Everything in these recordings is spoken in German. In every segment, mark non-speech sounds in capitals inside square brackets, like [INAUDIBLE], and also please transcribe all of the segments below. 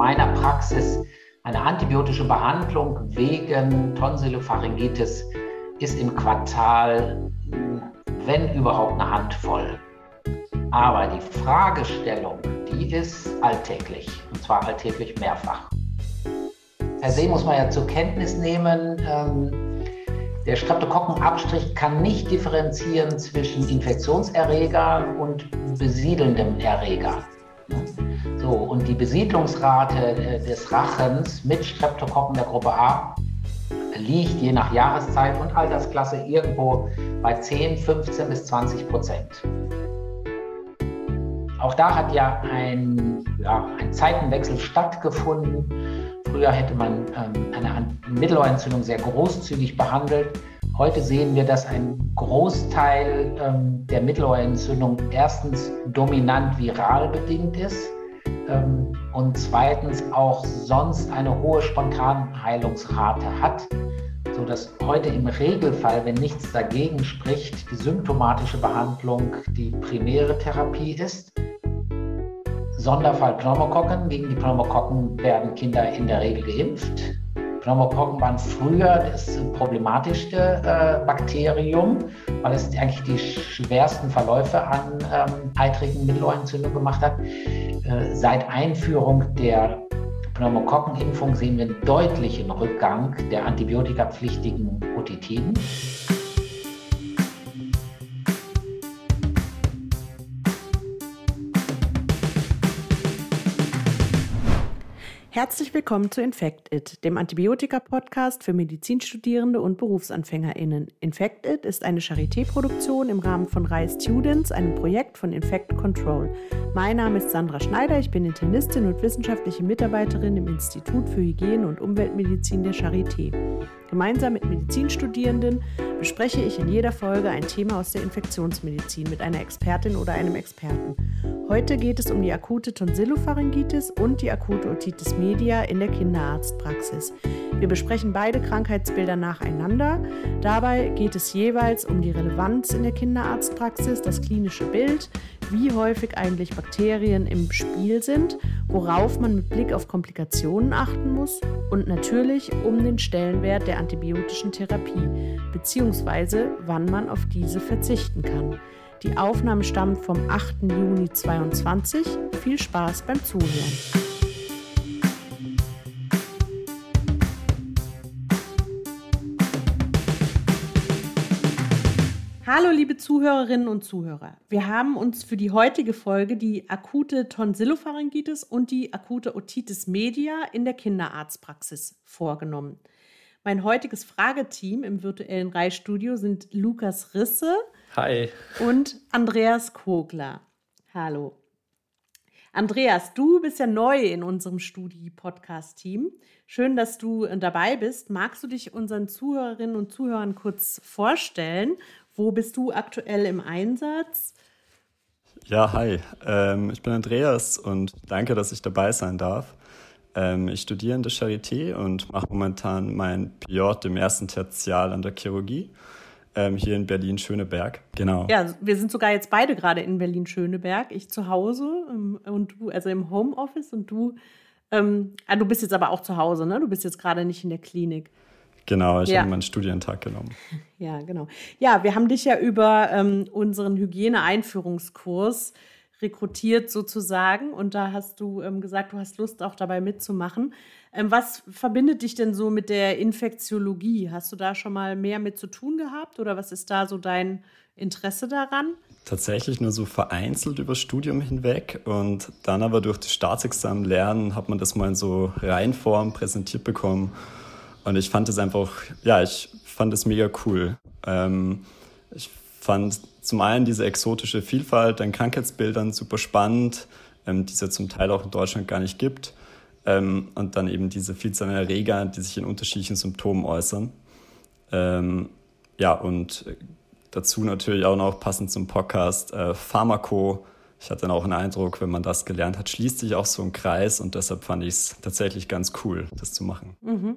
meiner Praxis eine antibiotische Behandlung wegen Tonsillopharyngitis ist im Quartal, wenn überhaupt, eine Handvoll. Aber die Fragestellung, die ist alltäglich, und zwar alltäglich mehrfach. Per se muss man ja zur Kenntnis nehmen, ähm, der Streptokokkenabstrich kann nicht differenzieren zwischen Infektionserregern und besiedelndem Erreger. So, und die Besiedlungsrate äh, des Rachens mit Streptokokken der Gruppe A liegt je nach Jahreszeit und Altersklasse irgendwo bei 10, 15 bis 20 Prozent. Auch da hat ja ein, ja, ein Zeitenwechsel stattgefunden. Früher hätte man ähm, eine Mittelohrentzündung sehr großzügig behandelt. Heute sehen wir, dass ein Großteil ähm, der Mittelohrentzündung erstens dominant viral bedingt ist ähm, und zweitens auch sonst eine hohe Spontanheilungsrate hat, sodass heute im Regelfall, wenn nichts dagegen spricht, die symptomatische Behandlung die primäre Therapie ist. Sonderfall Pneumokokken. Gegen die Pneumokokken werden Kinder in der Regel geimpft. Pneumokokken waren früher das problematischste äh, Bakterium, weil es eigentlich die schwersten Verläufe an ähm, eitrigen Mittelohrentzündung gemacht hat. Äh, seit Einführung der Pneumokokkenimpfung sehen wir einen deutlichen Rückgang der antibiotikapflichtigen Otitiden. Herzlich willkommen zu Infect It, dem Antibiotika-Podcast für Medizinstudierende und BerufsanfängerInnen. Infect It ist eine Charité-Produktion im Rahmen von RISE Students, einem Projekt von Infect Control. Mein Name ist Sandra Schneider, ich bin Internistin und wissenschaftliche Mitarbeiterin im Institut für Hygiene und Umweltmedizin der Charité. Gemeinsam mit Medizinstudierenden bespreche ich in jeder Folge ein Thema aus der Infektionsmedizin mit einer Expertin oder einem Experten. Heute geht es um die akute Tonsillopharyngitis und die akute Otitis media in der Kinderarztpraxis. Wir besprechen beide Krankheitsbilder nacheinander. Dabei geht es jeweils um die Relevanz in der Kinderarztpraxis, das klinische Bild, wie häufig eigentlich Bakterien im Spiel sind, worauf man mit Blick auf Komplikationen achten muss und natürlich um den Stellenwert der antibiotischen Therapie bzw. wann man auf diese verzichten kann. Die Aufnahme stammt vom 8. Juni 2022. Viel Spaß beim Zuhören. Hallo liebe Zuhörerinnen und Zuhörer. Wir haben uns für die heutige Folge die akute Tonsillopharyngitis und die akute Otitis media in der Kinderarztpraxis vorgenommen. Mein heutiges Frageteam im virtuellen Reihstudio sind Lukas Risse Hi. und Andreas Kogler. Hallo. Andreas, du bist ja neu in unserem Studi-Podcast-Team. Schön, dass du dabei bist. Magst du dich unseren Zuhörerinnen und Zuhörern kurz vorstellen wo bist du aktuell im Einsatz? Ja, hi. Ähm, ich bin Andreas und danke, dass ich dabei sein darf. Ähm, ich studiere in der Charité und mache momentan mein PJ im ersten Tertial an der Chirurgie ähm, hier in Berlin-Schöneberg. Genau. Ja, wir sind sogar jetzt beide gerade in Berlin-Schöneberg. Ich zu Hause ähm, und du, also im Homeoffice und du. Ähm, ah, du bist jetzt aber auch zu Hause, ne? Du bist jetzt gerade nicht in der Klinik. Genau, ich ja. habe meinen Studientag genommen. [LAUGHS] Ja, genau. Ja, wir haben dich ja über ähm, unseren Hygiene-Einführungskurs rekrutiert sozusagen und da hast du ähm, gesagt, du hast Lust auch dabei mitzumachen. Ähm, was verbindet dich denn so mit der Infektiologie? Hast du da schon mal mehr mit zu tun gehabt oder was ist da so dein Interesse daran? Tatsächlich nur so vereinzelt über Studium hinweg und dann aber durch das Staatsexamen lernen hat man das mal in so Reihenform präsentiert bekommen und ich fand es einfach, ja, ich fand es mega cool. Ähm, ich fand zum einen diese exotische Vielfalt an Krankheitsbildern super spannend, ähm, die es ja zum Teil auch in Deutschland gar nicht gibt. Ähm, und dann eben diese Vielzahl an Erreger, die sich in unterschiedlichen Symptomen äußern. Ähm, ja, und dazu natürlich auch noch passend zum Podcast äh, Pharmako. Ich hatte dann auch einen Eindruck, wenn man das gelernt hat, schließt sich auch so ein Kreis und deshalb fand ich es tatsächlich ganz cool, das zu machen. Mhm.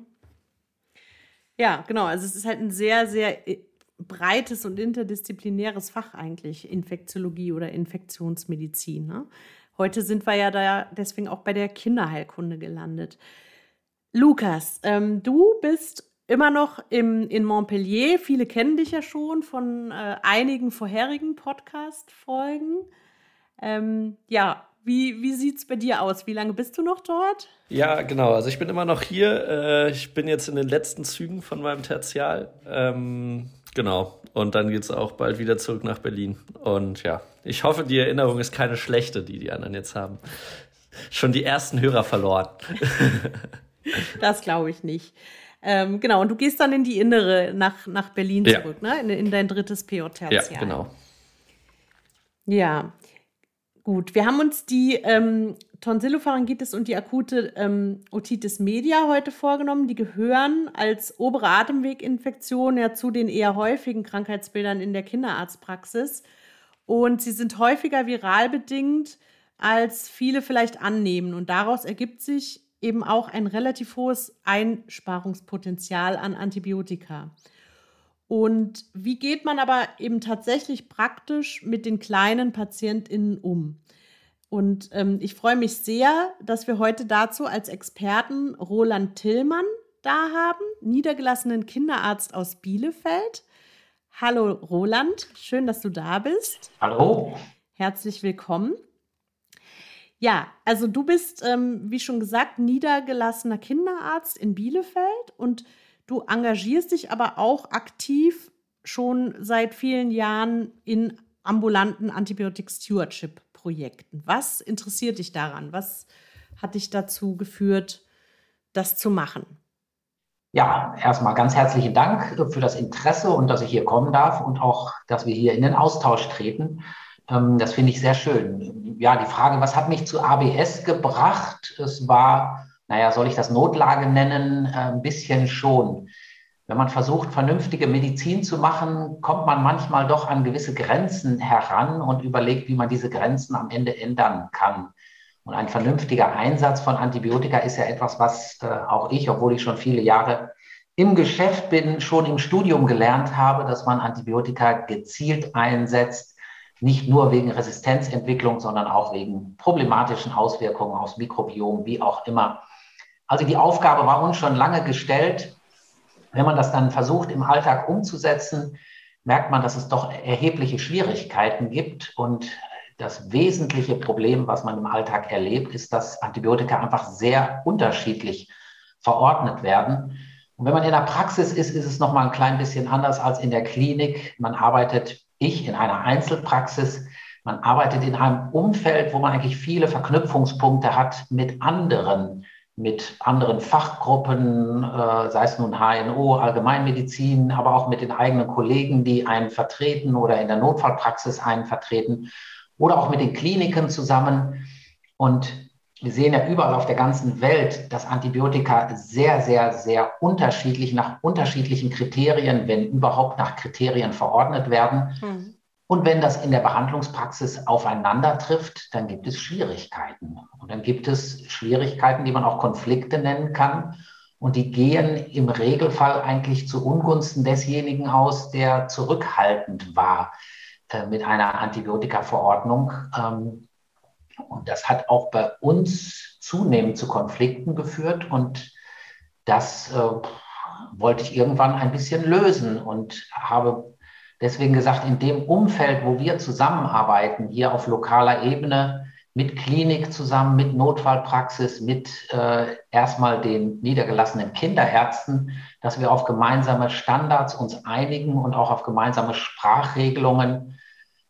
Ja, genau. Also es ist halt ein sehr, sehr äh, breites und interdisziplinäres Fach eigentlich, Infektiologie oder Infektionsmedizin. Ne? Heute sind wir ja da deswegen auch bei der Kinderheilkunde gelandet. Lukas, ähm, du bist immer noch im, in Montpellier. Viele kennen dich ja schon von äh, einigen vorherigen Podcast-Folgen. Ähm, ja, wie, wie sieht es bei dir aus? Wie lange bist du noch dort? Ja, genau. Also ich bin immer noch hier. Äh, ich bin jetzt in den letzten Zügen von meinem Tertial. Ähm, genau. Und dann geht es auch bald wieder zurück nach Berlin. Und ja, ich hoffe, die Erinnerung ist keine schlechte, die die anderen jetzt haben. Schon die ersten Hörer verloren. [LAUGHS] das glaube ich nicht. Ähm, genau, und du gehst dann in die Innere nach, nach Berlin ja. zurück, ne? In, in dein drittes PO-Tertial. Ja, genau. Ja, gut. Wir haben uns die ähm, Tonsillopharyngitis und die akute ähm, Otitis media heute vorgenommen. Die gehören als obere Atemweginfektion ja zu den eher häufigen Krankheitsbildern in der Kinderarztpraxis. Und sie sind häufiger viral bedingt, als viele vielleicht annehmen. Und daraus ergibt sich eben auch ein relativ hohes Einsparungspotenzial an Antibiotika. Und wie geht man aber eben tatsächlich praktisch mit den kleinen PatientInnen um? Und ähm, ich freue mich sehr, dass wir heute dazu als Experten Roland Tillmann da haben, niedergelassenen Kinderarzt aus Bielefeld. Hallo Roland, schön, dass du da bist. Hallo. Herzlich willkommen. Ja, also du bist, ähm, wie schon gesagt, niedergelassener Kinderarzt in Bielefeld und du engagierst dich aber auch aktiv schon seit vielen Jahren in ambulanten Antibiotic Stewardship Projekten. Was interessiert dich daran? Was hat dich dazu geführt, das zu machen? Ja, erstmal ganz herzlichen Dank für das Interesse und dass ich hier kommen darf und auch, dass wir hier in den Austausch treten. Ähm, das finde ich sehr schön. Ja, die Frage, was hat mich zu ABS gebracht? Es war, naja, soll ich das Notlage nennen? Äh, ein bisschen schon. Wenn man versucht, vernünftige Medizin zu machen, kommt man manchmal doch an gewisse Grenzen heran und überlegt, wie man diese Grenzen am Ende ändern kann. Und ein vernünftiger Einsatz von Antibiotika ist ja etwas, was äh, auch ich, obwohl ich schon viele Jahre im Geschäft bin, schon im Studium gelernt habe, dass man Antibiotika gezielt einsetzt, nicht nur wegen Resistenzentwicklung, sondern auch wegen problematischen Auswirkungen aufs Mikrobiom, wie auch immer. Also die Aufgabe war uns schon lange gestellt. Wenn man das dann versucht im Alltag umzusetzen, merkt man, dass es doch erhebliche Schwierigkeiten gibt. Und das wesentliche Problem, was man im Alltag erlebt, ist, dass Antibiotika einfach sehr unterschiedlich verordnet werden. Und wenn man in der Praxis ist, ist es noch mal ein klein bisschen anders als in der Klinik. Man arbeitet ich in einer Einzelpraxis. Man arbeitet in einem Umfeld, wo man eigentlich viele Verknüpfungspunkte hat mit anderen, mit anderen Fachgruppen, äh, sei es nun HNO, Allgemeinmedizin, aber auch mit den eigenen Kollegen, die einen vertreten oder in der Notfallpraxis einen vertreten oder auch mit den Kliniken zusammen. Und wir sehen ja überall auf der ganzen Welt, dass Antibiotika sehr, sehr, sehr unterschiedlich nach unterschiedlichen Kriterien, wenn überhaupt nach Kriterien verordnet werden. Mhm. Und wenn das in der Behandlungspraxis aufeinander trifft, dann gibt es Schwierigkeiten. Und dann gibt es Schwierigkeiten, die man auch Konflikte nennen kann. Und die gehen im Regelfall eigentlich zu Ungunsten desjenigen aus, der zurückhaltend war äh, mit einer Antibiotikaverordnung. Ähm, und das hat auch bei uns zunehmend zu Konflikten geführt und das äh, wollte ich irgendwann ein bisschen lösen und habe deswegen gesagt, in dem Umfeld, wo wir zusammenarbeiten, hier auf lokaler Ebene, mit Klinik zusammen, mit Notfallpraxis, mit äh, erstmal den niedergelassenen Kinderärzten, dass wir auf gemeinsame Standards uns einigen und auch auf gemeinsame Sprachregelungen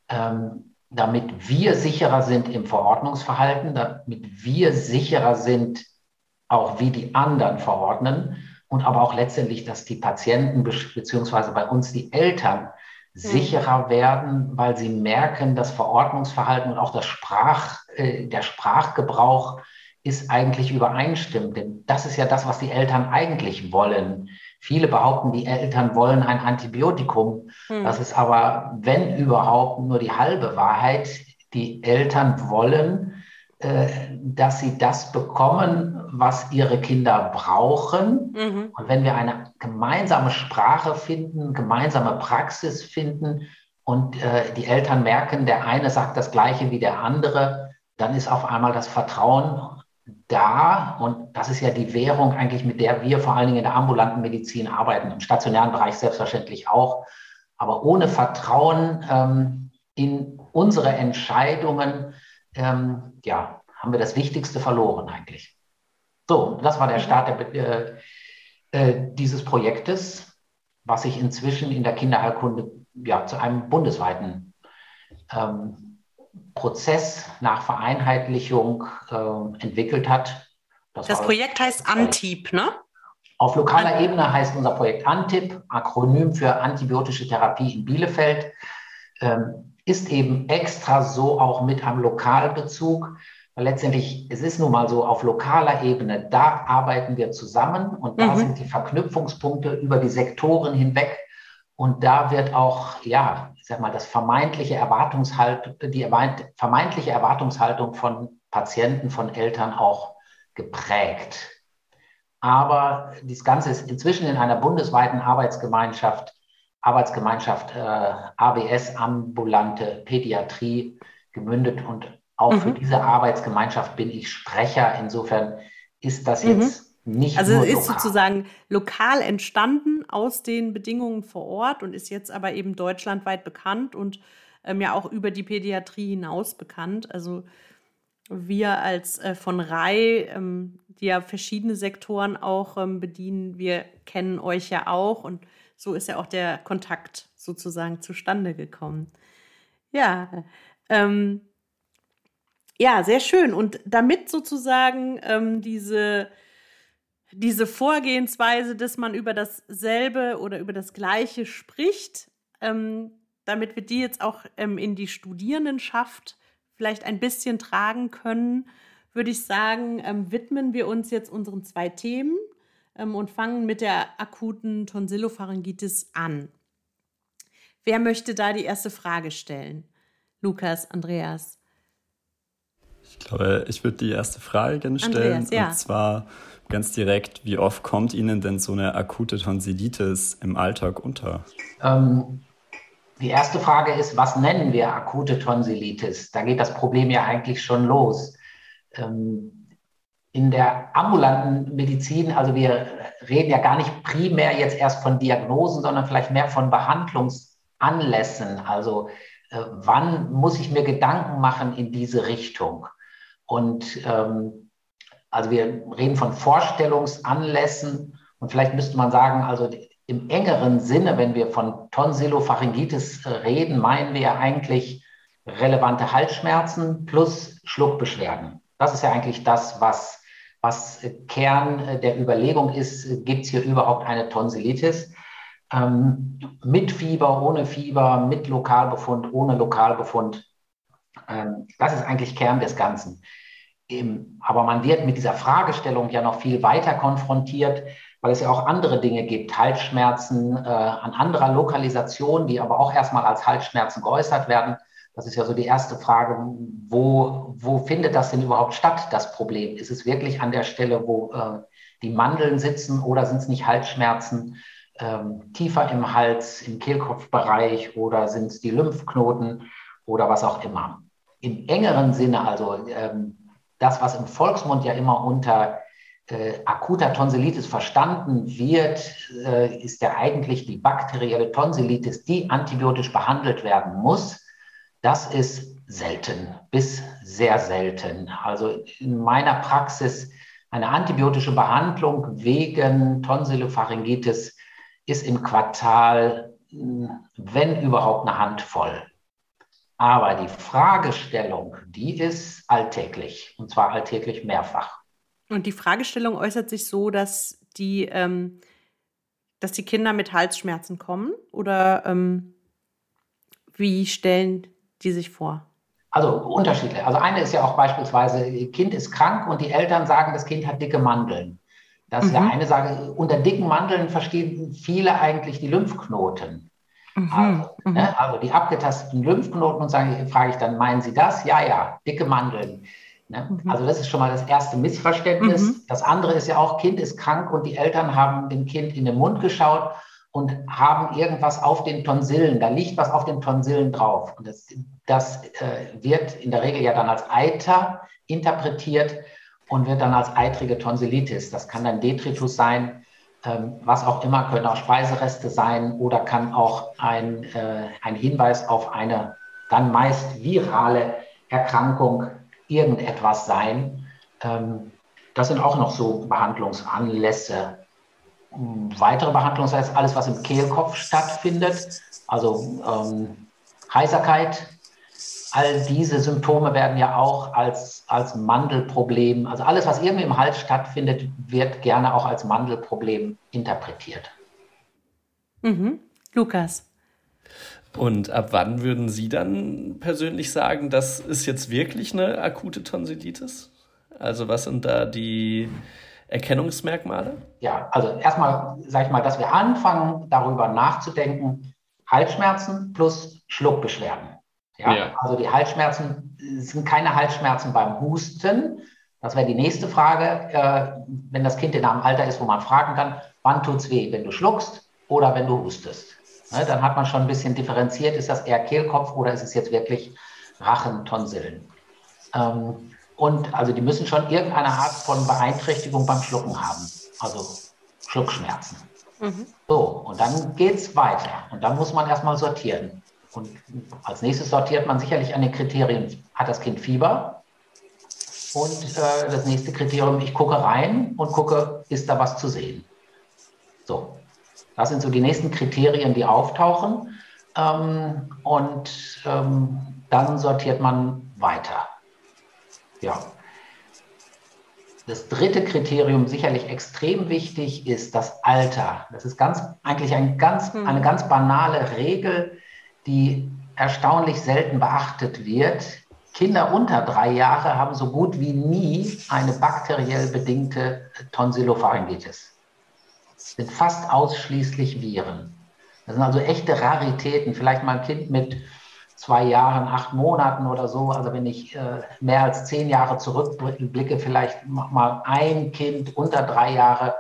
ähm, damit wir sicherer sind im Verordnungsverhalten, damit wir sicherer sind, auch wie die anderen verordnen und aber auch letztendlich, dass die Patienten beziehungsweise bei uns die Eltern. Sicherer werden, weil sie merken, das Verordnungsverhalten und auch das Sprach, äh, der Sprachgebrauch ist eigentlich übereinstimmend. Denn das ist ja das, was die Eltern eigentlich wollen. Viele behaupten, die Eltern wollen ein Antibiotikum. Hm. Das ist aber, wenn überhaupt, nur die halbe Wahrheit. Die Eltern wollen, dass sie das bekommen, was ihre Kinder brauchen. Mhm. Und wenn wir eine gemeinsame Sprache finden, gemeinsame Praxis finden und äh, die Eltern merken, der eine sagt das Gleiche wie der andere, dann ist auf einmal das Vertrauen da und das ist ja die Währung eigentlich, mit der wir vor allen Dingen in der ambulanten Medizin arbeiten, im stationären Bereich selbstverständlich auch. Aber ohne Vertrauen ähm, in unsere Entscheidungen, ähm, ja, haben wir das Wichtigste verloren eigentlich. So, das war der Start der, äh, äh, dieses Projektes, was sich inzwischen in der Kinderheilkunde ja, zu einem bundesweiten ähm, Prozess nach Vereinheitlichung äh, entwickelt hat. Das, das Projekt heißt ANTIP, ne? Auf lokaler Ebene heißt unser Projekt ANTIP, Akronym für Antibiotische Therapie in Bielefeld, ähm, ist eben extra so auch mit einem Lokalbezug. Weil letztendlich, es ist nun mal so, auf lokaler Ebene, da arbeiten wir zusammen und da mhm. sind die Verknüpfungspunkte über die Sektoren hinweg. Und da wird auch, ja, ich sag mal, das vermeintliche Erwartungshalt, die vermeintliche Erwartungshaltung von Patienten, von Eltern auch geprägt. Aber das Ganze ist inzwischen in einer bundesweiten Arbeitsgemeinschaft, Arbeitsgemeinschaft äh, ABS, ambulante Pädiatrie, gemündet und auch mhm. für diese Arbeitsgemeinschaft bin ich Sprecher. Insofern ist das mhm. jetzt nicht also nur ist lokal. sozusagen lokal entstanden aus den Bedingungen vor Ort und ist jetzt aber eben deutschlandweit bekannt und ähm, ja auch über die Pädiatrie hinaus bekannt. Also wir als äh, von RAI, ähm, die ja verschiedene Sektoren auch ähm, bedienen, wir kennen euch ja auch und so ist ja auch der Kontakt sozusagen zustande gekommen. Ja, ähm, ja, sehr schön. Und damit sozusagen ähm, diese, diese Vorgehensweise, dass man über dasselbe oder über das Gleiche spricht, ähm, damit wir die jetzt auch ähm, in die Studierendenschaft vielleicht ein bisschen tragen können, würde ich sagen, ähm, widmen wir uns jetzt unseren zwei Themen ähm, und fangen mit der akuten Tonsillopharyngitis an. Wer möchte da die erste Frage stellen? Lukas, Andreas. Ich glaube, ich würde die erste Frage gerne stellen. Andreas, ja. Und zwar ganz direkt, wie oft kommt Ihnen denn so eine akute Tonsillitis im Alltag unter? Ähm, die erste Frage ist, was nennen wir akute Tonsillitis? Da geht das Problem ja eigentlich schon los. Ähm, in der ambulanten Medizin, also wir reden ja gar nicht primär jetzt erst von Diagnosen, sondern vielleicht mehr von Behandlungsanlässen. Also äh, wann muss ich mir Gedanken machen in diese Richtung? Und ähm, also wir reden von Vorstellungsanlässen und vielleicht müsste man sagen, also im engeren Sinne, wenn wir von Tonsillopharyngitis äh, reden, meinen wir ja eigentlich relevante Halsschmerzen plus Schluckbeschwerden. Das ist ja eigentlich das, was, was Kern der Überlegung ist, gibt es hier überhaupt eine Tonsillitis? Ähm, mit Fieber, ohne Fieber, mit Lokalbefund, ohne Lokalbefund. Ähm, das ist eigentlich Kern des Ganzen. Aber man wird mit dieser Fragestellung ja noch viel weiter konfrontiert, weil es ja auch andere Dinge gibt, Halsschmerzen äh, an anderer Lokalisation, die aber auch erstmal als Halsschmerzen geäußert werden. Das ist ja so die erste Frage, wo, wo findet das denn überhaupt statt, das Problem? Ist es wirklich an der Stelle, wo äh, die Mandeln sitzen oder sind es nicht Halsschmerzen ähm, tiefer im Hals, im Kehlkopfbereich oder sind es die Lymphknoten oder was auch immer? Im engeren Sinne, also ähm, das, was im Volksmund ja immer unter äh, akuter Tonsillitis verstanden wird, äh, ist ja eigentlich die bakterielle Tonsillitis, die antibiotisch behandelt werden muss. Das ist selten bis sehr selten. Also in meiner Praxis eine antibiotische Behandlung wegen Tonsillopharyngitis ist im Quartal, wenn überhaupt, eine Handvoll. Aber die Fragestellung, die ist alltäglich und zwar alltäglich mehrfach. Und die Fragestellung äußert sich so, dass die, ähm, dass die Kinder mit Halsschmerzen kommen oder ähm, wie stellen die sich vor? Also unterschiedlich. Also eine ist ja auch beispielsweise, Kind ist krank und die Eltern sagen, das Kind hat dicke Mandeln. Das ist mhm. ja eine Sache. Unter dicken Mandeln verstehen viele eigentlich die Lymphknoten. Mhm. Also, mhm. ne, also, die abgetasteten Lymphknoten und sagen, frage ich dann, meinen Sie das? Ja, ja, dicke Mandeln. Ne? Mhm. Also das ist schon mal das erste Missverständnis. Mhm. Das andere ist ja auch, Kind ist krank und die Eltern haben dem Kind in den Mund geschaut und haben irgendwas auf den Tonsillen. Da liegt was auf den Tonsillen drauf. Und das, das äh, wird in der Regel ja dann als Eiter interpretiert und wird dann als eitrige Tonsillitis. Das kann dann Detritus sein, ähm, was auch immer, können auch Speisereste sein oder kann auch ein, äh, ein Hinweis auf eine dann meist virale Erkrankung irgendetwas sein. Ähm, das sind auch noch so Behandlungsanlässe. Weitere Behandlungsanlässe, alles, was im Kehlkopf stattfindet, also ähm, Heiserkeit, all diese Symptome werden ja auch als, als Mandelproblem, also alles, was irgendwie im Hals stattfindet, wird gerne auch als Mandelproblem interpretiert. Mhm. Lukas. Und ab wann würden Sie dann persönlich sagen, das ist jetzt wirklich eine akute Tonsillitis? Also was sind da die Erkennungsmerkmale? Ja, also erstmal sage ich mal, dass wir anfangen, darüber nachzudenken, Halsschmerzen plus Schluckbeschwerden. Ja, ja. Also die Halsschmerzen sind keine Halsschmerzen beim Husten. Das wäre die nächste Frage, äh, wenn das Kind in einem Alter ist, wo man fragen kann, wann tut es weh, wenn du schluckst oder wenn du hustest. Ne, dann hat man schon ein bisschen differenziert, ist das eher Kehlkopf oder ist es jetzt wirklich Rachentonsillen. Ähm, und also die müssen schon irgendeine Art von Beeinträchtigung beim Schlucken haben, also Schluckschmerzen. Mhm. So, und dann geht es weiter. Und dann muss man erstmal sortieren. Und als nächstes sortiert man sicherlich an den Kriterien, hat das Kind Fieber? Und äh, das nächste Kriterium, ich gucke rein und gucke, ist da was zu sehen? So, das sind so die nächsten Kriterien, die auftauchen. Ähm, und ähm, dann sortiert man weiter. Ja. Das dritte Kriterium, sicherlich extrem wichtig, ist das Alter. Das ist ganz, eigentlich ein ganz, mhm. eine ganz banale Regel, die erstaunlich selten beachtet wird. Kinder unter drei Jahre haben so gut wie nie eine bakteriell bedingte Tonsillopharyngitis sind fast ausschließlich Viren. Das sind also echte Raritäten. Vielleicht mal ein Kind mit zwei Jahren, acht Monaten oder so. Also wenn ich äh, mehr als zehn Jahre zurückblicke, vielleicht mal ein Kind unter drei Jahre,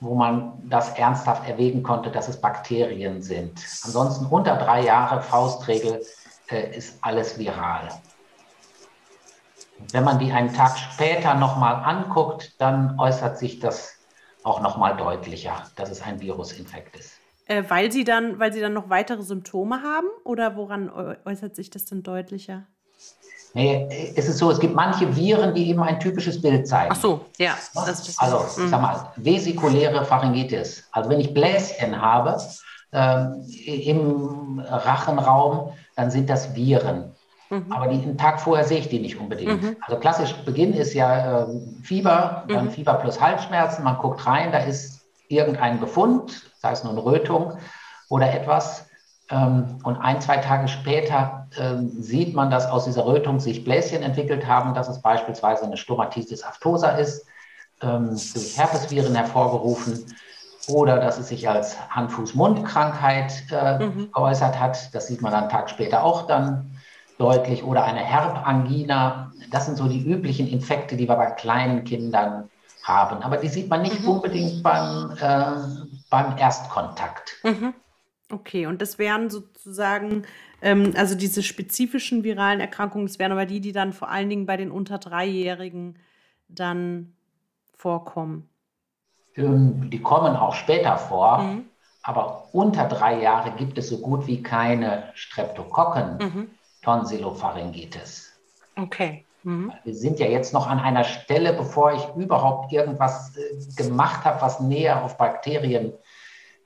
wo man das ernsthaft erwägen konnte, dass es Bakterien sind. Ansonsten unter drei Jahre, Faustregel, äh, ist alles viral. Wenn man die einen Tag später nochmal anguckt, dann äußert sich das auch nochmal deutlicher, dass es ein Virusinfekt ist. Äh, weil, sie dann, weil sie dann noch weitere Symptome haben oder woran äußert sich das denn deutlicher? Nee, es ist so, es gibt manche Viren, die eben ein typisches Bild zeigen. Ach so, ja. Das, das also, ich sag mal, vesikuläre Pharyngitis. Also, wenn ich Bläschen habe ähm, im Rachenraum, dann sind das Viren. Mhm. Aber die, einen Tag vorher sehe ich die nicht unbedingt. Mhm. Also klassisch Beginn ist ja äh, Fieber, dann mhm. Fieber plus Halsschmerzen. Man guckt rein, da ist irgendein Befund, sei es eine Rötung oder etwas. Ähm, und ein, zwei Tage später ähm, sieht man, dass aus dieser Rötung sich Bläschen entwickelt haben, dass es beispielsweise eine Stomatitis aftosa ist, ähm, durch Herpesviren hervorgerufen oder dass es sich als Hand-Fuß-Mund-Krankheit äh, mhm. geäußert hat. Das sieht man dann einen Tag später auch dann deutlich oder eine Herbangina. Das sind so die üblichen Infekte, die wir bei kleinen Kindern haben. Aber die sieht man nicht mhm. unbedingt beim, äh, beim Erstkontakt. Mhm. Okay, und das wären sozusagen, ähm, also diese spezifischen viralen Erkrankungen, das wären aber die, die dann vor allen Dingen bei den unter Dreijährigen dann vorkommen. Ähm, die kommen auch später vor, mhm. aber unter drei Jahre gibt es so gut wie keine Streptokokken. Mhm. Okay. Mhm. Wir sind ja jetzt noch an einer Stelle, bevor ich überhaupt irgendwas äh, gemacht habe, was näher auf Bakterien,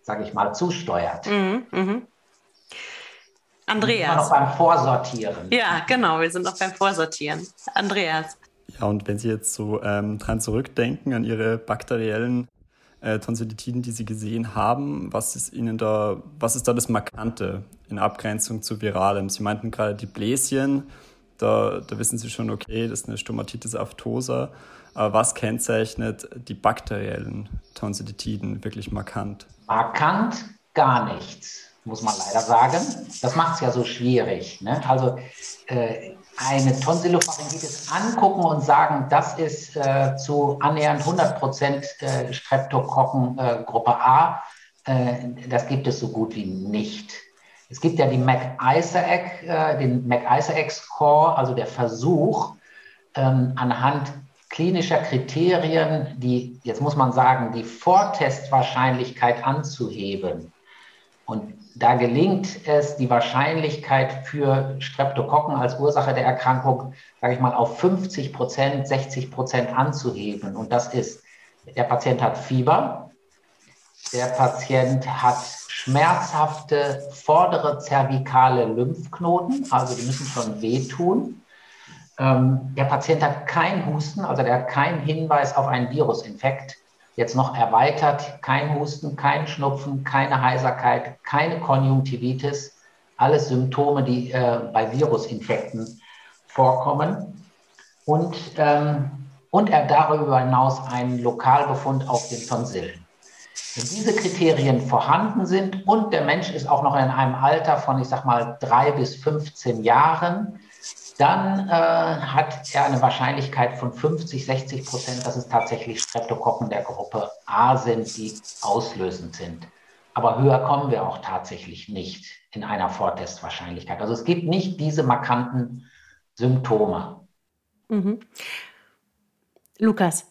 sage ich mal, zusteuert. Mhm. Mhm. Andreas. Wir noch beim Vorsortieren. Ja, genau, wir sind noch beim Vorsortieren. Andreas. Ja, und wenn Sie jetzt so ähm, dran zurückdenken an Ihre bakteriellen äh, Tonsillitiden, die Sie gesehen haben. Was ist Ihnen da, was ist da das Markante in Abgrenzung zu viralem? Sie meinten gerade die Bläschen, da, da wissen Sie schon, okay, das ist eine Stomatitis aftosa. Aber was kennzeichnet die bakteriellen Tonsillitiden wirklich markant? Markant gar nichts, muss man leider sagen. Das macht es ja so schwierig. Ne? Also äh, eine Tonsillopharyngitis angucken und sagen, das ist äh, zu annähernd 100 Prozent äh, Streptokokken äh, Gruppe A, äh, das gibt es so gut wie nicht. Es gibt ja die McIsaac, äh, den McIsaac-Score, also der Versuch, ähm, anhand klinischer Kriterien, die, jetzt muss man sagen, die Vortestwahrscheinlichkeit anzuheben. Und da gelingt es, die Wahrscheinlichkeit für Streptokokken als Ursache der Erkrankung, sage ich mal, auf 50 Prozent, 60 Prozent anzuheben. Und das ist, der Patient hat Fieber, der Patient hat schmerzhafte vordere zervikale Lymphknoten, also die müssen schon wehtun. Ähm, der Patient hat keinen Husten, also der hat keinen Hinweis auf einen Virusinfekt. Jetzt noch erweitert, kein Husten, kein Schnupfen, keine Heiserkeit, keine Konjunktivitis. Alles Symptome, die äh, bei Virusinfekten vorkommen. Und, ähm, und er darüber hinaus einen Lokalbefund auf den Tonsillen. Wenn diese Kriterien vorhanden sind und der Mensch ist auch noch in einem Alter von, ich sag mal, drei bis 15 Jahren, dann äh, hat er eine Wahrscheinlichkeit von 50, 60 Prozent, dass es tatsächlich Streptokokken der Gruppe A sind, die auslösend sind. Aber höher kommen wir auch tatsächlich nicht in einer Vortestwahrscheinlichkeit. Also es gibt nicht diese markanten Symptome. Mhm. Lukas,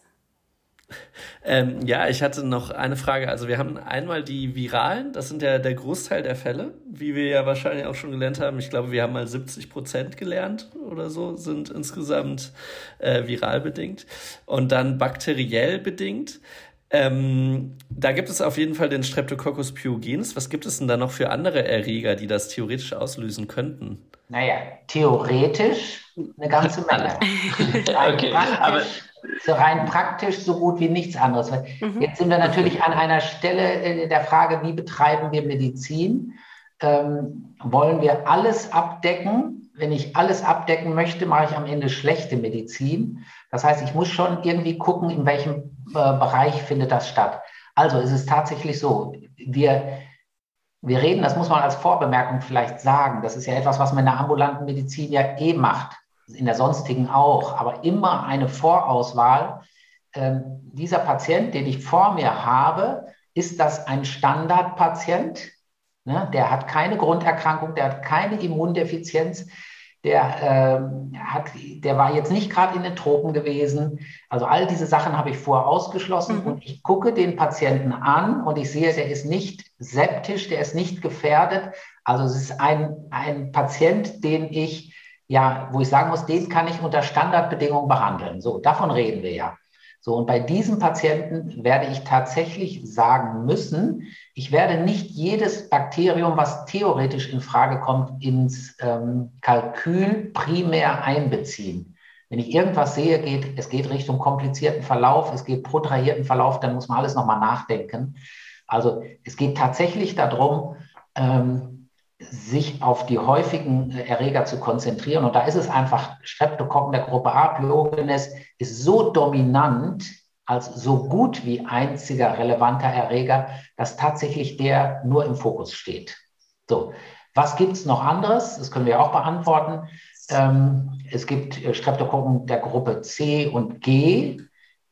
ähm, ja, ich hatte noch eine Frage. Also wir haben einmal die viralen, das sind ja der Großteil der Fälle, wie wir ja wahrscheinlich auch schon gelernt haben. Ich glaube, wir haben mal 70 Prozent gelernt oder so, sind insgesamt äh, viral bedingt. Und dann bakteriell bedingt. Ähm, da gibt es auf jeden Fall den Streptococcus pyogenes. Was gibt es denn da noch für andere Erreger, die das theoretisch auslösen könnten? Naja, theoretisch eine ganze Menge. [LAUGHS] okay, aber rein praktisch so gut wie nichts anderes. Mhm. Jetzt sind wir natürlich an einer Stelle der Frage, wie betreiben wir Medizin? Ähm, wollen wir alles abdecken? Wenn ich alles abdecken möchte, mache ich am Ende schlechte Medizin. Das heißt, ich muss schon irgendwie gucken, in welchem äh, Bereich findet das statt. Also es ist tatsächlich so, wir, wir reden, das muss man als Vorbemerkung vielleicht sagen, das ist ja etwas, was man in der ambulanten Medizin ja eh macht in der sonstigen auch, aber immer eine Vorauswahl. Ähm, dieser Patient, den ich vor mir habe, ist das ein Standardpatient? Ne? Der hat keine Grunderkrankung, der hat keine Immundefizienz, der, ähm, hat, der war jetzt nicht gerade in den Tropen gewesen. Also all diese Sachen habe ich vorher ausgeschlossen mhm. und ich gucke den Patienten an und ich sehe, der ist nicht septisch, der ist nicht gefährdet. Also es ist ein, ein Patient, den ich ja, wo ich sagen muss, den kann ich unter Standardbedingungen behandeln. So, davon reden wir ja. So, und bei diesen Patienten werde ich tatsächlich sagen müssen, ich werde nicht jedes Bakterium, was theoretisch in Frage kommt, ins ähm, Kalkül primär einbeziehen. Wenn ich irgendwas sehe, geht, es geht Richtung komplizierten Verlauf, es geht protrahierten Verlauf, dann muss man alles nochmal nachdenken. Also es geht tatsächlich darum, ähm, sich auf die häufigen äh, Erreger zu konzentrieren. Und da ist es einfach, Streptokokken der Gruppe A, Pyogenes, ist so dominant als so gut wie einziger relevanter Erreger, dass tatsächlich der nur im Fokus steht. So, was gibt es noch anderes? Das können wir auch beantworten. Ähm, es gibt äh, Streptokokken der Gruppe C und G.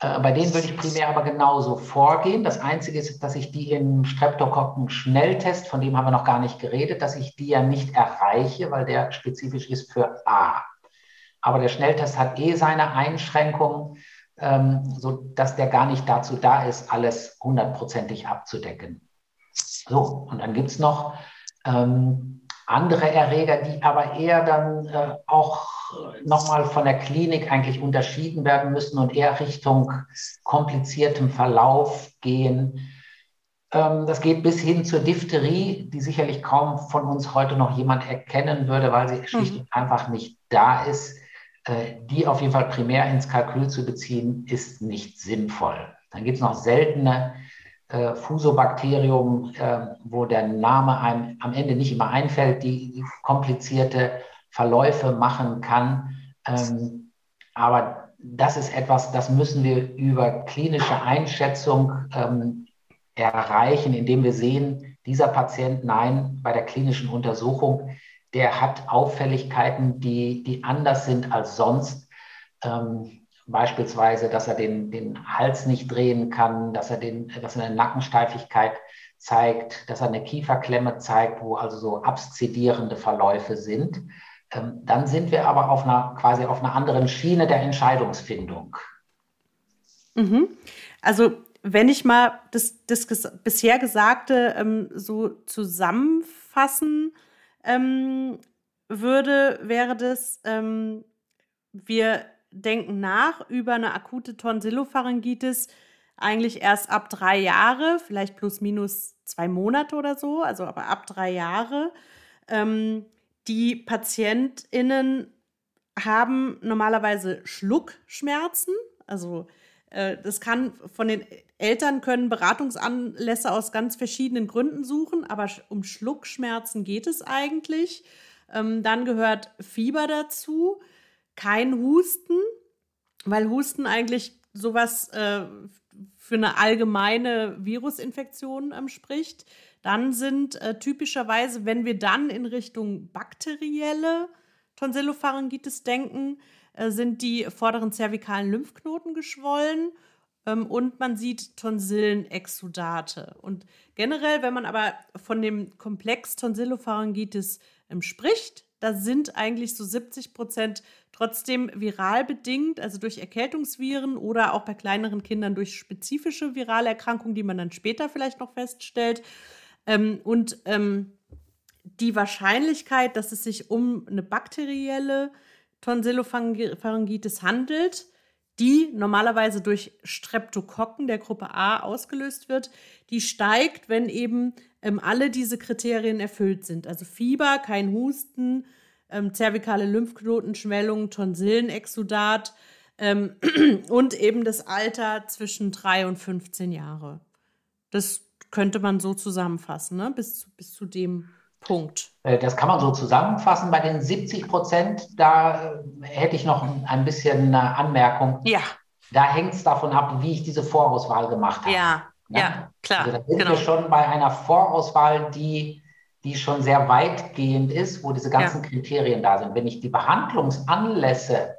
Äh, bei denen würde ich primär aber genauso vorgehen. Das Einzige ist, dass ich die im Streptokokken-Schnelltest, von dem haben wir noch gar nicht geredet, dass ich die ja nicht erreiche, weil der spezifisch ist für A. Aber der Schnelltest hat eh seine Einschränkungen, ähm, sodass der gar nicht dazu da ist, alles hundertprozentig abzudecken. So, und dann gibt es noch ähm, andere Erreger, die aber eher dann äh, auch nochmal von der Klinik eigentlich unterschieden werden müssen und eher Richtung kompliziertem Verlauf gehen. Ähm, das geht bis hin zur Diphtherie, die sicherlich kaum von uns heute noch jemand erkennen würde, weil sie schlicht mhm. und einfach nicht da ist. Äh, die auf jeden Fall primär ins Kalkül zu beziehen, ist nicht sinnvoll. Dann gibt es noch seltene äh, Fusobakterium, äh, wo der Name einem am Ende nicht immer einfällt, die, komplizierte Verläufe machen kann. Ähm, aber das ist etwas, das müssen wir über klinische Einschätzung ähm, erreichen, indem wir sehen, dieser Patient, nein, bei der klinischen Untersuchung, der hat Auffälligkeiten, die, die anders sind als sonst. Ähm, beispielsweise, dass er den, den Hals nicht drehen kann, dass er, den, dass eine Nackensteifigkeit zeigt, dass er eine Kieferklemme zeigt, wo also so abszedierende Verläufe sind. Ähm, dann sind wir aber auf einer quasi auf einer anderen Schiene der Entscheidungsfindung. Mhm. Also wenn ich mal das, das bisher Gesagte ähm, so zusammenfassen ähm, würde, wäre das, ähm, wir denken nach über eine akute Tonsillopharyngitis eigentlich erst ab drei Jahre, vielleicht plus minus zwei Monate oder so, also aber ab drei Jahre. Ähm, die PatientInnen haben normalerweise Schluckschmerzen, also äh, das kann von den Eltern können Beratungsanlässe aus ganz verschiedenen Gründen suchen, aber um Schluckschmerzen geht es eigentlich. Ähm, dann gehört Fieber dazu, kein Husten, weil Husten eigentlich sowas äh, für eine allgemeine Virusinfektion ähm, spricht. Dann sind äh, typischerweise, wenn wir dann in Richtung bakterielle Tonsillopharyngitis denken, äh, sind die vorderen zervikalen Lymphknoten geschwollen ähm, und man sieht Tonsillenexudate. Und generell, wenn man aber von dem Komplex Tonsillopharyngitis ähm, spricht, da sind eigentlich so 70 Prozent trotzdem viral bedingt, also durch Erkältungsviren oder auch bei kleineren Kindern durch spezifische virale Erkrankungen, die man dann später vielleicht noch feststellt. Ähm, und ähm, die Wahrscheinlichkeit, dass es sich um eine bakterielle Tonsillopharyngitis handelt, die normalerweise durch Streptokokken der Gruppe A ausgelöst wird, die steigt, wenn eben ähm, alle diese Kriterien erfüllt sind. Also Fieber, kein Husten, ähm, zervikale Lymphknotenschwellung, Tonsillenexudat ähm, [CLEARS THROAT] und eben das Alter zwischen 3 und 15 Jahre. Das könnte man so zusammenfassen, ne? bis, bis zu dem Punkt. Äh, das kann man so zusammenfassen. Bei den 70 Prozent, da äh, hätte ich noch ein bisschen eine Anmerkung. Ja. Da hängt es davon ab, wie ich diese Vorauswahl gemacht habe. Ja, ja, ja klar. Also da sind genau. wir schon bei einer Vorauswahl, die, die schon sehr weitgehend ist, wo diese ganzen ja. Kriterien da sind. Wenn ich die Behandlungsanlässe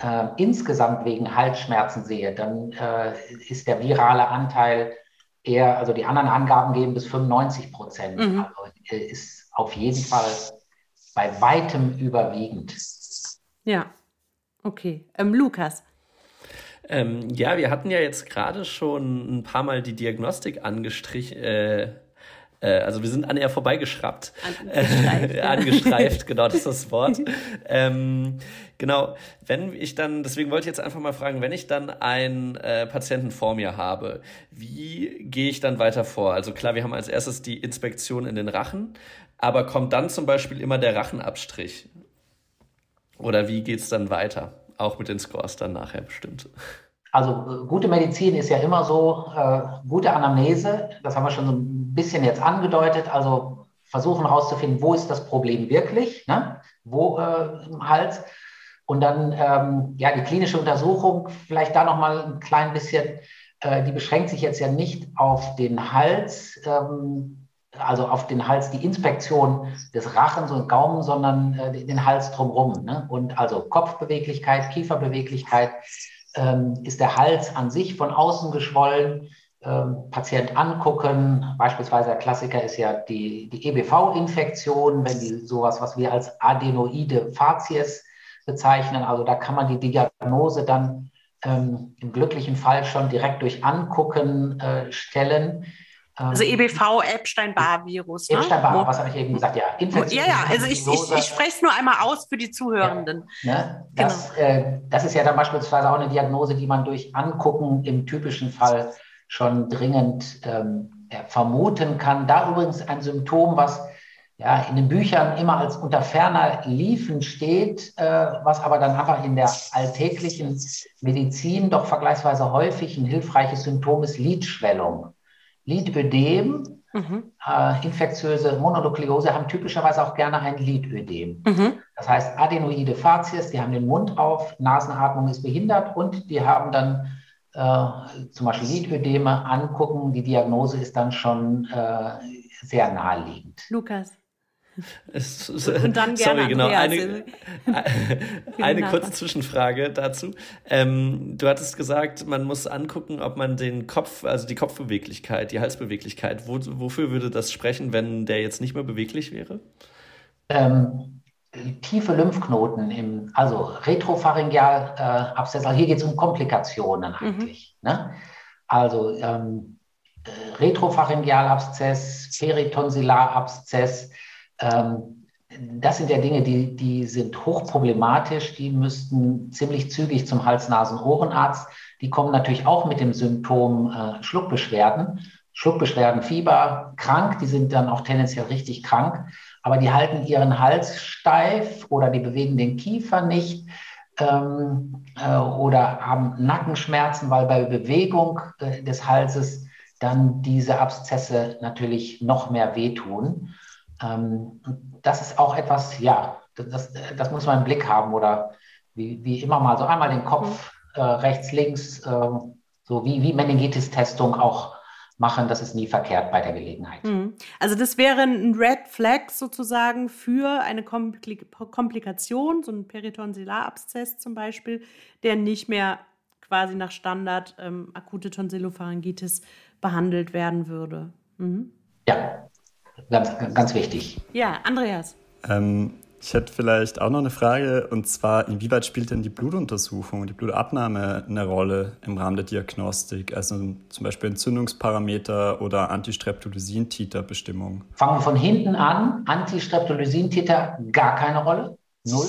äh, insgesamt wegen Halsschmerzen sehe, dann äh, ist der virale Anteil eher, also die anderen Angaben geben bis 95 Prozent. Mhm. Also äh, ist auf jeden Fall bei weitem überwiegend. Ja, okay. Ähm, Lukas. Ähm, ja, wir hatten ja jetzt gerade schon ein paar Mal die Diagnostik angestrichen. Äh, äh, also wir sind an ihr vorbeigeschraubt. Angestreift. [LAUGHS] Angestreift, genau, das ist das Wort. [LAUGHS] ähm, genau, wenn ich dann, deswegen wollte ich jetzt einfach mal fragen, wenn ich dann einen äh, Patienten vor mir habe, wie gehe ich dann weiter vor? Also klar, wir haben als erstes die Inspektion in den Rachen, aber kommt dann zum Beispiel immer der Rachenabstrich? Oder wie geht es dann weiter? Auch mit den Scores dann nachher bestimmt. Also gute Medizin ist ja immer so, äh, gute Anamnese, das haben wir schon so ein bisschen jetzt angedeutet, also versuchen herauszufinden, wo ist das Problem wirklich, ne? wo äh, im Hals. Und dann ähm, ja die klinische Untersuchung, vielleicht da nochmal ein klein bisschen, äh, die beschränkt sich jetzt ja nicht auf den Hals, ähm, also auf den Hals die Inspektion des Rachens und Gaumen, sondern äh, den Hals drumherum. Ne? Und also Kopfbeweglichkeit, Kieferbeweglichkeit, ähm, ist der Hals an sich von außen geschwollen. Ähm, Patient angucken, beispielsweise der Klassiker ist ja die, die EBV-Infektion, wenn die sowas, was wir als Adenoide Facies bezeichnen. Also da kann man die Diagnose dann ähm, im glücklichen Fall schon direkt durch Angucken äh, stellen. Also ähm, EBV, Epstein-Barr-Virus. Ne? Epstein-Barr, was habe ich eben gesagt? Ja, Infektion. Ja, ja, also ich, ich, ich spreche es nur einmal aus für die Zuhörenden. Ja, ne? das, genau. äh, das ist ja dann beispielsweise auch eine Diagnose, die man durch Angucken im typischen Fall schon dringend ähm, vermuten kann. Da übrigens ein Symptom, was ja, in den Büchern immer als unter ferner Liefen steht, äh, was aber dann einfach in der alltäglichen Medizin doch vergleichsweise häufig ein hilfreiches Symptom ist, Lidschwellung. Lidödem, mhm. äh, infektiöse Mononukleose haben typischerweise auch gerne ein Lidödem. Mhm. Das heißt Adenoide Facies, die haben den Mund auf, Nasenatmung ist behindert und die haben dann äh, zum Beispiel Lidödeme angucken. Die Diagnose ist dann schon äh, sehr naheliegend. Lukas. Und dann gerne Sorry, genau. Eine, [LAUGHS] eine kurze Zwischenfrage dazu. Ähm, du hattest gesagt, man muss angucken, ob man den Kopf, also die Kopfbeweglichkeit, die Halsbeweglichkeit, wo, wofür würde das sprechen, wenn der jetzt nicht mehr beweglich wäre? Ähm, tiefe Lymphknoten, im, also retropharyngeal äh, Abszess, also hier geht es um Komplikationen mhm. eigentlich. Mhm. Ne? Also ähm, äh, Retropharyngealabszess, Peritonsillarabszess, ähm, das sind ja Dinge, die, die sind hochproblematisch, die müssten ziemlich zügig zum Hals-Nasen-Ohrenarzt. Die kommen natürlich auch mit dem Symptom äh, Schluckbeschwerden. Schluckbeschwerden, Fieber, krank, die sind dann auch tendenziell richtig krank, aber die halten ihren Hals steif oder die bewegen den Kiefer nicht ähm, äh, oder haben Nackenschmerzen, weil bei Bewegung äh, des Halses dann diese Abszesse natürlich noch mehr wehtun. Ähm, das ist auch etwas, ja, das, das muss man im Blick haben oder wie, wie immer mal so einmal den Kopf mhm. äh, rechts, links, äh, so wie, wie Meningitis-Testung auch machen, das ist nie verkehrt bei der Gelegenheit. Mhm. Also das wäre ein Red Flag sozusagen für eine Komplik Komplikation, so ein Peritonsillarabszess zum Beispiel, der nicht mehr quasi nach Standard ähm, akute Tonsillopharyngitis behandelt werden würde. Mhm. Ja, ganz, ganz wichtig. Ja, Andreas. Ähm, ich hätte vielleicht auch noch eine Frage, und zwar, inwieweit spielt denn die Blutuntersuchung, die Blutabnahme eine Rolle im Rahmen der Diagnostik? Also zum Beispiel Entzündungsparameter oder Antistreptolysin-Titer-Bestimmung? Fangen wir von hinten an. Antistreptolysin-Titer gar keine Rolle. Null.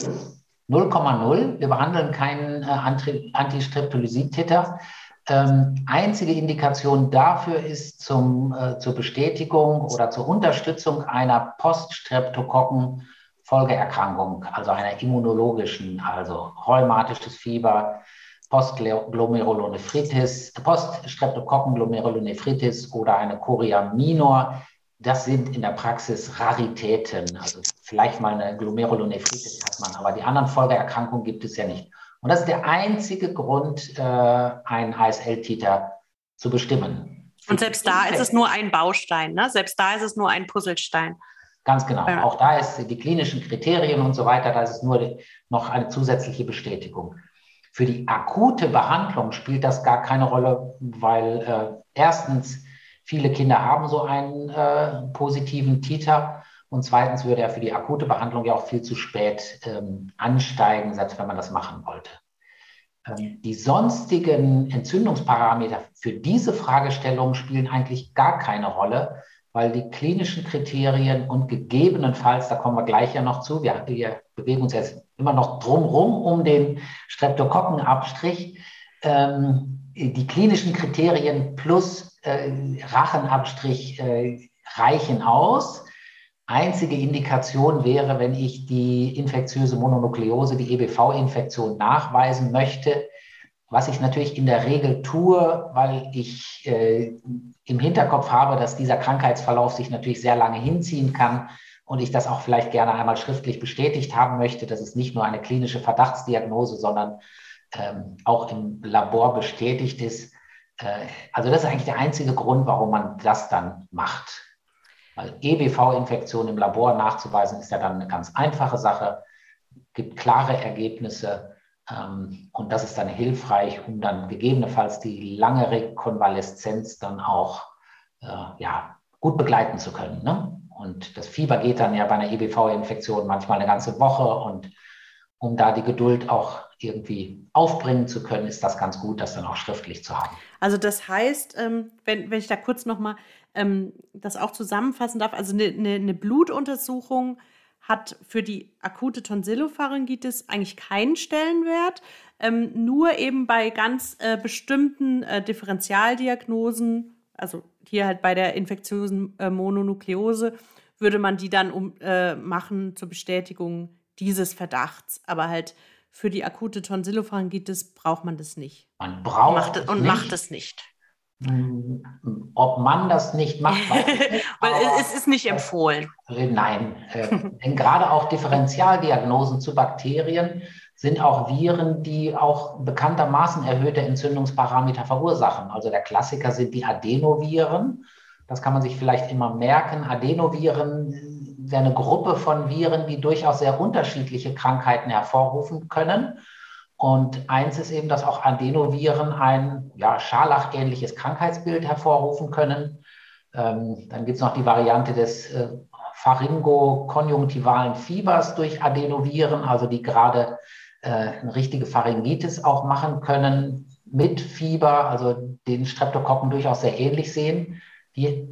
0,0. Wir behandeln keinen äh, Antistreptolysin-Titer. Ähm, einzige Indikation dafür ist zum, äh, zur Bestätigung oder zur Unterstützung einer Poststreptokokken- Folgeerkrankung, also einer immunologischen, also rheumatisches Fieber, Poststreptokokken-Glomerulonephritis oder eine Chorea minor. Das sind in der Praxis Raritäten. Also vielleicht mal eine Glomerulonephritis hat man, aber die anderen Folgeerkrankungen gibt es ja nicht. Und das ist der einzige Grund, äh, einen ASL-Titer zu bestimmen. Und selbst da ist es nur ein Baustein, ne? Selbst da ist es nur ein Puzzlestein. Ganz genau. Ja. Auch da ist die klinischen Kriterien und so weiter, da ist es nur noch eine zusätzliche Bestätigung. Für die akute Behandlung spielt das gar keine Rolle, weil äh, erstens viele Kinder haben so einen äh, positiven Titer und zweitens würde er für die akute Behandlung ja auch viel zu spät ähm, ansteigen, selbst wenn man das machen wollte. Ähm, die sonstigen Entzündungsparameter für diese Fragestellung spielen eigentlich gar keine Rolle, weil die klinischen Kriterien und gegebenenfalls, da kommen wir gleich ja noch zu, wir, wir bewegen uns jetzt immer noch drumherum um den Streptokokkenabstrich, ähm, die klinischen Kriterien plus äh, Rachenabstrich äh, reichen aus. Einzige Indikation wäre, wenn ich die infektiöse Mononukleose, die EBV-Infektion nachweisen möchte, was ich natürlich in der Regel tue, weil ich äh, im Hinterkopf habe, dass dieser Krankheitsverlauf sich natürlich sehr lange hinziehen kann und ich das auch vielleicht gerne einmal schriftlich bestätigt haben möchte, dass es nicht nur eine klinische Verdachtsdiagnose, sondern ähm, auch im Labor bestätigt ist. Äh, also das ist eigentlich der einzige Grund, warum man das dann macht. Weil EBV-Infektion im Labor nachzuweisen, ist ja dann eine ganz einfache Sache, gibt klare Ergebnisse ähm, und das ist dann hilfreich, um dann gegebenenfalls die lange Rekonvaleszenz dann auch äh, ja, gut begleiten zu können. Ne? Und das Fieber geht dann ja bei einer EBV-Infektion manchmal eine ganze Woche. Und um da die Geduld auch irgendwie aufbringen zu können, ist das ganz gut, das dann auch schriftlich zu haben. Also das heißt, ähm, wenn, wenn ich da kurz nochmal ähm, das auch zusammenfassen darf, also eine, eine, eine Blutuntersuchung hat für die akute Tonsillopharyngitis eigentlich keinen Stellenwert. Ähm, nur eben bei ganz äh, bestimmten äh, Differentialdiagnosen, also hier halt bei der infektiösen äh, Mononukleose, würde man die dann um, äh, machen zur Bestätigung dieses Verdachts. Aber halt für die akute Tonsillopharyngitis braucht man das nicht. Man braucht macht es und nicht. macht es nicht. Ob man das nicht macht, weiß ich nicht. [LAUGHS] Weil es ist nicht empfohlen. Nein, äh, [LAUGHS] denn gerade auch Differentialdiagnosen zu Bakterien sind auch Viren, die auch bekanntermaßen erhöhte Entzündungsparameter verursachen. Also der Klassiker sind die Adenoviren. Das kann man sich vielleicht immer merken. Adenoviren wäre eine Gruppe von Viren, die durchaus sehr unterschiedliche Krankheiten hervorrufen können. Und eins ist eben, dass auch Adenoviren ein ja, scharlachähnliches Krankheitsbild hervorrufen können. Ähm, dann gibt es noch die Variante des äh, Pharyngokonjunktivalen Fiebers durch Adenoviren, also die gerade äh, eine richtige Pharyngitis auch machen können mit Fieber, also den Streptokokken durchaus sehr ähnlich sehen. Die,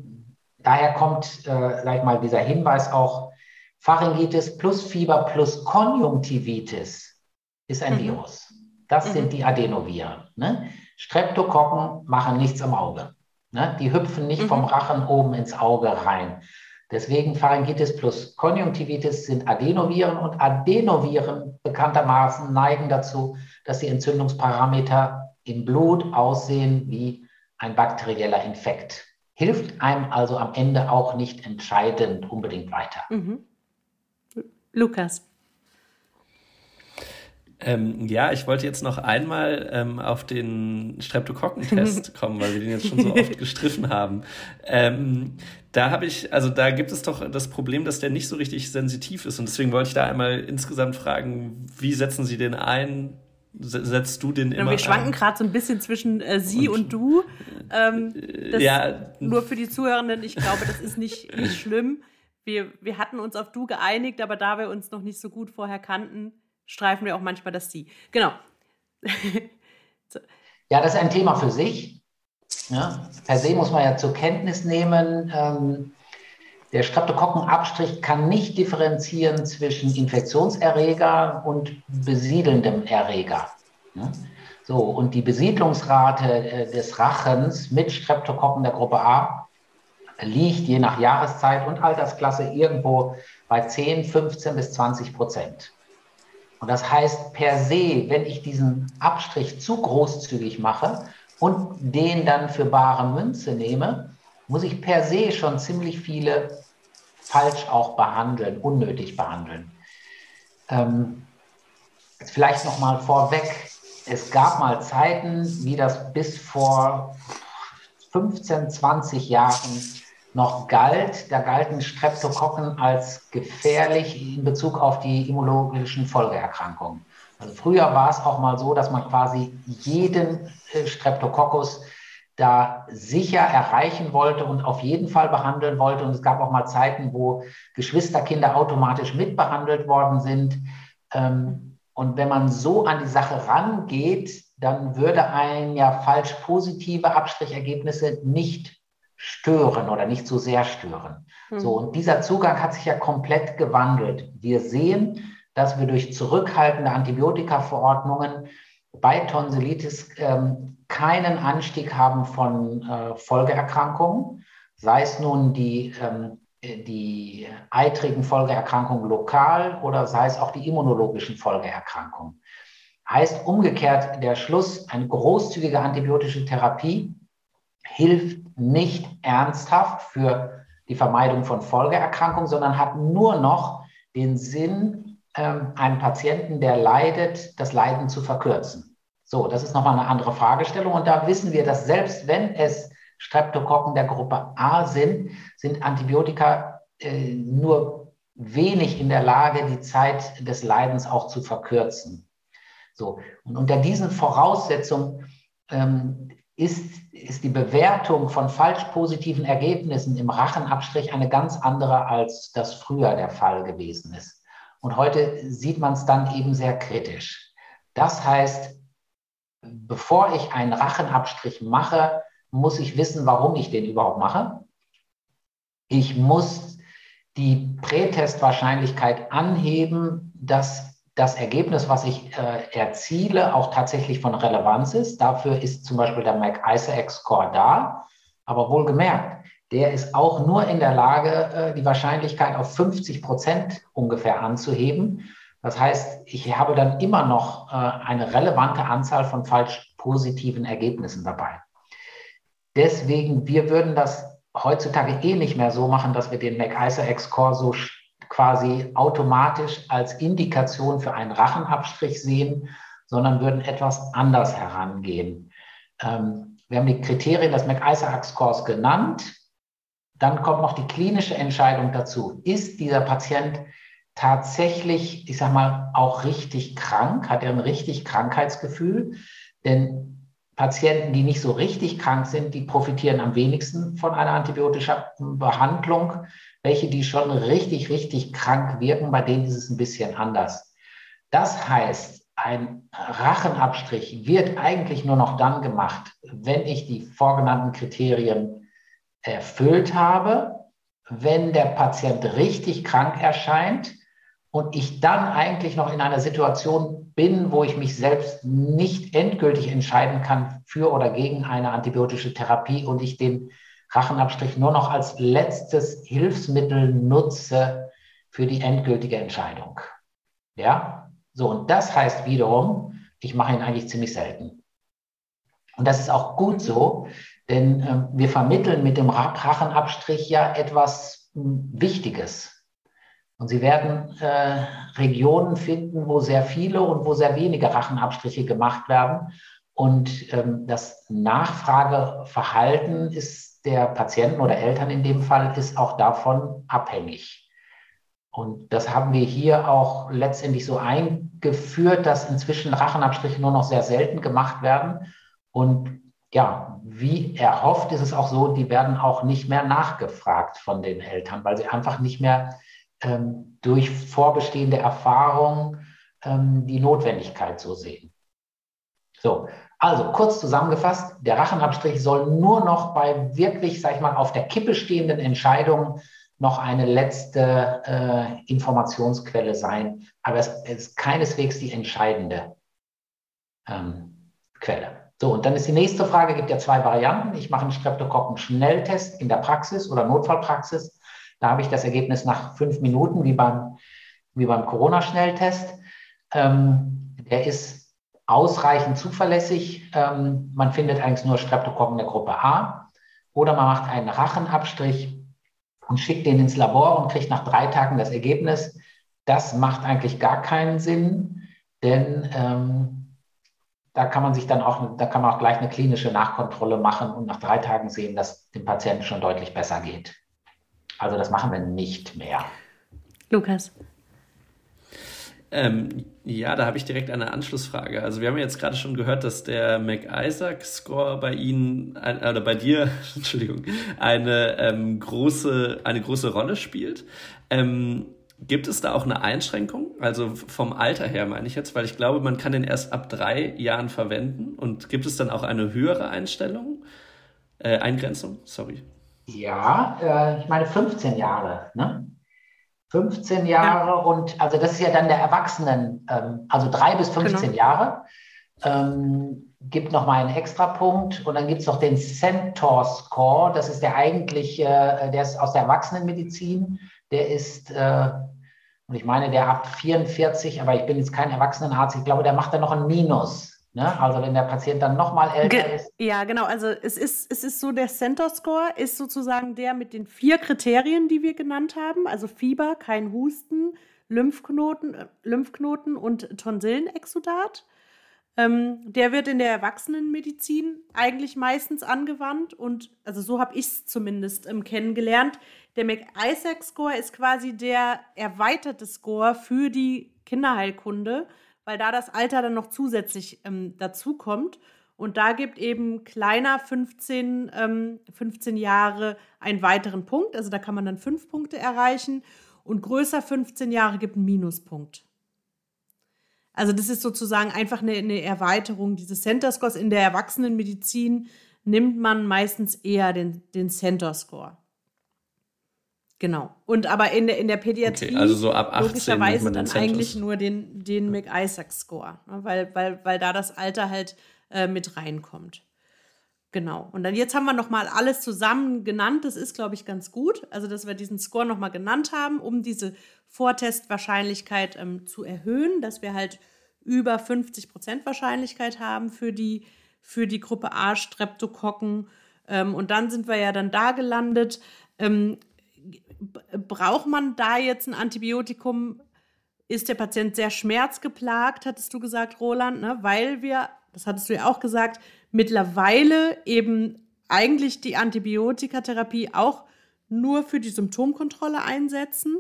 daher kommt, äh, sag ich mal, dieser Hinweis auch, Pharyngitis plus Fieber plus Konjunktivitis ist ein mhm. Virus. Das mhm. sind die Adenoviren. Ne? Streptokokken machen nichts am Auge. Ne? Die hüpfen nicht mhm. vom Rachen oben ins Auge rein. Deswegen Pharyngitis plus Konjunktivitis sind Adenoviren und Adenoviren bekanntermaßen neigen dazu, dass die Entzündungsparameter im Blut aussehen wie ein bakterieller Infekt. Hilft einem also am Ende auch nicht entscheidend unbedingt weiter. Mhm. Lukas. Ähm, ja, ich wollte jetzt noch einmal ähm, auf den Streptokokkentest [LAUGHS] kommen, weil wir den jetzt schon so oft gestriffen haben. Ähm, da habe ich, also da gibt es doch das Problem, dass der nicht so richtig sensitiv ist. Und deswegen wollte ich da einmal insgesamt fragen, wie setzen Sie den ein? Setzt du den immer? Wir schwanken gerade so ein bisschen zwischen äh, Sie und, und du. Ähm, ja. Nur für die Zuhörenden, ich glaube, das ist nicht, nicht schlimm. Wir, wir hatten uns auf du geeinigt, aber da wir uns noch nicht so gut vorher kannten, streifen wir auch manchmal das Sie. Genau. [LAUGHS] so. Ja, das ist ein Thema für sich. Ja, per se muss man ja zur Kenntnis nehmen, ähm, der Streptokokkenabstrich kann nicht differenzieren zwischen Infektionserreger und besiedelndem Erreger. Ja? So, und die Besiedlungsrate äh, des Rachens mit Streptokokken der Gruppe A liegt je nach Jahreszeit und Altersklasse irgendwo bei 10, 15 bis 20 Prozent. Und das heißt per se, wenn ich diesen Abstrich zu großzügig mache und den dann für bare Münze nehme, muss ich per se schon ziemlich viele falsch auch behandeln, unnötig behandeln. Ähm, vielleicht noch mal vorweg, es gab mal Zeiten, wie das bis vor 15, 20 Jahren noch galt. Da galten Streptokokken als gefährlich in Bezug auf die immunologischen Folgeerkrankungen. Also früher war es auch mal so, dass man quasi jeden äh, Streptococcus da sicher erreichen wollte und auf jeden Fall behandeln wollte. Und es gab auch mal Zeiten, wo Geschwisterkinder automatisch mitbehandelt worden sind. Ähm, und wenn man so an die Sache rangeht, dann würde ein ja falsch positive Abstrichergebnisse nicht stören oder nicht so sehr stören. Mhm. So, und dieser Zugang hat sich ja komplett gewandelt. Wir sehen, dass wir durch zurückhaltende Antibiotikaverordnungen bei Tonsillitis ähm, keinen Anstieg haben von äh, Folgeerkrankungen, sei es nun die, ähm, die eitrigen Folgeerkrankungen lokal oder sei es auch die immunologischen Folgeerkrankungen. Heißt umgekehrt der Schluss, eine großzügige antibiotische Therapie hilft nicht ernsthaft für die Vermeidung von Folgeerkrankungen, sondern hat nur noch den Sinn, ähm, einem Patienten, der leidet, das Leiden zu verkürzen. So, das ist nochmal eine andere Fragestellung. Und da wissen wir, dass selbst wenn es Streptokokken der Gruppe A sind, sind Antibiotika äh, nur wenig in der Lage, die Zeit des Leidens auch zu verkürzen. So, und unter diesen Voraussetzungen ähm, ist, ist die Bewertung von falsch positiven Ergebnissen im Rachenabstrich eine ganz andere, als das früher der Fall gewesen ist. Und heute sieht man es dann eben sehr kritisch. Das heißt, bevor ich einen Rachenabstrich mache, muss ich wissen, warum ich den überhaupt mache. Ich muss die Prätestwahrscheinlichkeit anheben, dass das Ergebnis, was ich äh, erziele, auch tatsächlich von Relevanz ist. Dafür ist zum Beispiel der Mac-ISAX-Score da. Aber wohlgemerkt, der ist auch nur in der Lage, äh, die Wahrscheinlichkeit auf 50 Prozent ungefähr anzuheben. Das heißt, ich habe dann immer noch äh, eine relevante Anzahl von falsch positiven Ergebnissen dabei. Deswegen, wir würden das heutzutage eh nicht mehr so machen, dass wir den Mac-ISAX-Score so quasi automatisch als Indikation für einen Rachenabstrich sehen, sondern würden etwas anders herangehen. Ähm, wir haben die Kriterien des McIsaac-Scores genannt. dann kommt noch die klinische Entscheidung dazu. Ist dieser Patient tatsächlich, ich sag mal, auch richtig krank? Hat er ein richtig Krankheitsgefühl? Denn Patienten, die nicht so richtig krank sind, die profitieren am wenigsten von einer antibiotischen Behandlung. Welche, die schon richtig, richtig krank wirken, bei denen ist es ein bisschen anders. Das heißt, ein Rachenabstrich wird eigentlich nur noch dann gemacht, wenn ich die vorgenannten Kriterien erfüllt habe, wenn der Patient richtig krank erscheint und ich dann eigentlich noch in einer Situation bin, wo ich mich selbst nicht endgültig entscheiden kann für oder gegen eine antibiotische Therapie und ich den Rachenabstrich nur noch als letztes Hilfsmittel nutze für die endgültige Entscheidung. Ja, so und das heißt wiederum, ich mache ihn eigentlich ziemlich selten. Und das ist auch gut so, denn äh, wir vermitteln mit dem Rachenabstrich ja etwas äh, Wichtiges. Und Sie werden äh, Regionen finden, wo sehr viele und wo sehr wenige Rachenabstriche gemacht werden. Und ähm, das Nachfrageverhalten ist der Patienten oder Eltern in dem Fall ist auch davon abhängig. Und das haben wir hier auch letztendlich so eingeführt, dass inzwischen Rachenabstriche nur noch sehr selten gemacht werden. Und ja, wie erhofft ist es auch so, die werden auch nicht mehr nachgefragt von den Eltern, weil sie einfach nicht mehr ähm, durch vorbestehende Erfahrungen ähm, die Notwendigkeit so sehen. So, also kurz zusammengefasst, der Rachenabstrich soll nur noch bei wirklich, sag ich mal, auf der Kippe stehenden Entscheidungen noch eine letzte äh, Informationsquelle sein, aber es ist keineswegs die entscheidende ähm, Quelle. So, und dann ist die nächste Frage, gibt ja zwei Varianten. Ich mache einen Streptokokken-Schnelltest in der Praxis oder Notfallpraxis da habe ich das Ergebnis nach fünf Minuten, wie beim, wie beim Corona-Schnelltest. Ähm, der ist ausreichend zuverlässig. Ähm, man findet eigentlich nur Streptokokken der Gruppe A. Oder man macht einen Rachenabstrich und schickt den ins Labor und kriegt nach drei Tagen das Ergebnis. Das macht eigentlich gar keinen Sinn, denn ähm, da kann man sich dann auch, da kann man auch gleich eine klinische Nachkontrolle machen und nach drei Tagen sehen, dass dem Patienten schon deutlich besser geht. Also das machen wir nicht mehr. Lukas. Ähm, ja, da habe ich direkt eine Anschlussfrage. Also wir haben jetzt gerade schon gehört, dass der McIsaac-Score bei Ihnen äh, oder bei dir, [LAUGHS] Entschuldigung, eine ähm, große eine große Rolle spielt. Ähm, gibt es da auch eine Einschränkung? Also vom Alter her meine ich jetzt, weil ich glaube, man kann den erst ab drei Jahren verwenden. Und gibt es dann auch eine höhere Einstellung? Äh, Eingrenzung? Sorry. Ja, äh, ich meine 15 Jahre. Ne? 15 Jahre ja. und also das ist ja dann der Erwachsenen, ähm, also drei bis 15 genau. Jahre. Ähm, gibt nochmal einen Extrapunkt und dann gibt es noch den Centaur Score. Das ist der eigentlich, äh, der ist aus der Erwachsenenmedizin. Der ist, äh, und ich meine, der ab 44, aber ich bin jetzt kein Erwachsenenarzt, ich glaube, der macht dann noch ein Minus. Ne? Also wenn der Patient dann nochmal älter Ge ist. Ja, genau. Also es ist, es ist so, der Center Score ist sozusagen der mit den vier Kriterien, die wir genannt haben. Also Fieber, kein Husten, Lymphknoten, äh, Lymphknoten und Tonsillenexudat. Ähm, der wird in der Erwachsenenmedizin eigentlich meistens angewandt und also so habe ich es zumindest ähm, kennengelernt. Der McIsaac-Score ist quasi der erweiterte Score für die Kinderheilkunde weil da das Alter dann noch zusätzlich ähm, dazu kommt. Und da gibt eben kleiner 15, ähm, 15 Jahre einen weiteren Punkt. Also da kann man dann fünf Punkte erreichen. Und größer 15 Jahre gibt einen Minuspunkt. Also das ist sozusagen einfach eine, eine Erweiterung dieses Center Scores. In der Erwachsenenmedizin nimmt man meistens eher den, den Center Score. Genau. Und aber in der, in der Pädiatrie okay, also so ab 18 logischerweise dann eigentlich nur den, den McIsaac-Score, ne? weil, weil, weil da das Alter halt äh, mit reinkommt. Genau. Und dann jetzt haben wir nochmal alles zusammen genannt. Das ist, glaube ich, ganz gut. Also, dass wir diesen Score nochmal genannt haben, um diese Vortestwahrscheinlichkeit ähm, zu erhöhen, dass wir halt über 50 Prozent Wahrscheinlichkeit haben für die, für die Gruppe A Streptokokken. Ähm, und dann sind wir ja dann da gelandet. Ähm, braucht man da jetzt ein Antibiotikum? Ist der Patient sehr schmerzgeplagt, hattest du gesagt, Roland, ne? weil wir, das hattest du ja auch gesagt, mittlerweile eben eigentlich die Antibiotikatherapie auch nur für die Symptomkontrolle einsetzen.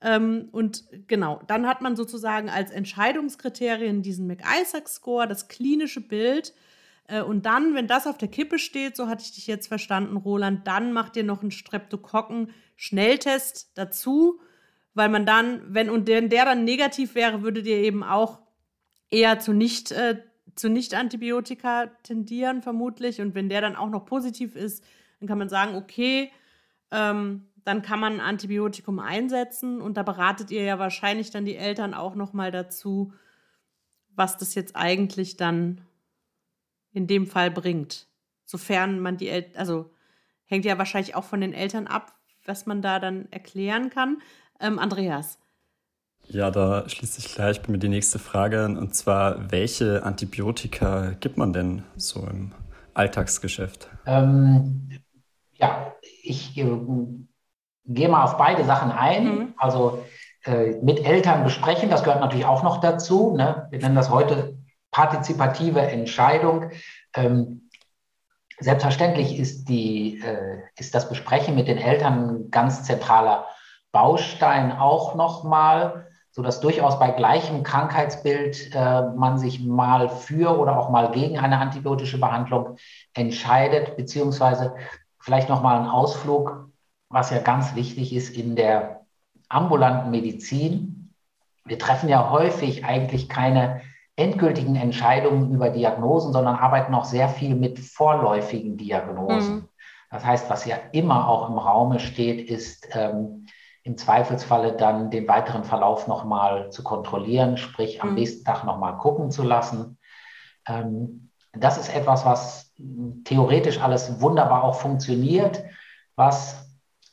Ähm, und genau, dann hat man sozusagen als Entscheidungskriterien diesen McIsaac-Score, das klinische Bild. Äh, und dann, wenn das auf der Kippe steht, so hatte ich dich jetzt verstanden, Roland, dann macht ihr noch einen Streptokokken-Schnelltest dazu, weil man dann, wenn und der, der dann negativ wäre, würdet ihr eben auch eher zu nicht, äh, zu Nicht-Antibiotika tendieren, vermutlich. Und wenn der dann auch noch positiv ist, dann kann man sagen, okay, ähm, dann kann man ein Antibiotikum einsetzen und da beratet ihr ja wahrscheinlich dann die Eltern auch noch mal dazu, was das jetzt eigentlich dann in dem Fall bringt. Sofern man die Eltern, also hängt ja wahrscheinlich auch von den Eltern ab, was man da dann erklären kann. Ähm, Andreas. Ja, da schließt sich gleich bei mir die nächste Frage an, und zwar, welche Antibiotika gibt man denn so im Alltagsgeschäft? Ähm, ja, ich äh, gehe mal auf beide Sachen ein. Mhm. Also äh, mit Eltern besprechen, das gehört natürlich auch noch dazu. Ne? Wir nennen das heute partizipative Entscheidung. Ähm, selbstverständlich ist, die, äh, ist das Besprechen mit den Eltern ein ganz zentraler Baustein auch nochmal, sodass durchaus bei gleichem Krankheitsbild äh, man sich mal für oder auch mal gegen eine antibiotische Behandlung entscheidet, beziehungsweise vielleicht nochmal ein Ausflug was ja ganz wichtig ist in der ambulanten Medizin. Wir treffen ja häufig eigentlich keine endgültigen Entscheidungen über Diagnosen, sondern arbeiten auch sehr viel mit vorläufigen Diagnosen. Mhm. Das heißt, was ja immer auch im Raume steht, ist ähm, im Zweifelsfalle dann den weiteren Verlauf nochmal zu kontrollieren, sprich am mhm. nächsten Tag nochmal gucken zu lassen. Ähm, das ist etwas, was theoretisch alles wunderbar auch funktioniert, was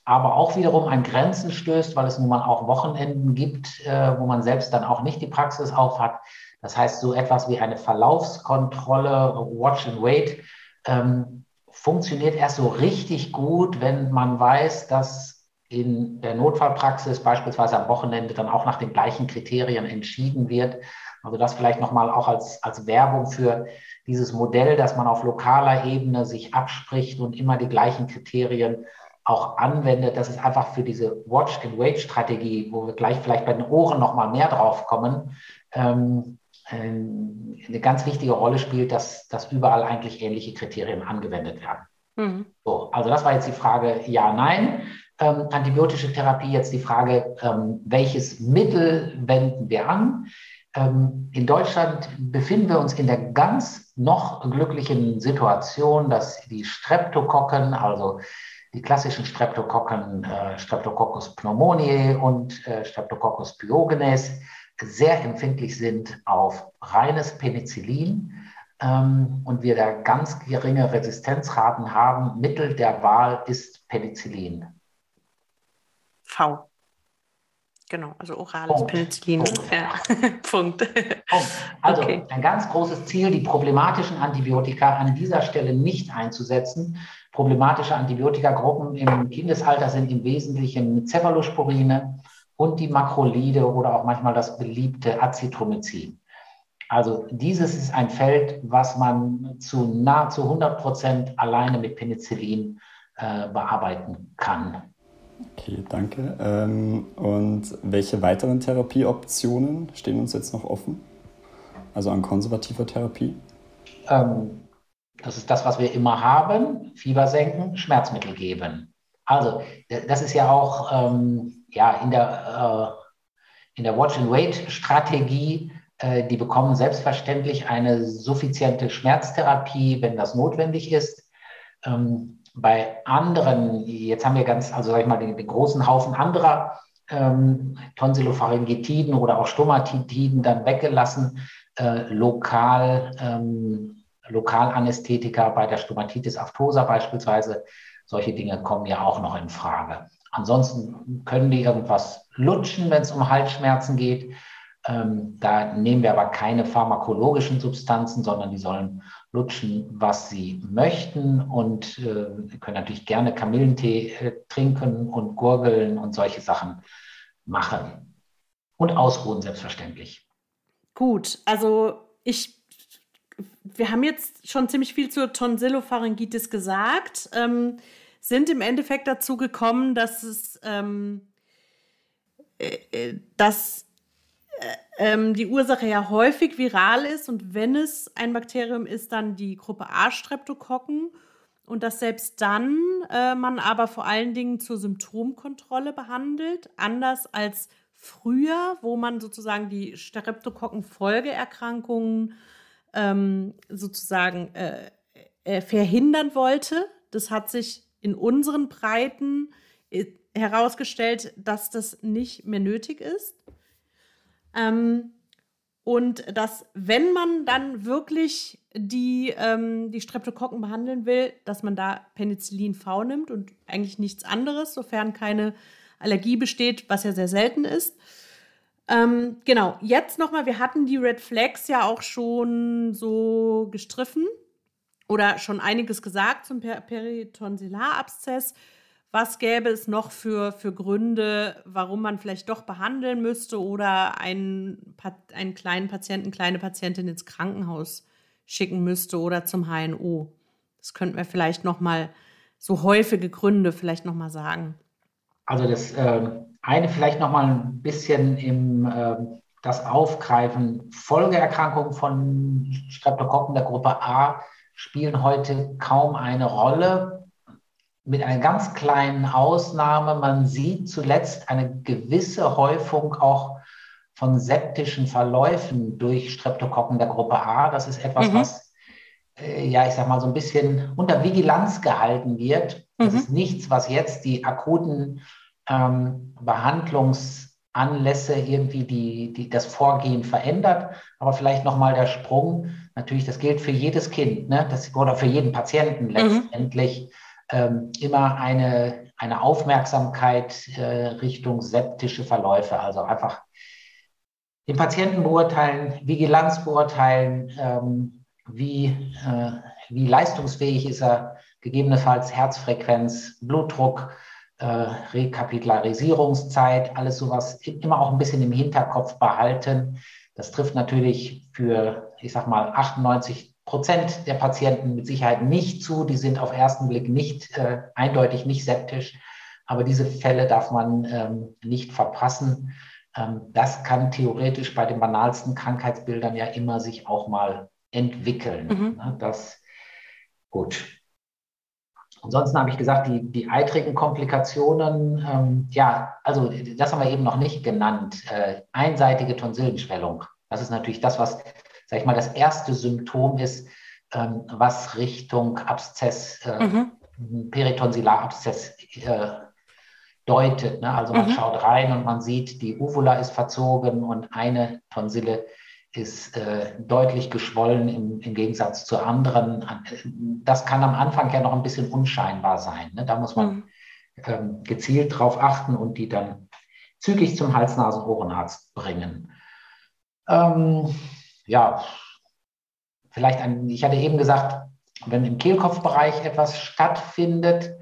aber auch wiederum an Grenzen stößt, weil es nun mal auch Wochenenden gibt, äh, wo man selbst dann auch nicht die Praxis auf hat. Das heißt, so etwas wie eine Verlaufskontrolle, Watch and Wait, ähm, funktioniert erst so richtig gut, wenn man weiß, dass in der Notfallpraxis beispielsweise am Wochenende dann auch nach den gleichen Kriterien entschieden wird. Also das vielleicht nochmal auch als, als Werbung für dieses Modell, dass man auf lokaler Ebene sich abspricht und immer die gleichen Kriterien auch anwendet. Das ist einfach für diese Watch-and-Wait-Strategie, wo wir gleich vielleicht bei den Ohren noch mal mehr drauf kommen, ähm, eine ganz wichtige Rolle spielt, dass, dass überall eigentlich ähnliche Kriterien angewendet werden. Mhm. So, also das war jetzt die Frage ja, nein. Ähm, antibiotische Therapie, jetzt die Frage, ähm, welches Mittel wenden wir an? Ähm, in Deutschland befinden wir uns in der ganz noch glücklichen Situation, dass die Streptokokken, also die klassischen Streptokokken, äh, Streptococcus pneumoniae und äh, Streptococcus pyogenes, sehr empfindlich sind auf reines Penicillin ähm, und wir da ganz geringe Resistenzraten haben. Mittel der Wahl ist Penicillin. V. Genau, also orales Punkt. Penicillin. Punkt. Ja. [LAUGHS] Punkt. Also okay. ein ganz großes Ziel, die problematischen Antibiotika an dieser Stelle nicht einzusetzen, Problematische Antibiotikagruppen im Kindesalter sind im Wesentlichen Cephalosporine und die Makrolide oder auch manchmal das beliebte Azithromycin. Also dieses ist ein Feld, was man zu nahezu 100 Prozent alleine mit Penicillin äh, bearbeiten kann. Okay, danke. Ähm, und welche weiteren Therapieoptionen stehen uns jetzt noch offen? Also an konservativer Therapie? Ähm, das ist das, was wir immer haben. Fieber senken, Schmerzmittel geben. Also, das ist ja auch ähm, ja, in der, äh, in der Watch-and-Wait-Strategie. Äh, die bekommen selbstverständlich eine suffiziente Schmerztherapie, wenn das notwendig ist. Ähm, bei anderen, jetzt haben wir ganz, also sag ich mal, den, den großen Haufen anderer ähm, Tonsillopharyngitiden oder auch Stomatitiden dann weggelassen, äh, lokal ähm, Lokalanästhetika bei der Stomatitis aftosa beispielsweise. Solche Dinge kommen ja auch noch in Frage. Ansonsten können die irgendwas lutschen, wenn es um Halsschmerzen geht. Ähm, da nehmen wir aber keine pharmakologischen Substanzen, sondern die sollen lutschen, was sie möchten und äh, können natürlich gerne Kamillentee äh, trinken und gurgeln und solche Sachen machen. Und ausruhen selbstverständlich. Gut, also ich wir haben jetzt schon ziemlich viel zur Tonsillopharyngitis gesagt. Ähm, sind im Endeffekt dazu gekommen, dass es ähm, äh, äh dass äh, ähm, die Ursache ja häufig viral ist und wenn es ein Bakterium ist, dann die Gruppe A Streptokokken und dass selbst dann äh, man aber vor allen Dingen zur Symptomkontrolle behandelt, anders als früher, wo man sozusagen die Streptokokken-Folgeerkrankungen ähm, sozusagen äh, äh, verhindern wollte. Das hat sich in unseren Breiten äh, herausgestellt, dass das nicht mehr nötig ist. Ähm, und dass, wenn man dann wirklich die, ähm, die Streptokokken behandeln will, dass man da Penicillin V nimmt und eigentlich nichts anderes, sofern keine Allergie besteht, was ja sehr selten ist. Ähm, genau, jetzt nochmal, wir hatten die Red Flags ja auch schon so gestriffen oder schon einiges gesagt zum per Peritonsillarabszess. Was gäbe es noch für, für Gründe, warum man vielleicht doch behandeln müsste oder einen, einen kleinen Patienten, kleine Patientin ins Krankenhaus schicken müsste oder zum HNO? Das könnten wir vielleicht noch mal so häufige Gründe vielleicht noch mal sagen. Also das äh, eine vielleicht noch mal ein bisschen im äh, das Aufgreifen Folgeerkrankungen von Streptokokken der Gruppe A spielen heute kaum eine Rolle mit einer ganz kleinen Ausnahme, man sieht zuletzt eine gewisse Häufung auch von septischen Verläufen durch Streptokokken der Gruppe A. Das ist etwas, mhm. was, äh, ja, ich sag mal, so ein bisschen unter Vigilanz gehalten wird. Das mhm. ist nichts, was jetzt die akuten ähm, Behandlungsanlässe irgendwie die, die, das Vorgehen verändert. Aber vielleicht nochmal der Sprung. Natürlich, das gilt für jedes Kind ne? das, oder für jeden Patienten mhm. letztendlich. Mhm ähm, immer eine, eine Aufmerksamkeit äh, Richtung septische Verläufe, also einfach den Patienten beurteilen, Vigilanz beurteilen, ähm, wie, äh, wie leistungsfähig ist er, gegebenenfalls Herzfrequenz, Blutdruck, äh, Rekapitularisierungszeit, alles sowas immer auch ein bisschen im Hinterkopf behalten. Das trifft natürlich für, ich sag mal, 98 Prozent der Patienten mit Sicherheit nicht zu. Die sind auf ersten Blick nicht äh, eindeutig nicht septisch. Aber diese Fälle darf man ähm, nicht verpassen. Ähm, das kann theoretisch bei den banalsten Krankheitsbildern ja immer sich auch mal entwickeln. Mhm. Ne, das gut. Ansonsten habe ich gesagt, die, die eitrigen Komplikationen, ähm, ja, also das haben wir eben noch nicht genannt. Äh, einseitige Tonsillenschwellung. Das ist natürlich das, was sag ich mal, das erste Symptom ist, ähm, was Richtung Abszess, äh, mhm. Peritonsillarabszess äh, deutet. Ne? Also man mhm. schaut rein und man sieht, die Uvula ist verzogen und eine Tonsille ist äh, deutlich geschwollen im, im, Gegensatz zu anderen. Das kann am Anfang ja noch ein bisschen unscheinbar sein. Ne? Da muss man mhm. ähm, gezielt drauf achten und die dann zügig zum Hals-Nasen-Ohrenarzt bringen. Ähm, ja, vielleicht ein, ich hatte eben gesagt, wenn im Kehlkopfbereich etwas stattfindet,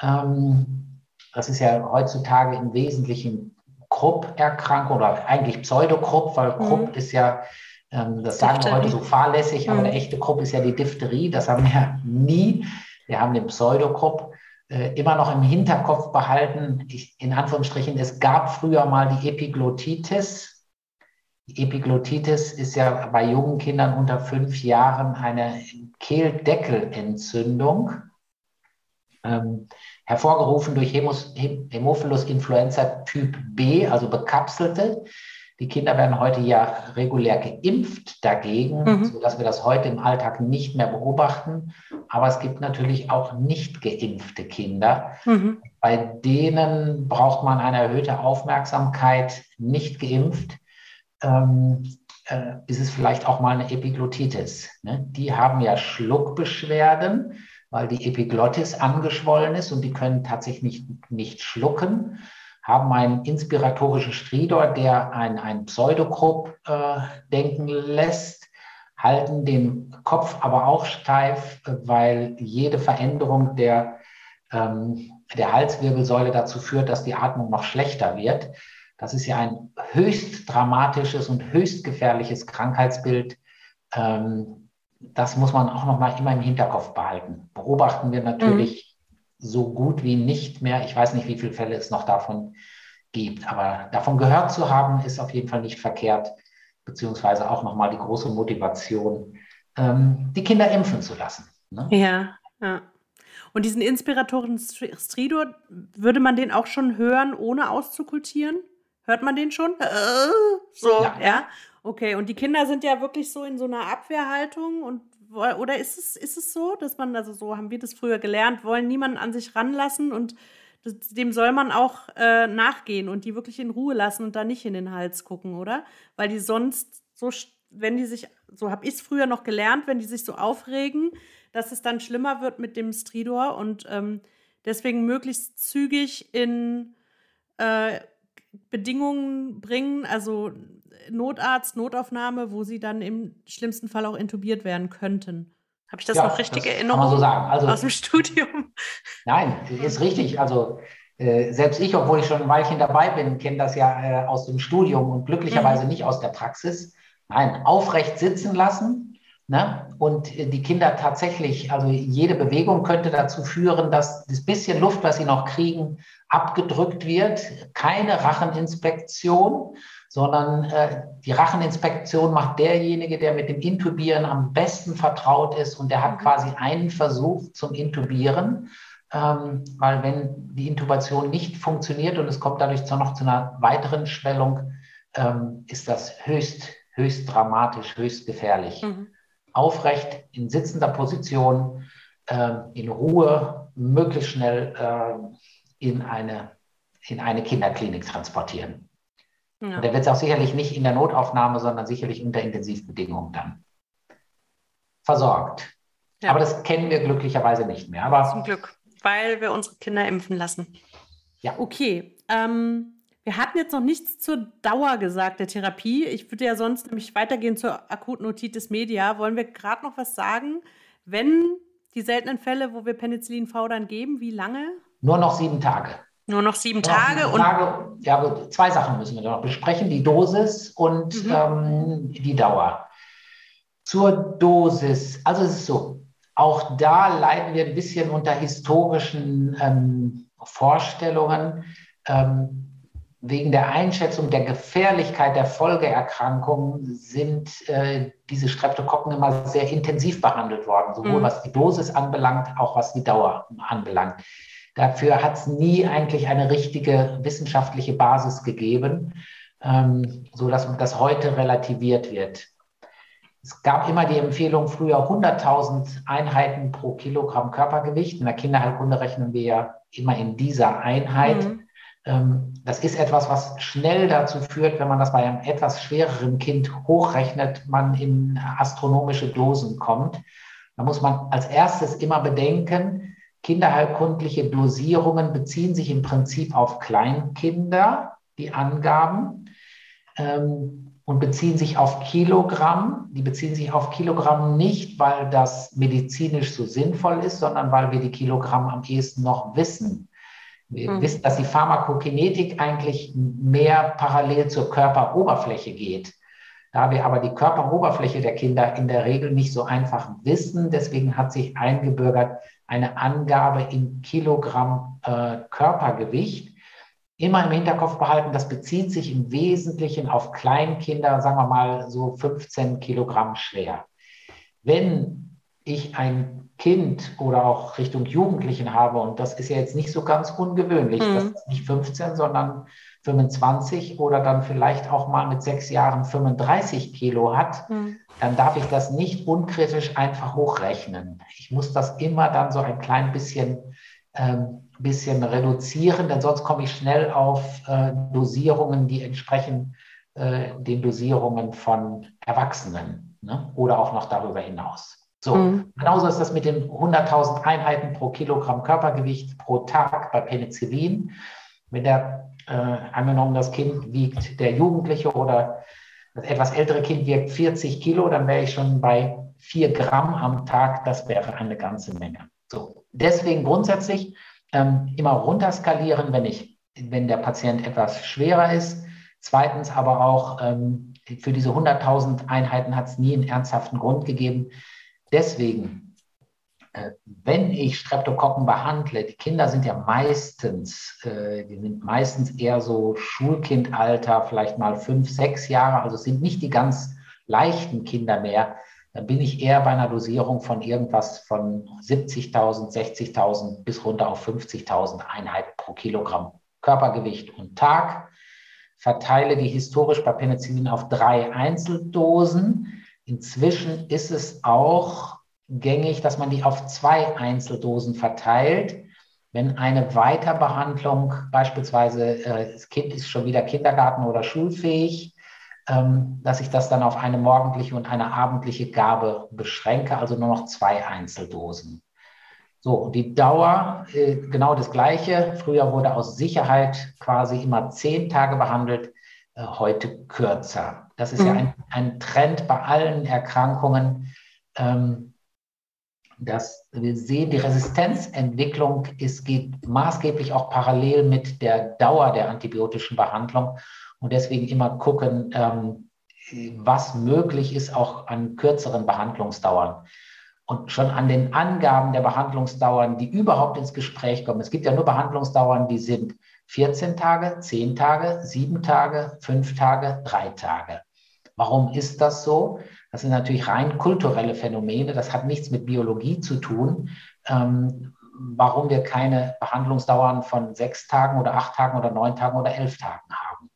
ähm, das ist ja heutzutage im Wesentlichen Krupp-Erkrankung oder eigentlich Pseudokrupp, weil mhm. Krupp ist ja, ähm, das sagen wir heute so fahrlässig, mhm. aber der echte Krupp ist ja die Diphtherie, das haben wir nie. Wir haben den Pseudokrupp äh, immer noch im Hinterkopf behalten. Ich, in Anführungsstrichen, es gab früher mal die Epiglottitis, die Epiglottitis ist ja bei jungen Kindern unter fünf Jahren eine Kehldeckelentzündung, ähm, hervorgerufen durch Hämophilus influenza Typ B, also bekapselte. Die Kinder werden heute ja regulär geimpft dagegen, mhm. sodass wir das heute im Alltag nicht mehr beobachten. Aber es gibt natürlich auch nicht geimpfte Kinder. Mhm. Bei denen braucht man eine erhöhte Aufmerksamkeit, nicht geimpft ähm, äh, ist es vielleicht auch mal eine Epiglottitis. Ne? Die haben ja Schluckbeschwerden, weil die Epiglottis angeschwollen ist und die können tatsächlich nicht, nicht schlucken, haben einen inspiratorischen Stridor, der ein, ein Pseudokrupp äh, denken lässt, halten den Kopf aber auch steif, weil jede Veränderung der, ähm, der Halswirbelsäule dazu führt, dass die Atmung noch schlechter wird. Das ist ja ein höchst dramatisches und höchst gefährliches Krankheitsbild. Ähm, das muss man auch noch mal immer im Hinterkopf behalten. Beobachten wir natürlich so gut wie nicht mehr. Ich weiß nicht, wie viele Fälle es noch davon gibt, aber davon gehört zu haben, ist auf jeden Fall nicht verkehrt, beziehungsweise auch nochmal die große Motivation, ähm, die Kinder impfen zu lassen. Ne? Ja, ja. Und diesen Inspiratoren Stridor, würde man den auch schon hören, ohne auszukultieren? Hört man den schon? Äh, so, ja. ja. Okay, und die Kinder sind ja wirklich so in so einer Abwehrhaltung und oder ist es, ist es so, dass man, also so haben wir das früher gelernt, wollen niemanden an sich ranlassen und das, dem soll man auch äh, nachgehen und die wirklich in Ruhe lassen und da nicht in den Hals gucken, oder? Weil die sonst so, wenn die sich, so habe ich es früher noch gelernt, wenn die sich so aufregen, dass es dann schlimmer wird mit dem Stridor und ähm, deswegen möglichst zügig in äh, Bedingungen bringen, also Notarzt, Notaufnahme, wo sie dann im schlimmsten Fall auch intubiert werden könnten. Habe ich das ja, noch richtig erinnert? Kann man so sagen. Also, aus dem Studium? Nein, ist richtig. Also äh, selbst ich, obwohl ich schon ein Weilchen dabei bin, kenne das ja äh, aus dem Studium und glücklicherweise mhm. nicht aus der Praxis. Nein, aufrecht sitzen lassen ne? und äh, die Kinder tatsächlich, also jede Bewegung könnte dazu führen, dass das bisschen Luft, was sie noch kriegen, abgedrückt wird. Keine Racheninspektion, sondern äh, die Racheninspektion macht derjenige, der mit dem Intubieren am besten vertraut ist und der hat mhm. quasi einen Versuch zum Intubieren. Ähm, weil wenn die Intubation nicht funktioniert und es kommt dadurch zu, noch zu einer weiteren Schwellung, ähm, ist das höchst, höchst dramatisch, höchst gefährlich. Mhm. Aufrecht in sitzender Position, äh, in Ruhe, möglichst schnell äh, in eine, in eine Kinderklinik transportieren. Ja. Und er wird es auch sicherlich nicht in der Notaufnahme, sondern sicherlich unter Intensivbedingungen dann versorgt. Ja. Aber das kennen wir glücklicherweise nicht mehr. Aber Zum Glück, weil wir unsere Kinder impfen lassen. Ja. Okay. Ähm, wir hatten jetzt noch nichts zur Dauer gesagt der Therapie. Ich würde ja sonst nämlich weitergehen zur akuten Otitis media. Wollen wir gerade noch was sagen? Wenn die seltenen Fälle, wo wir Penicillin V dann geben, wie lange? Nur noch sieben Tage. Nur noch sieben Tage. Und Tage. Ja, zwei Sachen müssen wir noch besprechen: die Dosis und mhm. ähm, die Dauer. Zur Dosis. Also es ist so, auch da leiden wir ein bisschen unter historischen ähm, Vorstellungen. Ähm, wegen der Einschätzung der Gefährlichkeit der Folgeerkrankungen sind äh, diese Streptokokken immer sehr intensiv behandelt worden, sowohl mhm. was die Dosis anbelangt, auch was die Dauer anbelangt. Dafür hat es nie eigentlich eine richtige wissenschaftliche Basis gegeben, ähm, so dass das heute relativiert wird. Es gab immer die Empfehlung früher 100.000 Einheiten pro Kilogramm Körpergewicht. In der Kinderheilkunde rechnen wir ja immer in dieser Einheit. Mhm. Ähm, das ist etwas, was schnell dazu führt, wenn man das bei einem etwas schwereren Kind hochrechnet, man in astronomische Dosen kommt. Da muss man als erstes immer bedenken, Kinderheilkundliche Dosierungen beziehen sich im Prinzip auf Kleinkinder, die Angaben, ähm, und beziehen sich auf Kilogramm. Die beziehen sich auf Kilogramm nicht, weil das medizinisch so sinnvoll ist, sondern weil wir die Kilogramm am ehesten noch wissen. Wir mhm. wissen, dass die Pharmakokinetik eigentlich mehr parallel zur Körperoberfläche geht. Da wir aber die Körperoberfläche der Kinder in der Regel nicht so einfach wissen, deswegen hat sich eingebürgert, eine Angabe in Kilogramm äh, Körpergewicht. Immer im Hinterkopf behalten, das bezieht sich im Wesentlichen auf Kleinkinder, sagen wir mal so 15 Kilogramm schwer. Wenn ich ein Kind oder auch Richtung Jugendlichen habe, und das ist ja jetzt nicht so ganz ungewöhnlich, mhm. das ist nicht 15, sondern 25 oder dann vielleicht auch mal mit sechs Jahren 35 Kilo hat, mhm. dann darf ich das nicht unkritisch einfach hochrechnen. Ich muss das immer dann so ein klein bisschen, ähm, bisschen reduzieren, denn sonst komme ich schnell auf äh, Dosierungen, die entsprechen äh, den Dosierungen von Erwachsenen ne? oder auch noch darüber hinaus. So, mhm. genauso ist das mit den 100.000 Einheiten pro Kilogramm Körpergewicht pro Tag bei Penicillin. Wenn der äh, angenommen, das Kind wiegt, der Jugendliche oder das etwas ältere Kind wiegt 40 Kilo, dann wäre ich schon bei 4 Gramm am Tag. Das wäre eine ganze Menge. So, deswegen grundsätzlich ähm, immer runterskalieren, wenn ich, wenn der Patient etwas schwerer ist. Zweitens aber auch ähm, für diese 100.000 Einheiten hat es nie einen ernsthaften Grund gegeben. Deswegen wenn ich Streptokokken behandle, die Kinder sind ja meistens, äh, die sind meistens eher so Schulkindalter, vielleicht mal fünf, sechs Jahre, also es sind nicht die ganz leichten Kinder mehr, dann bin ich eher bei einer Dosierung von irgendwas von 70.000, 60.000 bis runter auf 50.000 Einheiten pro Kilogramm Körpergewicht und Tag. Verteile die historisch bei Penicillin auf drei Einzeldosen. Inzwischen ist es auch gängig, dass man die auf zwei Einzeldosen verteilt. Wenn eine Weiterbehandlung, beispielsweise äh, das Kind ist schon wieder Kindergarten- oder schulfähig, ähm, dass ich das dann auf eine morgendliche und eine abendliche Gabe beschränke, also nur noch zwei Einzeldosen. So, die Dauer, äh, genau das Gleiche. Früher wurde aus Sicherheit quasi immer zehn Tage behandelt, äh, heute kürzer. Das ist mhm. ja ein, ein, Trend bei allen Erkrankungen. Ähm, dass wir sehen, die Resistenzentwicklung ist, geht maßgeblich auch parallel mit der Dauer der antibiotischen Behandlung und deswegen immer gucken, ähm, was möglich ist, auch an kürzeren Behandlungsdauern. Und schon an den Angaben der Behandlungsdauern, die überhaupt ins Gespräch kommen. Es gibt ja nur Behandlungsdauern, die sind 14 Tage, 10 Tage, 7 Tage, 5 Tage, 3 Tage. Warum ist das so? Das sind natürlich rein kulturelle Phänomene. Das hat nichts mit Biologie zu tun. Ähm, warum wir keine Behandlungsdauern von sechs Tagen oder acht Tagen oder neun Tagen oder elf Tagen haben.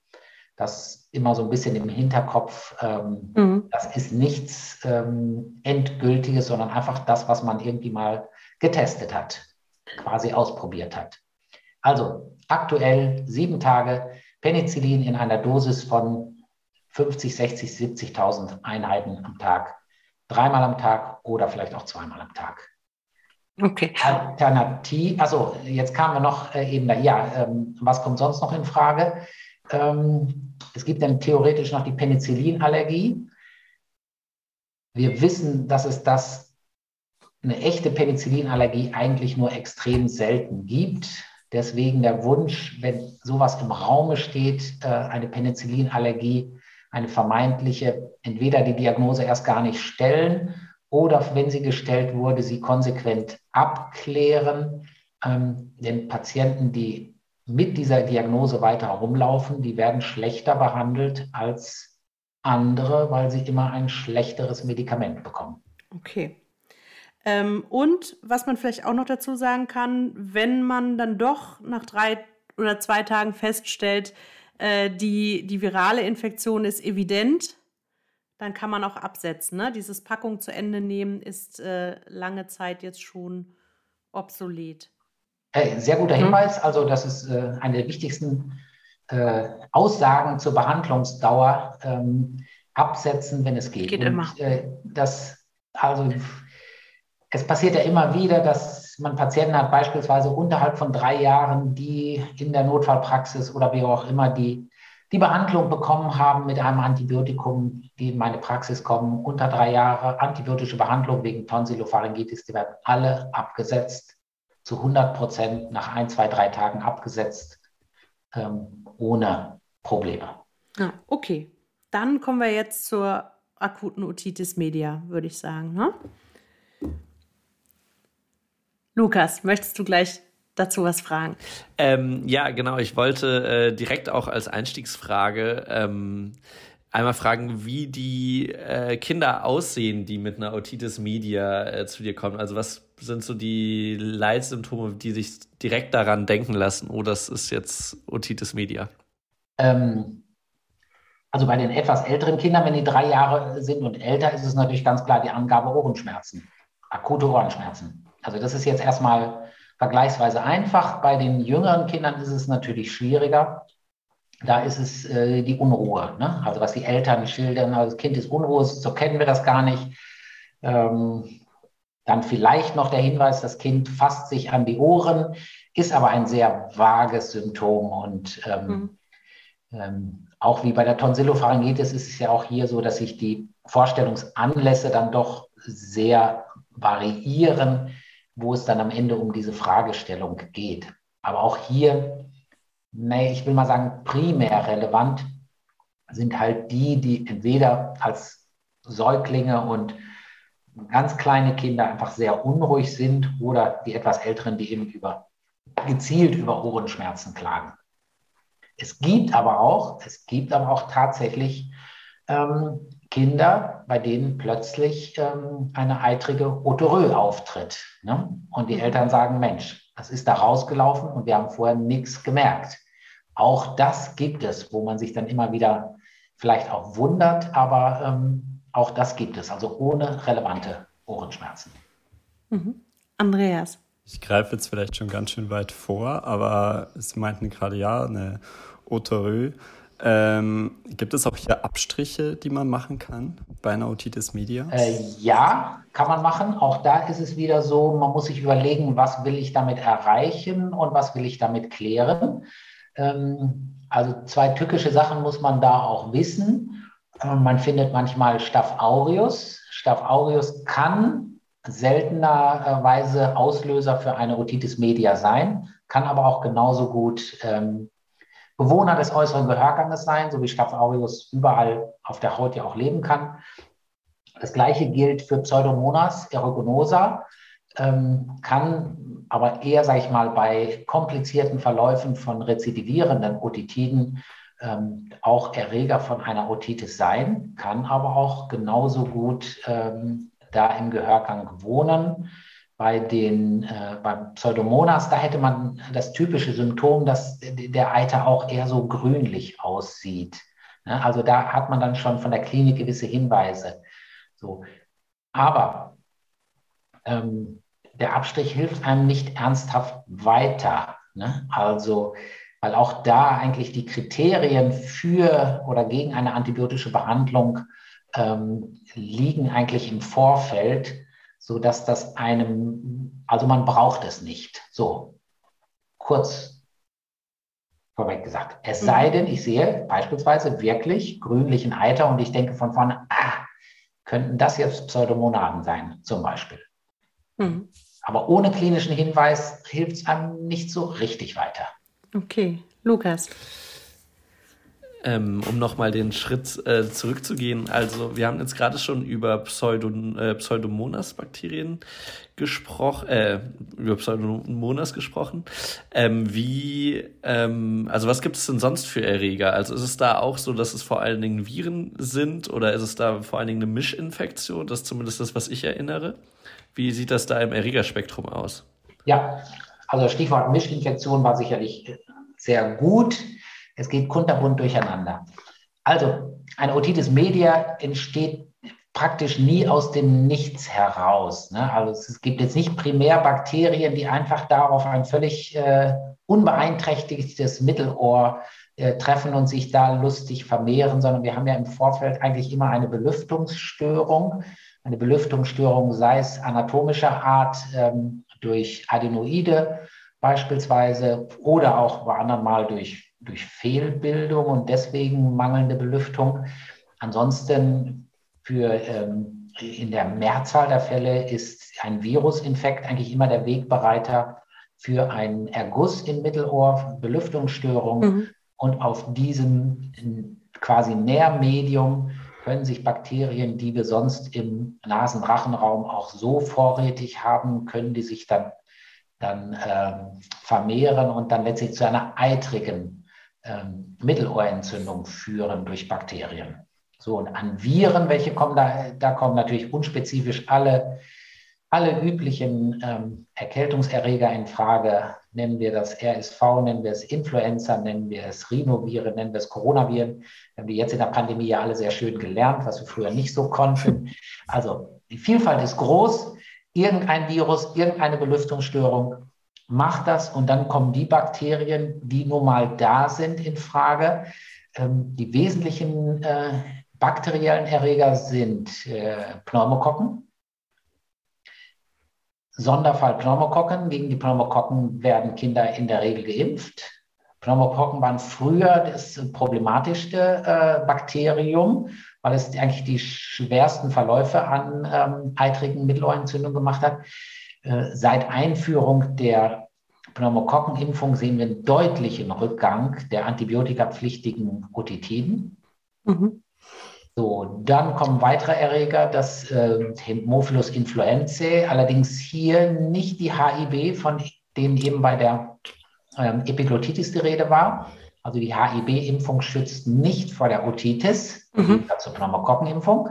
Das immer so ein bisschen im Hinterkopf. Ähm, mhm. Das ist nichts ähm, Endgültiges, sondern einfach das, was man irgendwie mal getestet hat, quasi ausprobiert hat. Also aktuell sieben Tage Penicillin in einer Dosis von 50, 60, 70.000 Einheiten am Tag, dreimal am Tag oder vielleicht auch zweimal am Tag. Okay. Alternativ, also jetzt kamen wir noch äh, eben da, ja, ähm, was kommt sonst noch in Frage? Ähm, es gibt dann theoretisch noch die Penicillinallergie. Wir wissen, dass es das, eine echte Penicillinallergie eigentlich nur extrem selten gibt. Deswegen der Wunsch, wenn sowas im Raume steht, äh, eine Penicillinallergie eine vermeintliche, entweder die Diagnose erst gar nicht stellen oder wenn sie gestellt wurde, sie konsequent abklären. Ähm, denn Patienten, die mit dieser Diagnose weiter rumlaufen, die werden schlechter behandelt als andere, weil sie immer ein schlechteres Medikament bekommen. Okay. Ähm, und was man vielleicht auch noch dazu sagen kann, wenn man dann doch nach drei oder zwei Tagen feststellt, äh, die, die virale Infektion ist evident, dann kann man auch absetzen. Ne? Dieses Packung zu Ende nehmen ist äh, lange Zeit jetzt schon obsolet. Hey, sehr guter mhm. Hinweis. Also das ist äh, eine der wichtigsten äh, Aussagen zur Behandlungsdauer. Ähm, absetzen, wenn es geht. Geht Und, immer. Äh, das, also es passiert ja immer wieder, dass man Patienten hat beispielsweise unterhalb von drei Jahren, die in der Notfallpraxis oder wie auch immer die, die Behandlung bekommen haben mit einem Antibiotikum, die in meine Praxis kommen, unter drei Jahre, antibiotische Behandlung wegen Tonsillopharyngitis, die werden alle abgesetzt, zu 100 Prozent nach ein, zwei, drei Tagen abgesetzt, ähm, ohne Probleme. Ah, okay, dann kommen wir jetzt zur akuten Otitis media, würde ich sagen. Ne? Lukas, möchtest du gleich dazu was fragen? Ähm, ja, genau. Ich wollte äh, direkt auch als Einstiegsfrage ähm, einmal fragen, wie die äh, Kinder aussehen, die mit einer Otitis media äh, zu dir kommen. Also was sind so die Leitsymptome, die sich direkt daran denken lassen, oh, das ist jetzt Otitis media? Ähm, also bei den etwas älteren Kindern, wenn die drei Jahre sind und älter, ist es natürlich ganz klar die Angabe Ohrenschmerzen, akute Ohrenschmerzen. Also das ist jetzt erstmal vergleichsweise einfach. Bei den jüngeren Kindern ist es natürlich schwieriger. Da ist es äh, die Unruhe. Ne? Also was die Eltern schildern, also das Kind ist unruhig, so kennen wir das gar nicht. Ähm, dann vielleicht noch der Hinweis, das Kind fasst sich an die Ohren, ist aber ein sehr vages Symptom. Und ähm, mhm. ähm, auch wie bei der Tonsillopharyngitis ist es ja auch hier so, dass sich die Vorstellungsanlässe dann doch sehr variieren wo es dann am Ende um diese Fragestellung geht. Aber auch hier, nee, ich will mal sagen, primär relevant sind halt die, die entweder als Säuglinge und ganz kleine Kinder einfach sehr unruhig sind oder die etwas älteren, die eben über, gezielt über Ohrenschmerzen klagen. Es gibt aber auch, es gibt aber auch tatsächlich ähm, Kinder, bei denen plötzlich ähm, eine eitrige Otorö auftritt. Ne? Und die Eltern sagen, Mensch, das ist da rausgelaufen und wir haben vorher nichts gemerkt. Auch das gibt es, wo man sich dann immer wieder vielleicht auch wundert, aber ähm, auch das gibt es, also ohne relevante Ohrenschmerzen. Mhm. Andreas. Ich greife jetzt vielleicht schon ganz schön weit vor, aber Sie meinten gerade ja, eine Otorö. Ähm, gibt es auch hier Abstriche, die man machen kann bei einer Otitis media? Äh, ja, kann man machen. Auch da ist es wieder so, man muss sich überlegen, was will ich damit erreichen und was will ich damit klären. Ähm, also zwei tückische Sachen muss man da auch wissen. Äh, man findet manchmal Staph aureus. Staph aureus kann seltenerweise Auslöser für eine Otitis media sein, kann aber auch genauso gut ähm, Bewohner des äußeren Gehörganges sein, so wie Staph aureus überall auf der Haut ja auch leben kann. Das gleiche gilt für Pseudomonas aeruginosa, ähm, kann aber eher, sage ich mal, bei komplizierten Verläufen von rezidivierenden Otitiden ähm, auch Erreger von einer Otitis sein, kann aber auch genauso gut ähm, da im Gehörgang wohnen bei den äh, beim Pseudomonas, da hätte man das typische Symptom, dass der Eiter auch eher so grünlich aussieht. Ne? Also da hat man dann schon von der Klinik gewisse Hinweise. So. Aber ähm, der Abstrich hilft einem nicht ernsthaft weiter. Ne? Also, weil auch da eigentlich die Kriterien für oder gegen eine antibiotische Behandlung ähm, liegen eigentlich im Vorfeld so dass das einem, also man braucht es nicht. So, kurz vorweg gesagt. Es mhm. sei denn, ich sehe beispielsweise wirklich grünlichen Eiter und ich denke von vorne, ah, könnten das jetzt Pseudomonaden sein, zum Beispiel. Mhm. Aber ohne klinischen Hinweis hilft es einem nicht so richtig weiter. Okay, Lukas ähm, um nochmal den Schritt äh, zurückzugehen. Also wir haben jetzt gerade schon über Pseudo, äh, Pseudomonas-Bakterien gesprochen, äh, über Pseudomonas gesprochen. Ähm, wie, ähm, also was gibt es denn sonst für Erreger? Also ist es da auch so, dass es vor allen Dingen Viren sind oder ist es da vor allen Dingen eine Mischinfektion? Das ist zumindest das, was ich erinnere. Wie sieht das da im Erregerspektrum aus? Ja, also Stichwort Mischinfektion war sicherlich sehr gut. Es geht kunterbunt durcheinander. Also, eine Otitis media entsteht praktisch nie aus dem Nichts heraus. Ne? Also es gibt jetzt nicht primär Bakterien, die einfach darauf ein völlig äh, unbeeinträchtigtes Mittelohr äh, treffen und sich da lustig vermehren, sondern wir haben ja im Vorfeld eigentlich immer eine Belüftungsstörung. Eine Belüftungsstörung, sei es anatomischer Art ähm, durch Adenoide beispielsweise oder auch bei anderen Mal durch durch Fehlbildung und deswegen mangelnde Belüftung. Ansonsten für ähm, in der Mehrzahl der Fälle ist ein Virusinfekt eigentlich immer der Wegbereiter für einen Erguss im Mittelohr, Belüftungsstörung. Mhm. Und auf diesem quasi Nährmedium können sich Bakterien, die wir sonst im Nasenrachenraum auch so vorrätig haben, können die sich dann, dann ähm, vermehren und dann letztlich zu einer eitrigen ähm, Mittelohrentzündung führen durch Bakterien. So, und an Viren, welche kommen da, da kommen natürlich unspezifisch alle, alle üblichen ähm, Erkältungserreger in Frage. Nennen wir das RSV, nennen wir es Influenza, nennen wir es Rhinoviren, nennen wir es Coronaviren. Wir haben die jetzt in der Pandemie ja alle sehr schön gelernt, was wir früher nicht so konnten. Also die Vielfalt ist groß. Irgendein Virus, irgendeine Belüftungsstörung macht das und dann kommen die Bakterien, die nun mal da sind, in Frage. Ähm, die wesentlichen äh, bakteriellen Erreger sind äh, Pneumokokken. Sonderfall Pneumokokken. Gegen die Pneumokokken werden Kinder in der Regel geimpft. Pneumokokken waren früher das problematischste äh, Bakterium, weil es eigentlich die schwersten Verläufe an ähm, eitrigen Mittelohrentzündungen gemacht hat. Äh, seit Einführung der Pneumokokkenimpfung sehen wir einen deutlichen Rückgang der antibiotikapflichtigen Otitiden. Mhm. So, dann kommen weitere Erreger, das äh, Hämophilus influenzae, allerdings hier nicht die HIB, von denen eben bei der ähm, Epiglottitis die Rede war. Also die HIB-Impfung schützt nicht vor der Otitis, mhm. zur Pneumokokkenimpfung.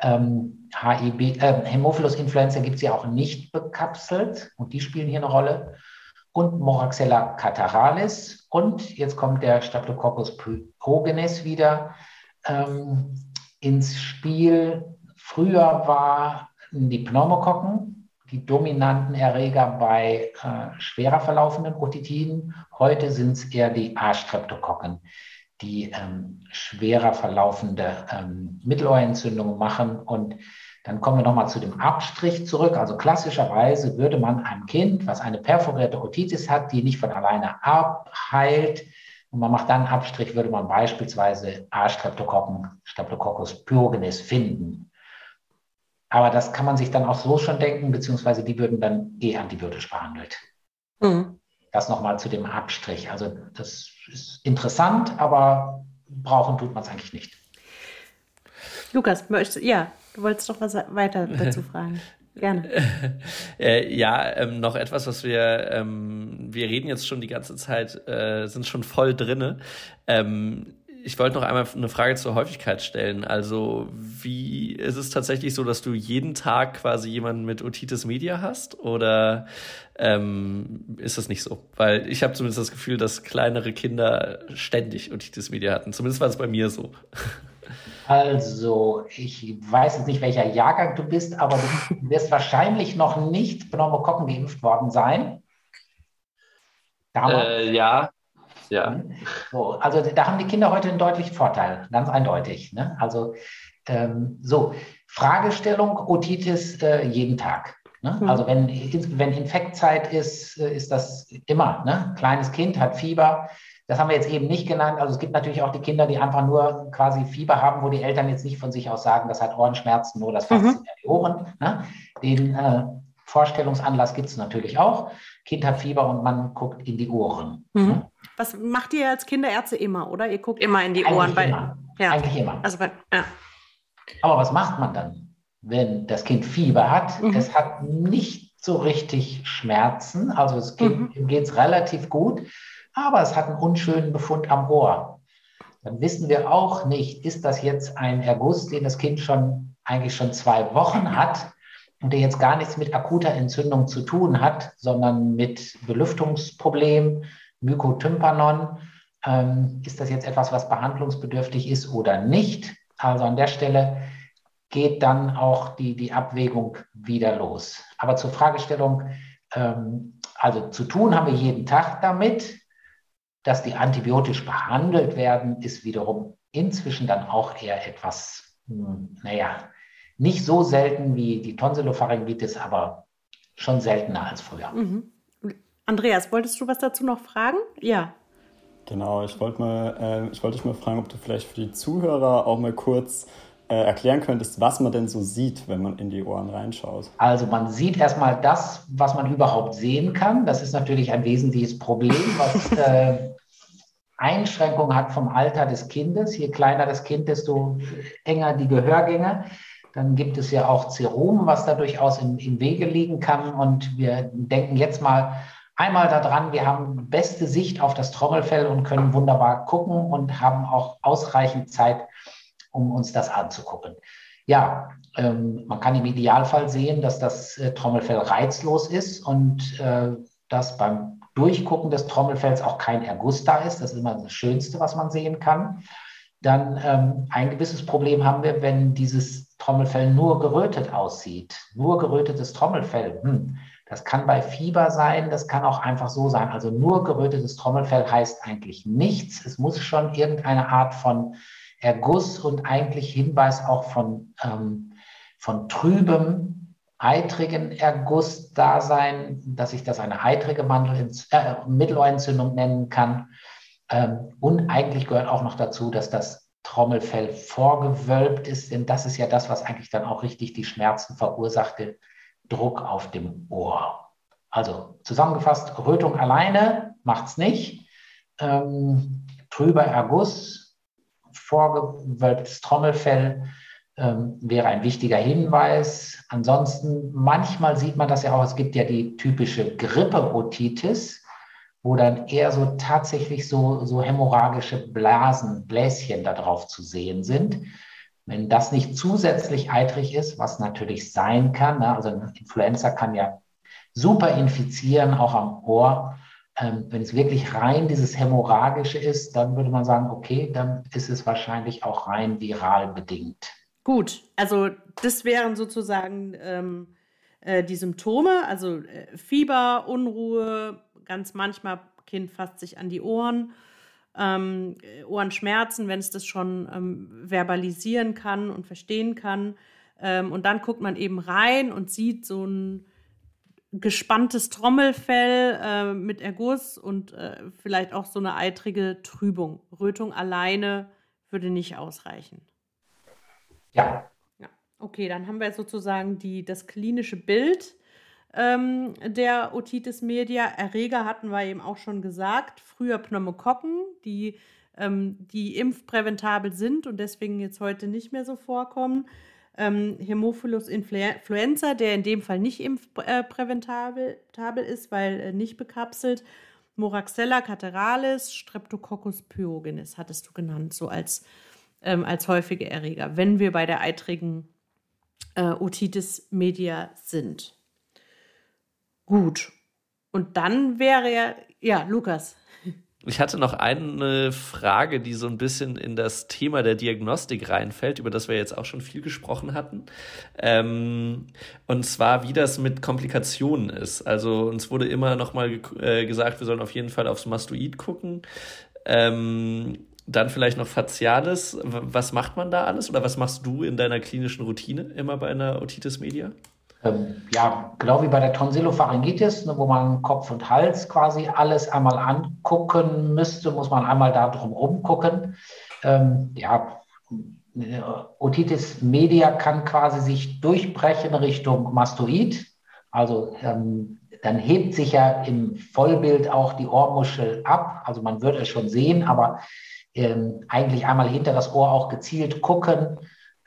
Ähm, HIB, äh, Hämophilus influenza gibt es ja auch nicht bekapselt und die spielen hier eine Rolle. Und Moraxella cataralis. Und jetzt kommt der Staphylococcus pyogenes wieder ähm, ins Spiel. Früher waren die Pneumokokken die dominanten Erreger bei äh, schwerer verlaufenden Otitiden. Heute sind es eher die A-Streptokokken die ähm, schwerer verlaufende ähm, Mittelohrentzündungen machen. Und dann kommen wir nochmal zu dem Abstrich zurück. Also klassischerweise würde man einem Kind, was eine perforierte Otitis hat, die nicht von alleine abheilt, und man macht dann einen Abstrich, würde man beispielsweise A-Streptokokken, Streptococcus pyogenes finden. Aber das kann man sich dann auch so schon denken, beziehungsweise die würden dann eh antibiotisch behandelt. Mhm. Das nochmal zu dem Abstrich. Also das ist interessant, aber brauchen tut man es eigentlich nicht. Lukas, möchtest, ja, du wolltest doch was weiter [LAUGHS] dazu fragen. Gerne. [LAUGHS] äh, ja, ähm, noch etwas, was wir, ähm, wir reden jetzt schon die ganze Zeit, äh, sind schon voll drinne. Ähm, ich wollte noch einmal eine Frage zur Häufigkeit stellen. Also, wie ist es tatsächlich so, dass du jeden Tag quasi jemanden mit Otitis Media hast? Oder ähm, ist das nicht so? Weil ich habe zumindest das Gefühl, dass kleinere Kinder ständig Otitis Media hatten. Zumindest war es bei mir so. [LAUGHS] Also, ich weiß jetzt nicht, welcher Jahrgang du bist, aber du wirst wahrscheinlich noch nicht Pneumokokken geimpft worden sein. Äh, ja, ja. Mhm. So, also da haben die Kinder heute einen deutlichen Vorteil, ganz eindeutig. Ne? Also ähm, so, Fragestellung Otitis äh, jeden Tag. Ne? Mhm. Also wenn, wenn Infektzeit ist, äh, ist das immer. Ne? Kleines Kind hat Fieber. Das haben wir jetzt eben nicht genannt. Also es gibt natürlich auch die Kinder, die einfach nur quasi Fieber haben, wo die Eltern jetzt nicht von sich aus sagen, das hat Ohrenschmerzen oder das fasst mhm. in die Ohren. Ne? Den äh, Vorstellungsanlass gibt es natürlich auch. Kind hat Fieber und man guckt in die Ohren. Mhm. Ne? Was macht ihr als Kinderärzte immer, oder? Ihr guckt immer in die Ohren. Eigentlich immer. Ja. Eigentlich immer. Also bei, ja. Aber was macht man dann, wenn das Kind Fieber hat? Mhm. Es hat nicht so richtig Schmerzen, also das Kind mhm. geht es relativ gut, aber es hat einen unschönen Befund am Ohr. Dann wissen wir auch nicht, ist das jetzt ein Erguss, den das Kind schon eigentlich schon zwei Wochen hat und der jetzt gar nichts mit akuter Entzündung zu tun hat, sondern mit Belüftungsproblemen, Mykotympanon. Ähm, ist das jetzt etwas, was behandlungsbedürftig ist oder nicht? Also an der Stelle geht dann auch die, die Abwägung wieder los. Aber zur Fragestellung, ähm, also zu tun haben wir jeden Tag damit, dass die antibiotisch behandelt werden, ist wiederum inzwischen dann auch eher etwas, hm, naja, nicht so selten wie die Tonsillopharyngitis, aber schon seltener als früher. Mhm. Andreas, wolltest du was dazu noch fragen? Ja. Genau, ich wollte mal, äh, ich wollte dich mal fragen, ob du vielleicht für die Zuhörer auch mal kurz äh, erklären könntest, was man denn so sieht, wenn man in die Ohren reinschaut. Also man sieht erstmal das, was man überhaupt sehen kann. Das ist natürlich ein wesentliches Problem, was [LAUGHS] äh, Einschränkungen hat vom Alter des Kindes. Je kleiner das Kind, desto enger die Gehörgänge. Dann gibt es ja auch Serum, was da durchaus im, im Wege liegen kann. Und wir denken jetzt mal einmal daran, wir haben beste Sicht auf das Trommelfell und können wunderbar gucken und haben auch ausreichend Zeit, um uns das anzugucken. Ja, ähm, man kann im Idealfall sehen, dass das äh, Trommelfell reizlos ist und äh, dass beim Durchgucken des Trommelfells auch kein Erguss da ist. Das ist immer das Schönste, was man sehen kann. Dann ähm, ein gewisses Problem haben wir, wenn dieses Trommelfell nur gerötet aussieht. Nur gerötetes Trommelfell. Hm das kann bei Fieber sein, das kann auch einfach so sein. Also nur gerötetes Trommelfell heißt eigentlich nichts. Es muss schon irgendeine Art von Erguss und eigentlich Hinweis auch von, ähm, von trübem, eitrigen Erguss da sein, dass ich das eine eitrige äh, Mittelohrentzündung nennen kann. Ähm, und eigentlich gehört auch noch dazu, dass das Trommelfell vorgewölbt ist, denn das ist ja das, was eigentlich dann auch richtig die Schmerzen verursachte Druck auf dem Ohr. Also zusammengefasst, Rötung alleine macht es nicht. Ähm, trüber Erguss vorgewölbtes Trommelfell ähm, wäre ein wichtiger Hinweis. Ansonsten, manchmal sieht man das ja auch, es gibt ja die typische Grippeotitis, wo dann eher so tatsächlich so, so hämorrhagische Blasen, Bläschen da drauf zu sehen sind. Wenn das nicht zusätzlich eitrig ist, was natürlich sein kann, ne, also Influenza kann ja super infizieren, auch am Ohr. Ähm, wenn es wirklich rein dieses Hämorrhagische ist, dann würde man sagen, okay, dann ist es wahrscheinlich auch rein viral bedingt. Gut, also das wären sozusagen ähm, äh, die Symptome, also äh, Fieber, Unruhe, ganz manchmal Kind fasst sich an die Ohren, ähm, Ohrenschmerzen, wenn es das schon ähm, verbalisieren kann und verstehen kann. Ähm, und dann guckt man eben rein und sieht so ein gespanntes Trommelfell äh, mit Erguss und äh, vielleicht auch so eine eitrige Trübung. Rötung alleine würde nicht ausreichen. Ja. ja. Okay, dann haben wir sozusagen die, das klinische Bild ähm, der Otitis media. Erreger hatten wir eben auch schon gesagt. Früher Pneumokokken, die, ähm, die impfpräventabel sind und deswegen jetzt heute nicht mehr so vorkommen. Ähm, Hämophilus influenza, der in dem Fall nicht impfpräventabel ist, weil äh, nicht bekapselt. Moraxella cateralis, Streptococcus pyogenes hattest du genannt, so als ähm, als häufige Erreger, wenn wir bei der eitrigen äh, Otitis media sind. Gut. Und dann wäre ja, ja, Lukas. Ich hatte noch eine Frage, die so ein bisschen in das Thema der Diagnostik reinfällt, über das wir jetzt auch schon viel gesprochen hatten. Ähm, und zwar, wie das mit Komplikationen ist. Also uns wurde immer noch mal äh, gesagt, wir sollen auf jeden Fall aufs Mastoid gucken. Ähm, dann vielleicht noch Faciales. Was macht man da alles oder was machst du in deiner klinischen Routine immer bei einer Otitis media? Ähm, ja, genau wie bei der Tonsillopharyngitis, ne, wo man Kopf und Hals quasi alles einmal angucken müsste, muss man einmal da drum rumgucken. Ähm, ja, Otitis media kann quasi sich durchbrechen Richtung Mastoid. Also ähm, dann hebt sich ja im Vollbild auch die Ohrmuschel ab. Also man wird es schon sehen, aber ähm, eigentlich einmal hinter das Ohr auch gezielt gucken,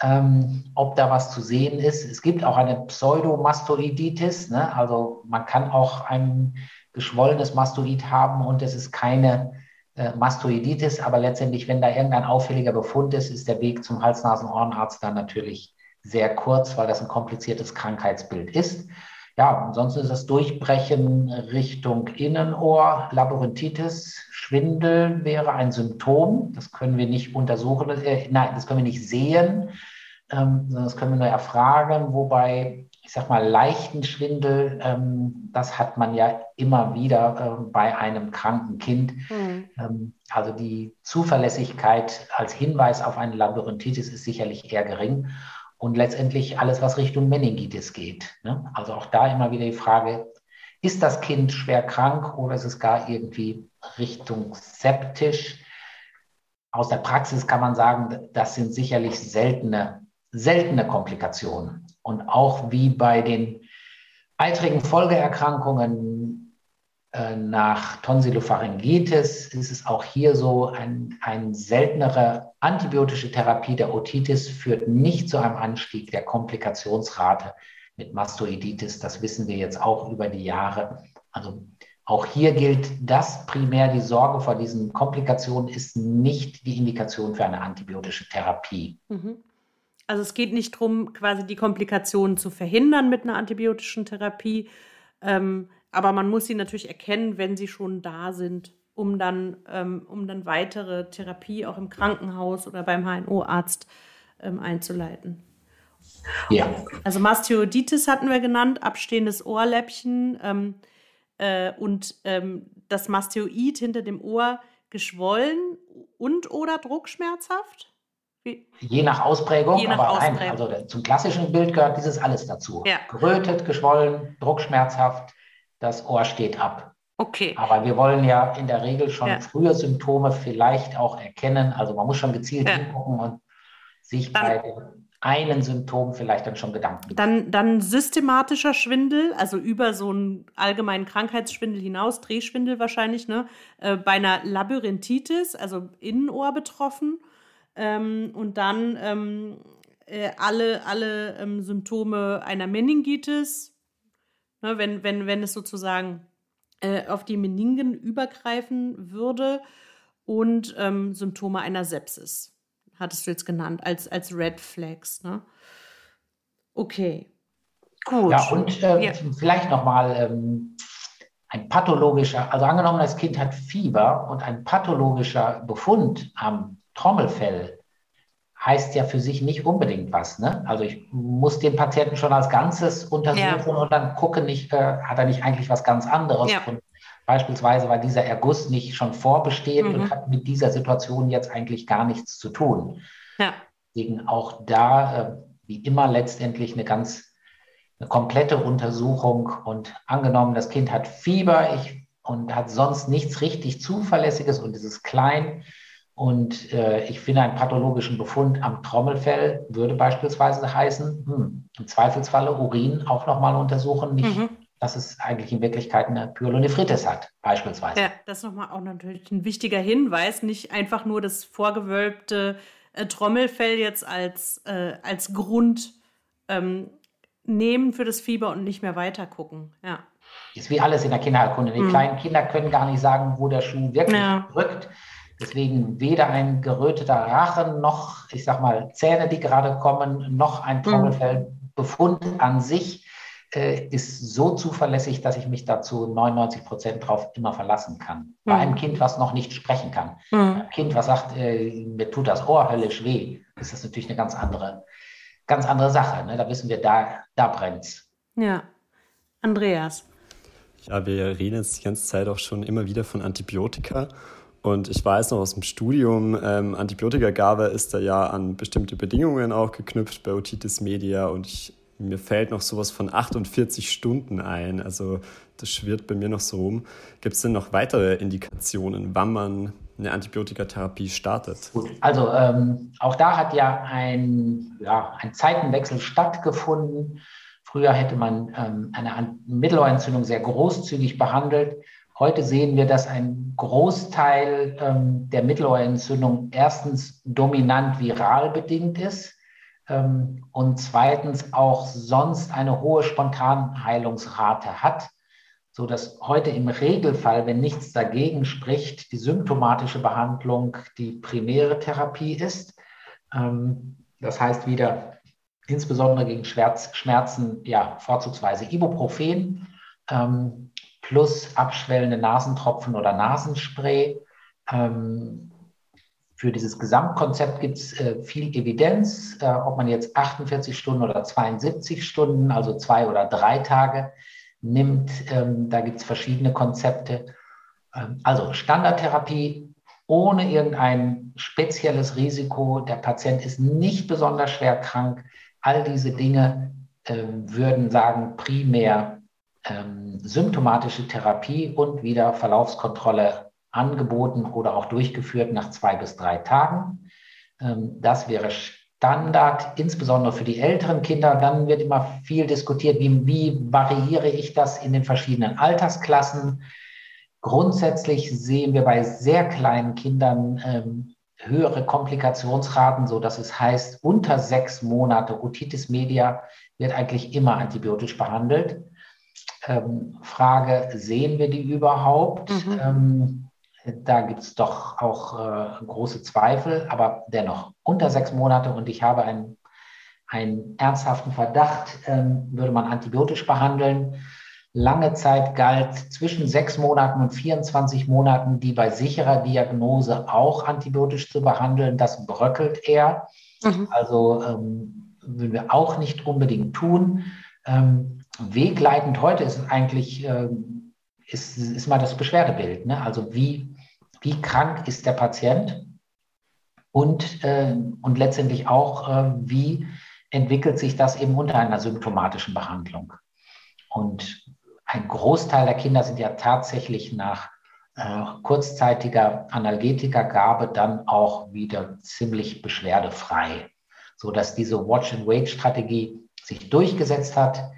ähm, ob da was zu sehen ist. Es gibt auch eine Pseudomastoiditis, ne? also man kann auch ein geschwollenes Mastoid haben und es ist keine äh, Mastoiditis, aber letztendlich, wenn da irgendein auffälliger Befund ist, ist der Weg zum Hals-Nasen-Ohrenarzt dann natürlich sehr kurz, weil das ein kompliziertes Krankheitsbild ist. Ja, ansonsten ist das Durchbrechen Richtung Innenohr, Labyrinthitis, Schwindel wäre ein Symptom. Das können wir nicht untersuchen, äh, nein, das können wir nicht sehen, ähm, sondern das können wir nur erfragen. Wobei, ich sag mal, leichten Schwindel, ähm, das hat man ja immer wieder äh, bei einem kranken Kind. Mhm. Ähm, also die Zuverlässigkeit als Hinweis auf eine Labyrinthitis ist sicherlich eher gering und letztendlich alles, was Richtung Meningitis geht. Ne? Also auch da immer wieder die Frage, ist das Kind schwer krank oder ist es gar irgendwie Richtung septisch? Aus der Praxis kann man sagen, das sind sicherlich seltene, seltene Komplikationen. Und auch wie bei den eitrigen Folgeerkrankungen äh, nach Tonsillopharyngitis ist es auch hier so, ein, ein seltenere antibiotische Therapie der Otitis führt nicht zu einem Anstieg der Komplikationsrate mit Mastoiditis. Das wissen wir jetzt auch über die Jahre. Also auch hier gilt das primär, die Sorge vor diesen Komplikationen ist nicht die Indikation für eine antibiotische Therapie. Mhm. Also es geht nicht darum, quasi die Komplikationen zu verhindern mit einer antibiotischen Therapie. Ähm, aber man muss sie natürlich erkennen, wenn sie schon da sind, um dann, ähm, um dann weitere Therapie auch im Krankenhaus oder beim HNO-Arzt ähm, einzuleiten. Ja. Also Mastoiditis hatten wir genannt, abstehendes Ohrläppchen ähm, äh, und ähm, das Mastoid hinter dem Ohr geschwollen und oder druckschmerzhaft? Wie? Je nach Ausprägung, Je nach aber Ausprägung. nein, also zum klassischen Bild gehört dieses alles dazu. Ja. Gerötet, geschwollen, druckschmerzhaft, das Ohr steht ab. Okay. Aber wir wollen ja in der Regel schon ja. frühe Symptome vielleicht auch erkennen. Also man muss schon gezielt ja. hingucken und sich dann, bei dem einen Symptom vielleicht dann schon Gedanken Dann, dann systematischer Schwindel, also über so einen allgemeinen Krankheitsschwindel hinaus, Drehschwindel wahrscheinlich, ne? Äh, bei einer Labyrinthitis, also Innenohr betroffen. Ähm, und dann ähm, äh, alle, alle ähm, Symptome einer Meningitis, ne, wenn, wenn, wenn es sozusagen äh, auf die Meningen übergreifen würde und ähm, Symptome einer Sepsis, hattest du jetzt genannt, als, als Red Flags. Ne? Okay, gut. Ja, und äh, ja. vielleicht nochmal ähm, ein pathologischer, also angenommen, das Kind hat Fieber und ein pathologischer Befund am Trommelfell heißt ja für sich nicht unbedingt was. Ne? Also ich muss den Patienten schon als Ganzes untersuchen ja. und dann gucken, nicht, äh, hat er nicht eigentlich was ganz anderes. Ja. beispielsweise war dieser Erguss nicht schon vorbestehend mhm. und hat mit dieser Situation jetzt eigentlich gar nichts zu tun. Ja. Deswegen auch da, äh, wie immer, letztendlich eine ganz eine komplette Untersuchung und angenommen, das Kind hat Fieber ich, und hat sonst nichts richtig Zuverlässiges und es ist klein, und äh, ich finde, einen pathologischen Befund am Trommelfell würde beispielsweise heißen, hm, im Zweifelsfalle Urin auch nochmal untersuchen, nicht, mhm. dass es eigentlich in Wirklichkeit eine Pyelonephritis hat, beispielsweise. Ja, das ist nochmal auch natürlich ein wichtiger Hinweis, nicht einfach nur das vorgewölbte äh, Trommelfell jetzt als, äh, als Grund ähm, nehmen für das Fieber und nicht mehr weiter gucken. Ja. Ist wie alles in der Kinderheilkunde. Die mhm. kleinen Kinder können gar nicht sagen, wo der Schuh wirklich ja. drückt. Deswegen weder ein geröteter Rachen noch, ich sag mal, Zähne, die gerade kommen, noch ein mhm. Trommelfellbefund an sich äh, ist so zuverlässig, dass ich mich dazu 99 Prozent drauf immer verlassen kann. Bei einem mhm. Kind, was noch nicht sprechen kann. Mhm. Ein Kind, was sagt, äh, mir tut das Ohr höllisch weh, ist das natürlich eine ganz andere, ganz andere Sache. Ne? Da wissen wir, da, da brennt Ja. Andreas. Ja, wir reden jetzt die ganze Zeit auch schon immer wieder von Antibiotika. Und ich weiß noch aus dem Studium, ähm, Antibiotikagabe ist da ja an bestimmte Bedingungen auch geknüpft bei Otitis Media und ich, mir fällt noch sowas von 48 Stunden ein. Also das schwirrt bei mir noch so rum. Gibt es denn noch weitere Indikationen, wann man eine Antibiotikatherapie startet? Gut, also ähm, auch da hat ja ein, ja ein Zeitenwechsel stattgefunden. Früher hätte man ähm, eine Mittelohrentzündung sehr großzügig behandelt Heute sehen wir, dass ein Großteil ähm, der Mittelohrentzündung erstens dominant viral bedingt ist ähm, und zweitens auch sonst eine hohe Spontanheilungsrate hat, sodass heute im Regelfall, wenn nichts dagegen spricht, die symptomatische Behandlung die primäre Therapie ist. Ähm, das heißt wieder insbesondere gegen Schmerzen, ja, vorzugsweise Ibuprofen. Ähm, plus abschwellende Nasentropfen oder Nasenspray. Ähm, für dieses Gesamtkonzept gibt es äh, viel Evidenz, äh, ob man jetzt 48 Stunden oder 72 Stunden, also zwei oder drei Tage nimmt. Ähm, da gibt es verschiedene Konzepte. Ähm, also Standardtherapie ohne irgendein spezielles Risiko. Der Patient ist nicht besonders schwer krank. All diese Dinge äh, würden sagen, primär ähm, symptomatische Therapie und wieder Verlaufskontrolle angeboten oder auch durchgeführt nach zwei bis drei Tagen. Ähm, das wäre Standard, insbesondere für die älteren Kinder. Dann wird immer viel diskutiert, wie, wie variiere ich das in den verschiedenen Altersklassen. Grundsätzlich sehen wir bei sehr kleinen Kindern ähm, höhere Komplikationsraten, so dass es heißt, unter sechs Monate Otitis media wird eigentlich immer antibiotisch behandelt ähm, Frage, sehen wir die überhaupt? Mhm. Ähm, da gibt es doch auch äh, große Zweifel, aber dennoch unter sechs Monate und ich habe einen, einen ernsthaften Verdacht, ähm, würde man antibiotisch behandeln. Lange Zeit galt zwischen sechs Monaten und 24 Monaten die bei sicherer Diagnose auch antibiotisch zu behandeln. Das bröckelt eher. Mhm. Also ähm, würden wir auch nicht unbedingt tun. Ähm, wegleitend heute ist eigentlich, äh, ist, ist mal das Beschwerdebild. Ne? Also wie, wie krank ist der Patient und, äh, und letztendlich auch, äh, wie entwickelt sich das eben unter einer symptomatischen Behandlung. Und ein Großteil der Kinder sind ja tatsächlich nach äh, kurzzeitiger Analgetikergabe dann auch wieder ziemlich beschwerdefrei, sodass diese Watch-and-Wait-Strategie sich durchgesetzt hat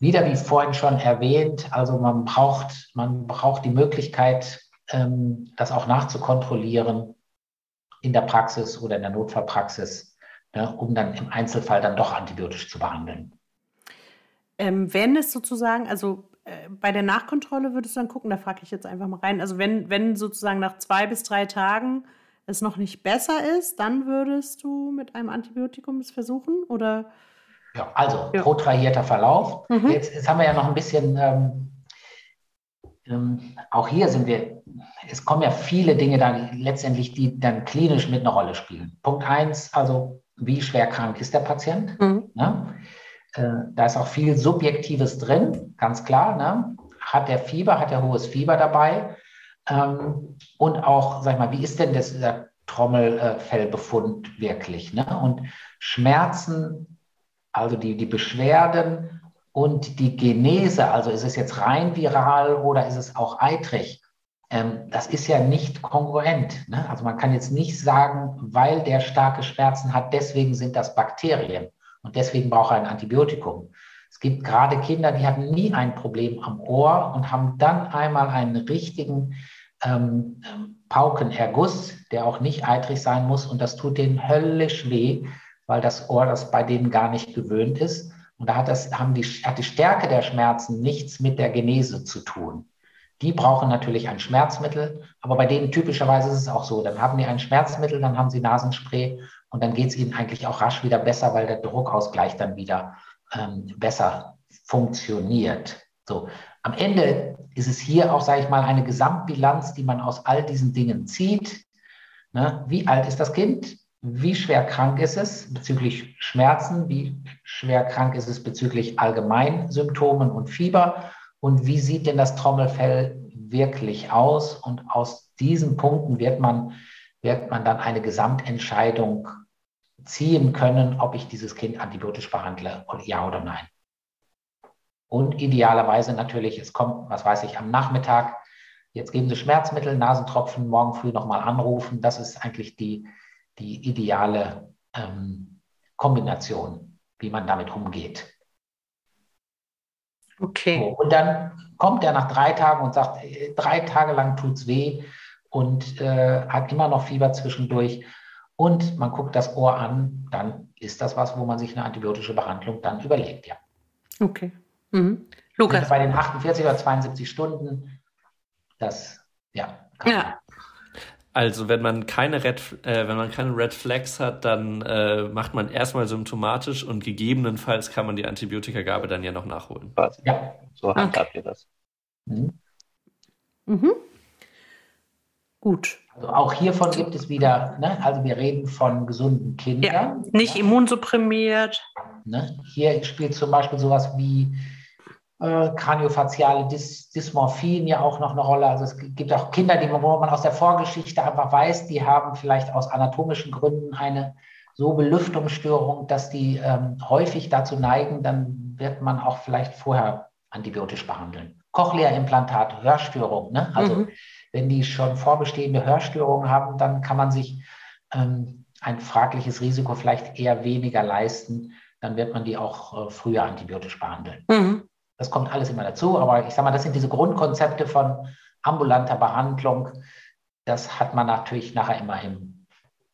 wieder wie vorhin schon erwähnt, also man braucht, man braucht die Möglichkeit, ähm, das auch nachzukontrollieren. in der Praxis oder in der Notfallpraxis, ne, um dann im Einzelfall dann doch antibiotisch zu behandeln. Ähm, wenn es sozusagen, also äh, bei der Nachkontrolle würdest du dann gucken, da frage ich jetzt einfach mal rein, also wenn, wenn sozusagen nach zwei bis drei Tagen es noch nicht besser ist, dann würdest du mit einem Antibiotikum es versuchen oder? Ja, also ja. protrahierter Verlauf. Mhm. Jetzt, jetzt, haben wir ja noch ein bisschen, ähm, ähm, auch hier sind wir, es kommen ja viele Dinge dann letztendlich, die dann klinisch mit einer Rolle spielen. Punkt eins, also wie schwer krank ist der Patient? Mhm. Ne? Äh, da ist auch viel Subjektives drin, ganz klar. Ne? Hat der Fieber, hat er hohes Fieber dabei? Ähm, und auch, sag ich mal, wie ist denn das, der Trommelfellbefund wirklich? Ne? Und Schmerzen, also die, die Beschwerden und die Genese, also ist es jetzt rein viral oder ist es auch eitrig? Ähm, das ist ja nicht kongruent. Ne? Also man kann jetzt nicht sagen, weil der starke Schmerzen hat, deswegen sind das Bakterien und deswegen braucht er ein Antibiotikum. Es gibt gerade Kinder, die hatten nie ein Problem am Ohr und haben dann einmal einen richtigen ähm, Paukenerguss, der auch nicht eitrig sein muss. Und das tut denen höllisch weh, weil das Ohr das bei denen gar nicht gewöhnt ist. Und da hat, das, haben die, hat die Stärke der Schmerzen nichts mit der Genese zu tun. Die brauchen natürlich ein Schmerzmittel, aber bei denen typischerweise ist es auch so. Dann haben die ein Schmerzmittel, dann haben sie Nasenspray und dann geht es ihnen eigentlich auch rasch wieder besser, weil der Druckausgleich dann wieder ähm, besser funktioniert. So, am Ende ist es hier auch, sage ich mal, eine Gesamtbilanz, die man aus all diesen Dingen zieht. Ne? Wie alt ist das Kind? Wie schwer krank ist es bezüglich Schmerzen? Wie schwer krank ist es bezüglich Allgemeinsymptomen und Fieber? Und wie sieht denn das Trommelfell wirklich aus? Und aus diesen Punkten wird man, wird man dann eine Gesamtentscheidung ziehen können, ob ich dieses Kind antibiotisch behandle, ja oder nein. Und idealerweise natürlich, es kommt, was weiß ich, am Nachmittag, jetzt geben Sie Schmerzmittel, Nasentropfen, morgen früh nochmal anrufen. Das ist eigentlich die, die ideale ähm, Kombination, wie man damit umgeht. Okay. So, und dann kommt er nach drei Tagen und sagt, äh, drei Tage lang tut es weh und äh, hat immer noch Fieber zwischendurch. Und man guckt das Ohr an, dann ist das was, wo man sich eine antibiotische Behandlung dann überlegt, ja. Okay. Mhm. Lukas. Bei den 48 oder 72 Stunden, das, ja. Ja. Also wenn man keine Red, äh, wenn man keine Red Flags hat, dann äh, macht man erstmal symptomatisch und gegebenenfalls kann man die Antibiotikagabe dann ja noch nachholen. Ja, so handhabt okay. ihr das. Mhm. Mhm. Gut. Also auch hiervon gibt es wieder, ne? also wir reden von gesunden Kindern. Ja, nicht ja. immunsupprimiert. Ne? Hier spielt zum Beispiel sowas wie äh, kraniofaziale Dys Dysmorphien ja auch noch eine Rolle. Also es gibt auch Kinder, die, wo man aus der Vorgeschichte einfach weiß, die haben vielleicht aus anatomischen Gründen eine so Belüftungsstörung, dass die ähm, häufig dazu neigen, dann wird man auch vielleicht vorher antibiotisch behandeln. Cochlea-Implantat, Hörstörung. Ne? Also mhm. wenn die schon vorbestehende Hörstörungen haben, dann kann man sich ähm, ein fragliches Risiko vielleicht eher weniger leisten. Dann wird man die auch äh, früher antibiotisch behandeln. Mhm. Das kommt alles immer dazu, aber ich sage mal, das sind diese Grundkonzepte von ambulanter Behandlung. Das hat man natürlich nachher immer im,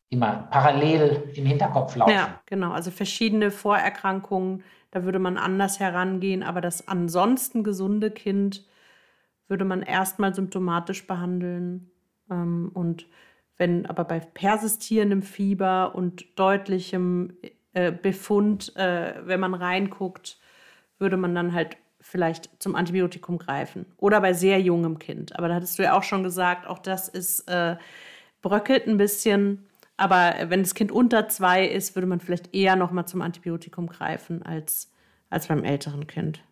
immer parallel im Hinterkopf laufen. Ja, genau. Also verschiedene Vorerkrankungen, da würde man anders herangehen, aber das ansonsten gesunde Kind würde man erstmal symptomatisch behandeln. Ähm, und wenn aber bei persistierendem Fieber und deutlichem äh, Befund, äh, wenn man reinguckt, würde man dann halt vielleicht zum Antibiotikum greifen. Oder bei sehr jungem Kind. Aber da hattest du ja auch schon gesagt, auch das ist äh, bröckelt ein bisschen. Aber wenn das Kind unter zwei ist, würde man vielleicht eher nochmal zum Antibiotikum greifen als, als beim älteren Kind.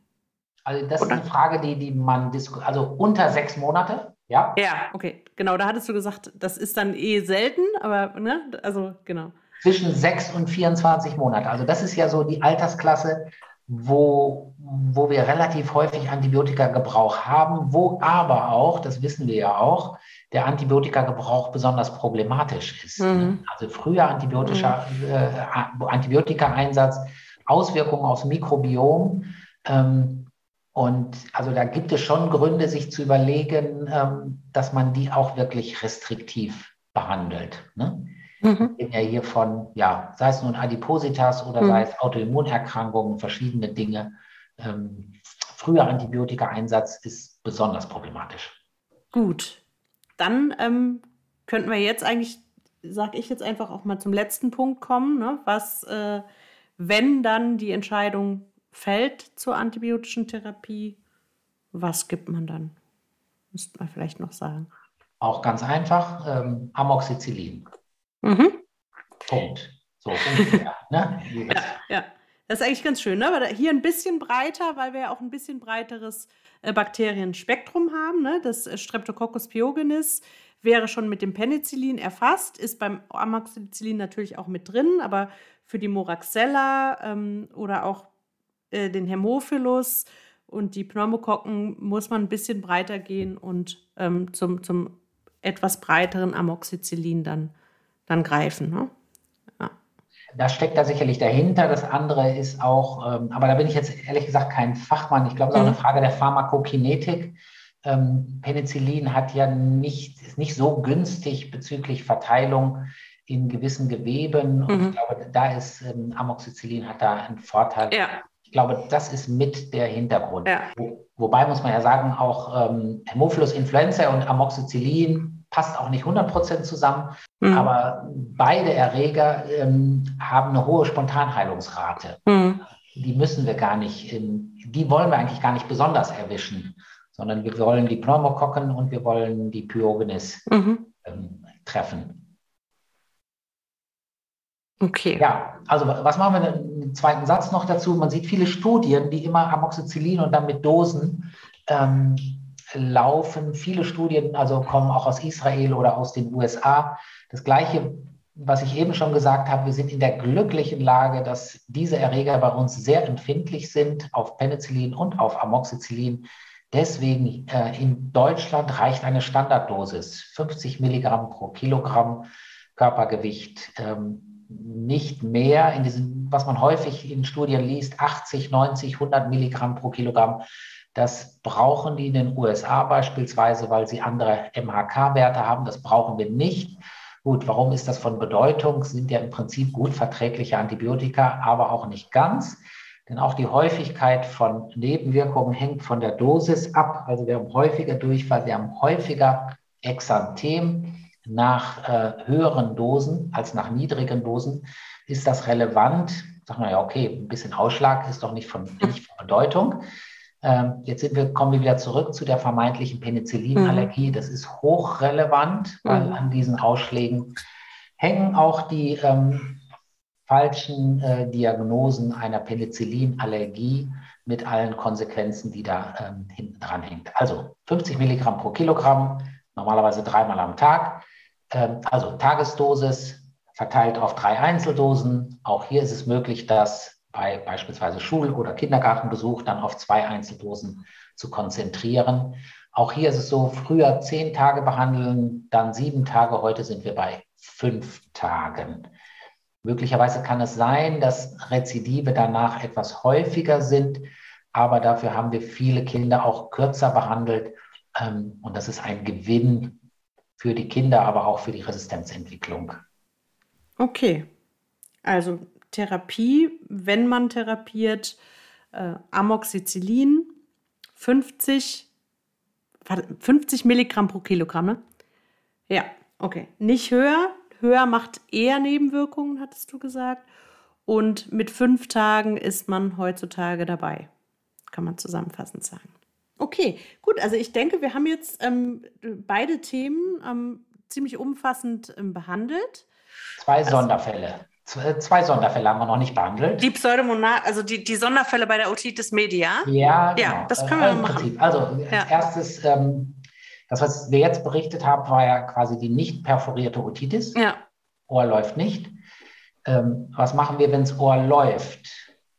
Also das Oder? ist eine Frage, die, die man diskutiert. Also unter sechs Monate, ja? Ja, okay. Genau, da hattest du gesagt, das ist dann eh selten, aber ne, also genau. Zwischen sechs und 24 Monate. Also das ist ja so die Altersklasse, wo, wo wir relativ häufig Antibiotika-Gebrauch haben, wo aber auch, das wissen wir ja auch, der Antibiotika-Gebrauch besonders problematisch ist. Mhm. Also früher antibiotischer, mhm. äh, Antibiotika-Einsatz, Auswirkungen aufs Mikrobiom. Ähm, und also da gibt es schon Gründe, sich zu überlegen, ähm, dass man die auch wirklich restriktiv behandelt. Ne? Mhm. Wir ja hier von, ja, sei es nun Adipositas oder mhm. sei es Autoimmunerkrankungen, verschiedene Dinge. Ähm, früher Antibiotika-Einsatz ist besonders problematisch. Gut, dann ähm, könnten wir jetzt eigentlich, sage ich jetzt einfach auch mal zum letzten Punkt kommen, ne? was, äh, wenn dann die Entscheidung fällt zur antibiotischen Therapie, was gibt man dann? Müsste man vielleicht noch sagen. Auch ganz einfach, ähm, Amoxicillin. Mhm. Punkt. So ungefähr. [LAUGHS] ne? ja, ja, das ist eigentlich ganz schön, ne? Aber hier ein bisschen breiter, weil wir ja auch ein bisschen breiteres äh, Bakterienspektrum haben. Ne? Das äh, Streptococcus pyogenes wäre schon mit dem Penicillin erfasst, ist beim Amoxicillin natürlich auch mit drin, aber für die Moraxella ähm, oder auch äh, den Hämophilus und die Pneumokokken muss man ein bisschen breiter gehen und ähm, zum, zum etwas breiteren Amoxicillin dann, dann greifen. Ne? Ja. Das steckt da sicherlich dahinter. Das andere ist auch, ähm, aber da bin ich jetzt ehrlich gesagt kein Fachmann. Ich glaube, es ist auch eine mhm. Frage der Pharmakokinetik. Ähm, Penicillin hat ja nicht, ist nicht so günstig bezüglich Verteilung in gewissen Geweben. Und mhm. ich glaube, da ist ähm, Amoxicillin hat da einen Vorteil. Ja. Ich glaube, das ist mit der Hintergrund. Ja. Wo, wobei muss man ja sagen, auch ähm, Hämophilus influenza und Amoxicillin passt auch nicht 100% zusammen, mhm. aber beide Erreger ähm, haben eine hohe Spontanheilungsrate. Mhm. Die müssen wir gar nicht, ähm, die wollen wir eigentlich gar nicht besonders erwischen, sondern wir wollen die Pneumokokken und wir wollen die Pyogenes mhm. ähm, treffen. Okay. Ja, also was machen wir einen zweiten Satz noch dazu? Man sieht viele Studien, die immer Amoxicillin und dann mit Dosen ähm, laufen. Viele Studien, also kommen auch aus Israel oder aus den USA. Das gleiche, was ich eben schon gesagt habe, wir sind in der glücklichen Lage, dass diese Erreger bei uns sehr empfindlich sind auf Penicillin und auf Amoxicillin. Deswegen äh, in Deutschland reicht eine Standarddosis 50 Milligramm pro Kilogramm Körpergewicht. Ähm, nicht mehr in diesem, was man häufig in Studien liest, 80, 90, 100 Milligramm pro Kilogramm. Das brauchen die in den USA beispielsweise, weil sie andere MHK-Werte haben. Das brauchen wir nicht. Gut, warum ist das von Bedeutung? Sind ja im Prinzip gut verträgliche Antibiotika, aber auch nicht ganz. Denn auch die Häufigkeit von Nebenwirkungen hängt von der Dosis ab. Also wir haben häufiger Durchfall, wir haben häufiger Exanthem nach äh, höheren Dosen als nach niedrigen Dosen. Ist das relevant? Sagt man ja, okay, ein bisschen Ausschlag ist doch nicht von, nicht von Bedeutung. Ähm, jetzt wir, kommen wir wieder zurück zu der vermeintlichen Penicillinallergie. Mhm. Das ist hochrelevant, weil mhm. an diesen Ausschlägen hängen auch die ähm, falschen äh, Diagnosen einer Penicillinallergie mit allen Konsequenzen, die da ähm, hinten dran hängt. Also 50 Milligramm pro Kilogramm, normalerweise dreimal am Tag. Ähm, also Tagesdosis verteilt auf drei Einzeldosen. Auch hier ist es möglich, das bei beispielsweise Schul- oder Kindergartenbesuch dann auf zwei Einzeldosen zu konzentrieren. Auch hier ist es so, früher zehn Tage behandeln, dann sieben Tage. Heute sind wir bei fünf Tagen. Möglicherweise kann es sein, dass Rezidive danach etwas häufiger sind, aber dafür haben wir viele Kinder auch kürzer behandelt. Ähm, und das ist ein Gewinn für die Kinder, aber auch für die Resistenzentwicklung. Okay, also Therapie, wenn man therapiert, äh, Amoxicillin 50, 50 Milligramm pro Kilogramm, ne? Ja, okay. Nicht höher. Höher macht eher Nebenwirkungen, hattest du gesagt. Und mit fünf Tagen ist man heutzutage dabei. Kann man zusammenfassend sagen. Okay, gut. Also ich denke, wir haben jetzt ähm, beide Themen ähm, ziemlich umfassend ähm, behandelt. Zwei also, Sonderfälle. Zwei Sonderfälle haben wir noch nicht behandelt. Die Pseudomonat, also die, die Sonderfälle bei der Otitis media. Ja, genau. ja das können wir äh, machen. Prinzip. Also als ja. erstes, ähm, das, was wir jetzt berichtet haben, war ja quasi die nicht perforierte Otitis. Ja. Ohr läuft nicht. Ähm, was machen wir, wenn das Ohr läuft?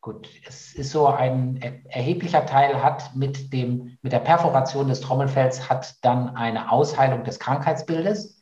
Gut, es ist so ein erheblicher Teil hat mit dem, mit der Perforation des Trommelfells hat dann eine Ausheilung des Krankheitsbildes.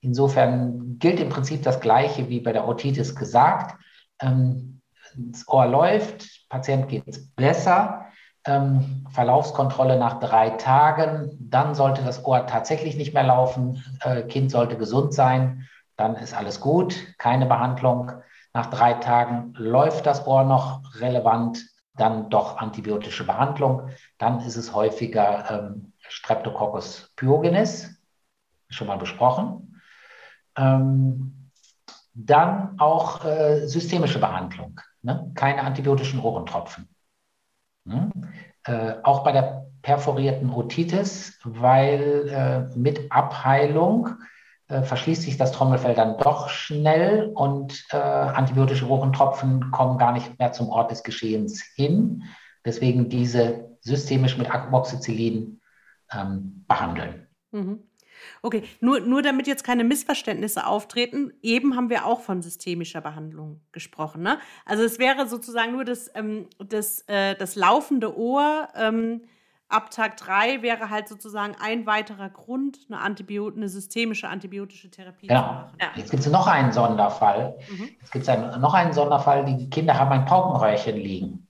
Insofern gilt im Prinzip das Gleiche wie bei der Otitis gesagt. Ähm, das Ohr läuft, Patient geht es besser. Ähm, Verlaufskontrolle nach drei Tagen, dann sollte das Ohr tatsächlich nicht mehr laufen. Äh, kind sollte gesund sein dann ist alles gut, keine Behandlung. Nach drei Tagen läuft das Ohr noch relevant, dann doch antibiotische Behandlung. Dann ist es häufiger ähm, Streptococcus pyogenes, schon mal besprochen. Ähm, dann auch äh, systemische Behandlung, ne? keine antibiotischen Ohrentropfen. Ne? Äh, auch bei der perforierten Otitis, weil äh, mit Abheilung äh, verschließt sich das Trommelfell dann doch schnell und äh, antibiotische Ohrentropfen kommen gar nicht mehr zum Ort des Geschehens hin. Deswegen diese systemisch mit Amoxicillin ähm, behandeln. Mhm. Okay, nur, nur damit jetzt keine Missverständnisse auftreten, eben haben wir auch von systemischer Behandlung gesprochen. Ne? Also es wäre sozusagen nur das, ähm, das, äh, das laufende Ohr. Ähm, ab Tag 3 wäre halt sozusagen ein weiterer Grund, eine, Antibiot eine systemische antibiotische Therapie genau. zu machen. Ja. Jetzt gibt es noch einen Sonderfall. Mhm. Jetzt gibt es noch einen Sonderfall, die Kinder haben ein Paukenröhrchen liegen.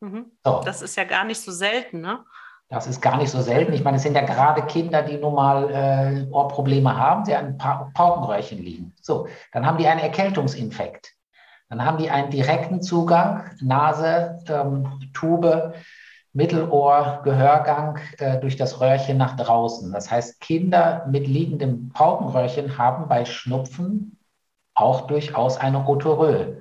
Mhm. So. Das ist ja gar nicht so selten, ne? Das ist gar nicht so selten. Ich meine, es sind ja gerade Kinder, die nun mal äh, Ohrprobleme haben, die an pa Paukenröhrchen liegen. So, dann haben die einen Erkältungsinfekt. Dann haben die einen direkten Zugang, Nase, ähm, Tube, Mittelohr, Gehörgang äh, durch das Röhrchen nach draußen. Das heißt, Kinder mit liegendem Paukenröhrchen haben bei Schnupfen auch durchaus eine Otorö.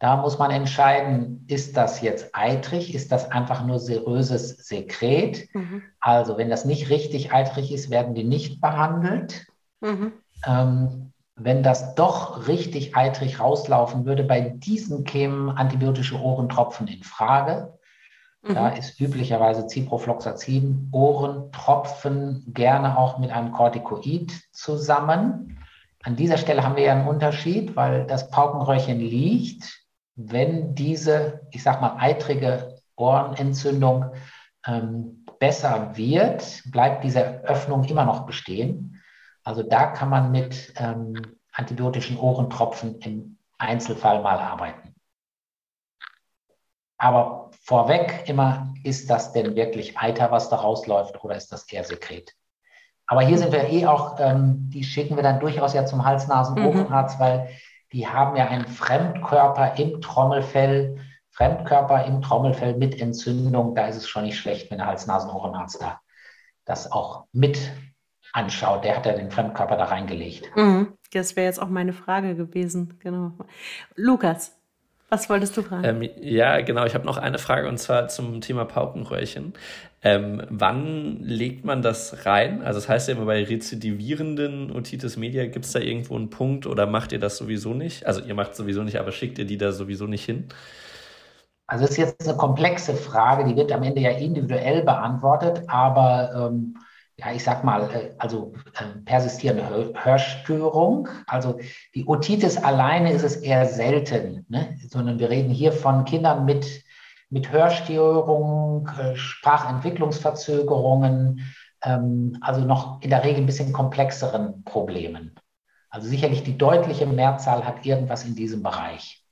Da muss man entscheiden, ist das jetzt eitrig, ist das einfach nur seröses Sekret? Mhm. Also wenn das nicht richtig eitrig ist, werden die nicht behandelt. Mhm. Ähm, wenn das doch richtig eitrig rauslaufen würde, bei diesen kämen antibiotische Ohrentropfen in Frage. Mhm. Da ist üblicherweise Ciprofloxacin, Ohrentropfen, gerne auch mit einem Corticoid zusammen. An dieser Stelle haben wir ja einen Unterschied, weil das Paukenröhrchen liegt wenn diese, ich sag mal, eitrige Ohrenentzündung ähm, besser wird, bleibt diese Öffnung immer noch bestehen. Also da kann man mit ähm, antibiotischen Ohrentropfen im Einzelfall mal arbeiten. Aber vorweg immer, ist das denn wirklich Eiter, was da rausläuft, oder ist das eher Sekret? Aber hier sind wir eh auch, ähm, die schicken wir dann durchaus ja zum Hals-Nasen-Ohrenarzt, mhm. weil die haben ja einen Fremdkörper im Trommelfell, Fremdkörper im Trommelfell mit Entzündung. Da ist es schon nicht schlecht, wenn der Hals-Nasen-Ohrenarzt da das auch mit anschaut. Der hat ja den Fremdkörper da reingelegt. Mhm. Das wäre jetzt auch meine Frage gewesen. Genau. Lukas, was wolltest du fragen? Ähm, ja, genau. Ich habe noch eine Frage und zwar zum Thema Paukenröhrchen. Ähm, wann legt man das rein? Also das heißt ja immer bei rezidivierenden Otitis Media, gibt es da irgendwo einen Punkt oder macht ihr das sowieso nicht? Also ihr macht sowieso nicht, aber schickt ihr die da sowieso nicht hin? Also das ist jetzt eine komplexe Frage, die wird am Ende ja individuell beantwortet, aber ähm, ja, ich sag mal, äh, also äh, persistierende Hörstörung. Also die Otitis alleine ist es eher selten, ne? sondern wir reden hier von Kindern mit mit Hörstörungen, äh, Sprachentwicklungsverzögerungen, ähm, also noch in der Regel ein bisschen komplexeren Problemen. Also sicherlich die deutliche Mehrzahl hat irgendwas in diesem Bereich.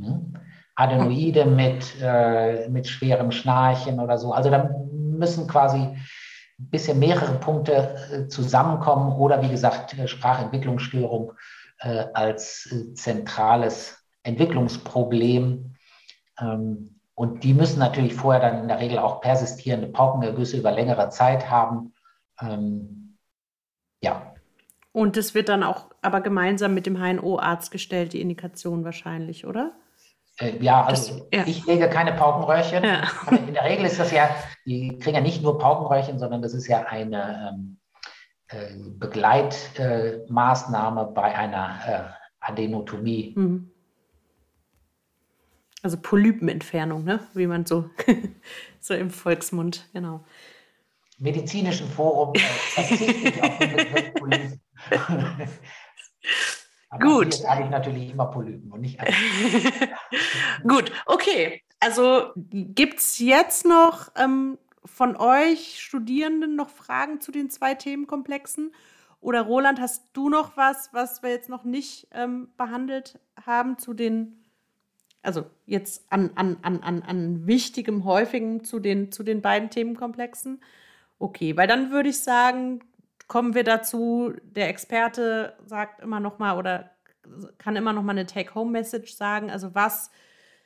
Hm? Adenoide mit, äh, mit schwerem Schnarchen oder so. Also da müssen quasi bisschen mehrere Punkte äh, zusammenkommen oder wie gesagt äh, Sprachentwicklungsstörung äh, als zentrales Entwicklungsproblem ähm, und die müssen natürlich vorher dann in der Regel auch persistierende Paukenergüsse über längere Zeit haben. Ähm, ja. Und das wird dann auch aber gemeinsam mit dem HNO-Arzt gestellt, die Indikation wahrscheinlich, oder? Äh, ja, also das, ja. ich lege keine Paukenröhrchen. Ja. In der Regel ist das ja, die kriegen ja nicht nur Paukenröhrchen, sondern das ist ja eine ähm, äh, Begleitmaßnahme bei einer äh, Adenotomie. Mhm. Also Polypenentfernung, ne? wie man so, [LAUGHS] so im Volksmund, genau. Medizinischen Forum äh, Polypen. [LAUGHS] Gut. sage ich natürlich immer Polypen und nicht [LAUGHS] Gut, okay. Also gibt es jetzt noch ähm, von euch Studierenden noch Fragen zu den zwei Themenkomplexen? Oder Roland, hast du noch was, was wir jetzt noch nicht ähm, behandelt haben zu den also jetzt an, an, an, an, an wichtigem, häufigem zu den, zu den beiden Themenkomplexen. Okay, weil dann würde ich sagen, kommen wir dazu, der Experte sagt immer noch mal oder kann immer noch mal eine Take-Home-Message sagen. Also was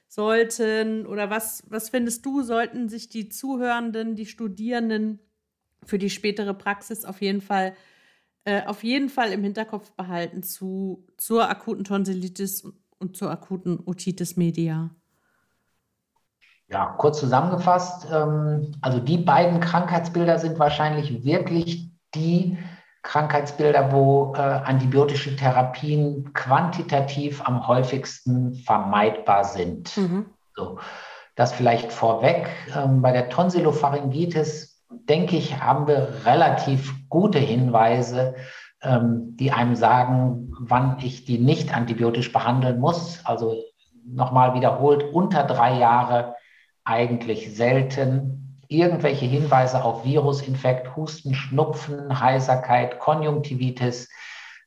sollten oder was, was findest du, sollten sich die Zuhörenden, die Studierenden für die spätere Praxis auf jeden Fall äh, auf jeden Fall im Hinterkopf behalten zu, zur akuten Tonsillitis und zur akuten Otitis media? Ja, kurz zusammengefasst, ähm, also die beiden Krankheitsbilder sind wahrscheinlich wirklich die Krankheitsbilder, wo äh, antibiotische Therapien quantitativ am häufigsten vermeidbar sind. Mhm. So, das vielleicht vorweg. Ähm, bei der Tonsillopharyngitis, denke ich, haben wir relativ gute Hinweise, ähm, die einem sagen, wann ich die nicht antibiotisch behandeln muss. Also nochmal wiederholt, unter drei Jahre eigentlich selten irgendwelche Hinweise auf Virusinfekt, Husten, Schnupfen, Heiserkeit, Konjunktivitis?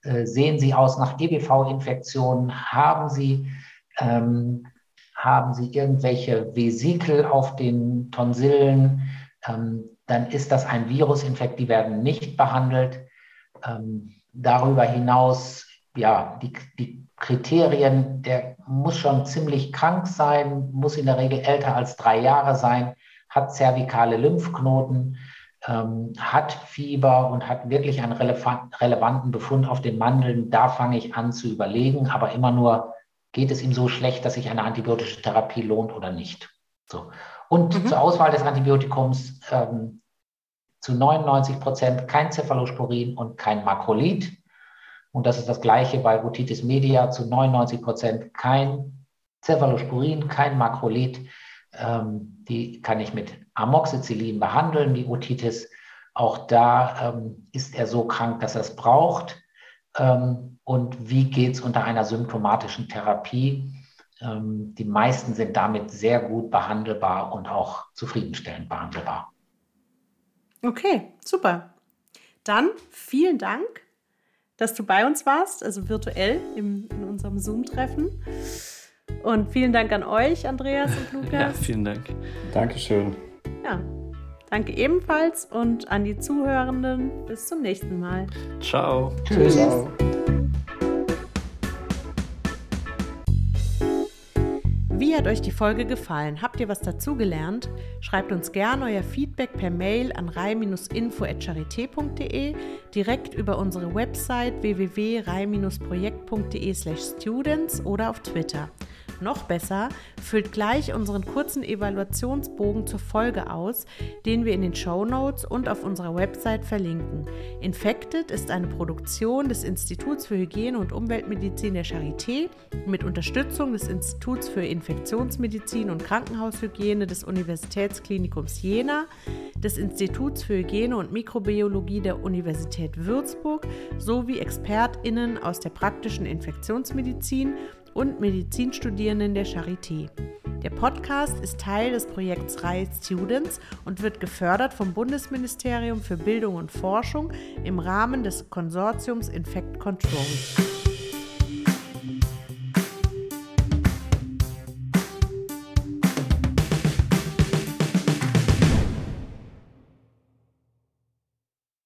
Äh, sehen Sie aus nach EBV-Infektionen? Haben Sie, ähm, haben Sie irgendwelche Vesikel auf den Tonsillen? Ähm, dann ist das ein Virusinfekt, die werden nicht behandelt. Ähm, darüber hinaus, ja, die, die Kriterien, der muss schon ziemlich krank sein, muss in der Regel älter als drei Jahre sein hat zervikale Lymphknoten, ähm, hat Fieber und hat wirklich einen relevanten Befund auf den Mandeln, da fange ich an zu überlegen, aber immer nur, geht es ihm so schlecht, dass sich eine antibiotische Therapie lohnt oder nicht. So. Und mhm. zur Auswahl des Antibiotikums ähm, zu 99 Prozent kein Cephalosporin und kein Makrolid. Und das ist das gleiche bei Otitis media, zu 99 Prozent kein Cephalosporin, kein Makrolid. Ähm, die kann ich mit Amoxicillin behandeln, die Otitis. Auch da ähm, ist er so krank, dass er es braucht. Ähm, und wie geht es unter einer symptomatischen Therapie? Ähm, die meisten sind damit sehr gut behandelbar und auch zufriedenstellend behandelbar. Okay, super. Dann vielen Dank, dass du bei uns warst, also virtuell im, in unserem Zoom-Treffen. Und vielen Dank an euch, Andreas und [LAUGHS] Lukas. Ja, vielen Dank. Dankeschön. Ja, danke ebenfalls und an die Zuhörenden. Bis zum nächsten Mal. Ciao. Tschüss. Ciao. Wie hat euch die Folge gefallen? Habt ihr was dazugelernt? Schreibt uns gerne euer Feedback per Mail an rei-info.charité.de, direkt über unsere Website www.rei-projekt.de/students oder auf Twitter. Noch besser, füllt gleich unseren kurzen Evaluationsbogen zur Folge aus, den wir in den Show Notes und auf unserer Website verlinken. Infected ist eine Produktion des Instituts für Hygiene und Umweltmedizin der Charité mit Unterstützung des Instituts für Infektionsmedizin und Krankenhaushygiene des Universitätsklinikums Jena, des Instituts für Hygiene und Mikrobiologie der Universität Würzburg sowie ExpertInnen aus der praktischen Infektionsmedizin und Medizinstudierenden der Charité. Der Podcast ist Teil des Projekts Reihe Students und wird gefördert vom Bundesministerium für Bildung und Forschung im Rahmen des Konsortiums Infect Control.